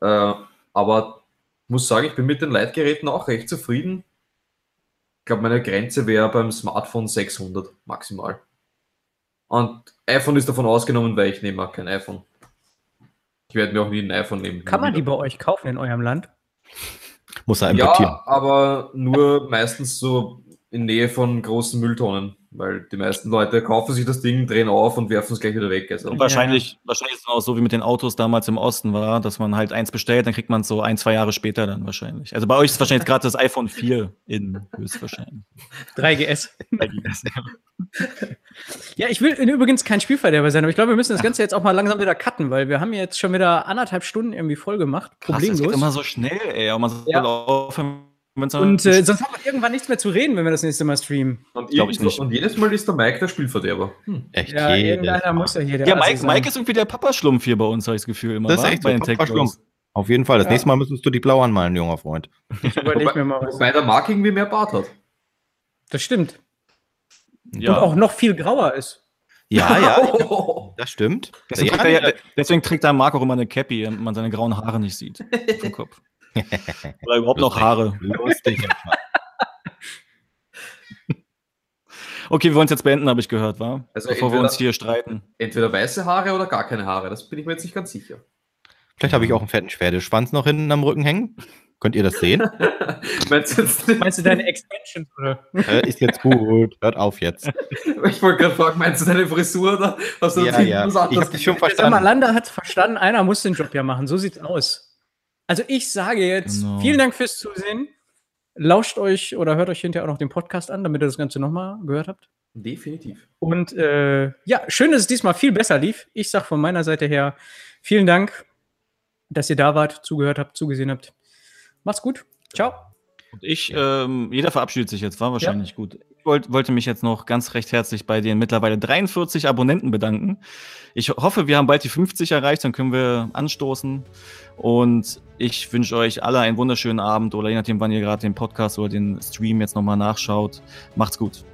Äh, aber muss sagen, ich bin mit den Leitgeräten auch recht zufrieden. Ich glaube, meine Grenze wäre beim Smartphone 600 maximal. Und iPhone ist davon ausgenommen, weil ich nehme auch kein iPhone. Ich werde mir auch nie ein iPhone nehmen. Kann man die bei euch kaufen in eurem Land? Muss er importieren. Ja, aber nur meistens so in Nähe von großen Mülltonnen. Weil die meisten Leute kaufen sich das Ding, drehen auf und werfen es gleich wieder weg. Also. Und wahrscheinlich, ja. wahrscheinlich ist es auch so wie mit den Autos damals im Osten war, dass man halt eins bestellt, dann kriegt man es so ein, zwei Jahre später dann wahrscheinlich. Also bei euch ist wahrscheinlich gerade das iPhone 4 in höchstwahrscheinlich. 3GS. 3GS, ja. ja, ich will übrigens kein Spielverderber sein, aber ich glaube, wir müssen das Ganze jetzt auch mal langsam wieder cutten, weil wir haben jetzt schon wieder anderthalb Stunden irgendwie voll gemacht. Problemlos. Krass, das geht immer so schnell, ey. Aber man soll ja. aufhören, und äh, sonst haben wir irgendwann nichts mehr zu reden, wenn wir das nächste Mal streamen. Und, ich nicht. und jedes Mal ist der Mike der Spielverderber. Hm. Echt? Ja, irgendeiner muss ja hier der Ja, Mike, Mike ist irgendwie der Papaschlumpf hier bei uns, habe ich das Gefühl. Immer, das ist echt bei so, Papaschlumpf. Auf jeden Fall. Das ja. nächste Mal müsstest du die blau anmalen, junger Freund. Ich mir mal was. Wobei der Mark irgendwie mehr Bart hat. Das stimmt. Ja. Und auch noch viel grauer ist. Ja, ja, das stimmt. Deswegen, ja, trägt, er, deswegen trägt der Mark auch immer eine Cappy, damit man seine grauen Haare nicht sieht. Vom Kopf. Oder überhaupt noch Haare. Lustig. okay, wir wollen es jetzt beenden, habe ich gehört, war? Also Bevor entweder, wir uns hier streiten. Entweder weiße Haare oder gar keine Haare, das bin ich mir jetzt nicht ganz sicher. Vielleicht habe ich auch einen fetten Pferdeschwanz noch hinten am Rücken hängen. Könnt ihr das sehen? meinst, du meinst, du deine Extensions oder? Äh, ist jetzt gut. Hört auf jetzt. Ich wollte gerade fragen, meinst du deine Frisur oder hast du ja, ja. Ich habe dich schon verstanden. Sag mal, Landa hat verstanden, einer muss den Job ja machen. So sieht's aus. Also ich sage jetzt, genau. vielen Dank fürs Zusehen. Lauscht euch oder hört euch hinterher auch noch den Podcast an, damit ihr das Ganze nochmal gehört habt. Definitiv. Und äh, ja, schön, dass es diesmal viel besser lief. Ich sage von meiner Seite her vielen Dank, dass ihr da wart, zugehört habt, zugesehen habt. Macht's gut. Ciao. Und ich, ähm, jeder verabschiedet sich jetzt, war wahrscheinlich ja. gut. Ich wollt, wollte mich jetzt noch ganz recht herzlich bei den mittlerweile 43 Abonnenten bedanken. Ich hoffe, wir haben bald die 50 erreicht, dann können wir anstoßen. Und ich wünsche euch alle einen wunderschönen Abend oder je nachdem, wann ihr gerade den Podcast oder den Stream jetzt nochmal nachschaut. Macht's gut.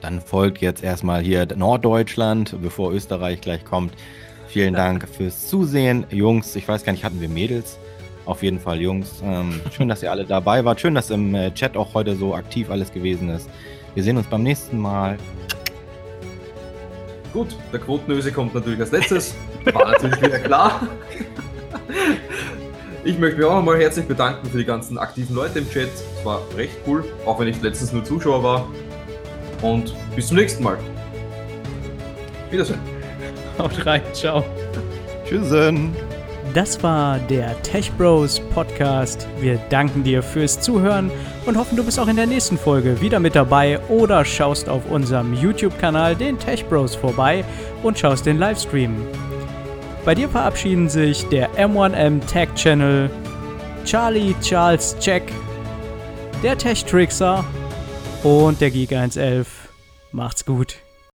Dann folgt jetzt erstmal hier Norddeutschland, bevor Österreich gleich kommt. Vielen Dank fürs Zusehen. Jungs, ich weiß gar nicht, hatten wir Mädels? Auf jeden Fall, Jungs. Ähm, schön, dass ihr alle dabei wart. Schön, dass im äh, Chat auch heute so aktiv alles gewesen ist. Wir sehen uns beim nächsten Mal. Gut, der Quotenöse kommt natürlich als letztes. War natürlich wieder klar. Ich möchte mich auch nochmal herzlich bedanken für die ganzen aktiven Leute im Chat. Es war recht cool, auch wenn ich letztens nur Zuschauer war. Und bis zum nächsten Mal. Wiedersehen. Haut rein, ciao. Tschüssen. Das war der Tech Bros Podcast. Wir danken dir fürs Zuhören und hoffen, du bist auch in der nächsten Folge wieder mit dabei oder schaust auf unserem YouTube-Kanal, den Tech Bros, vorbei und schaust den Livestream. Bei dir verabschieden sich der M1M Tech Channel, Charlie Charles Jack, der Tech Trickser und der Geek 111. Macht's gut.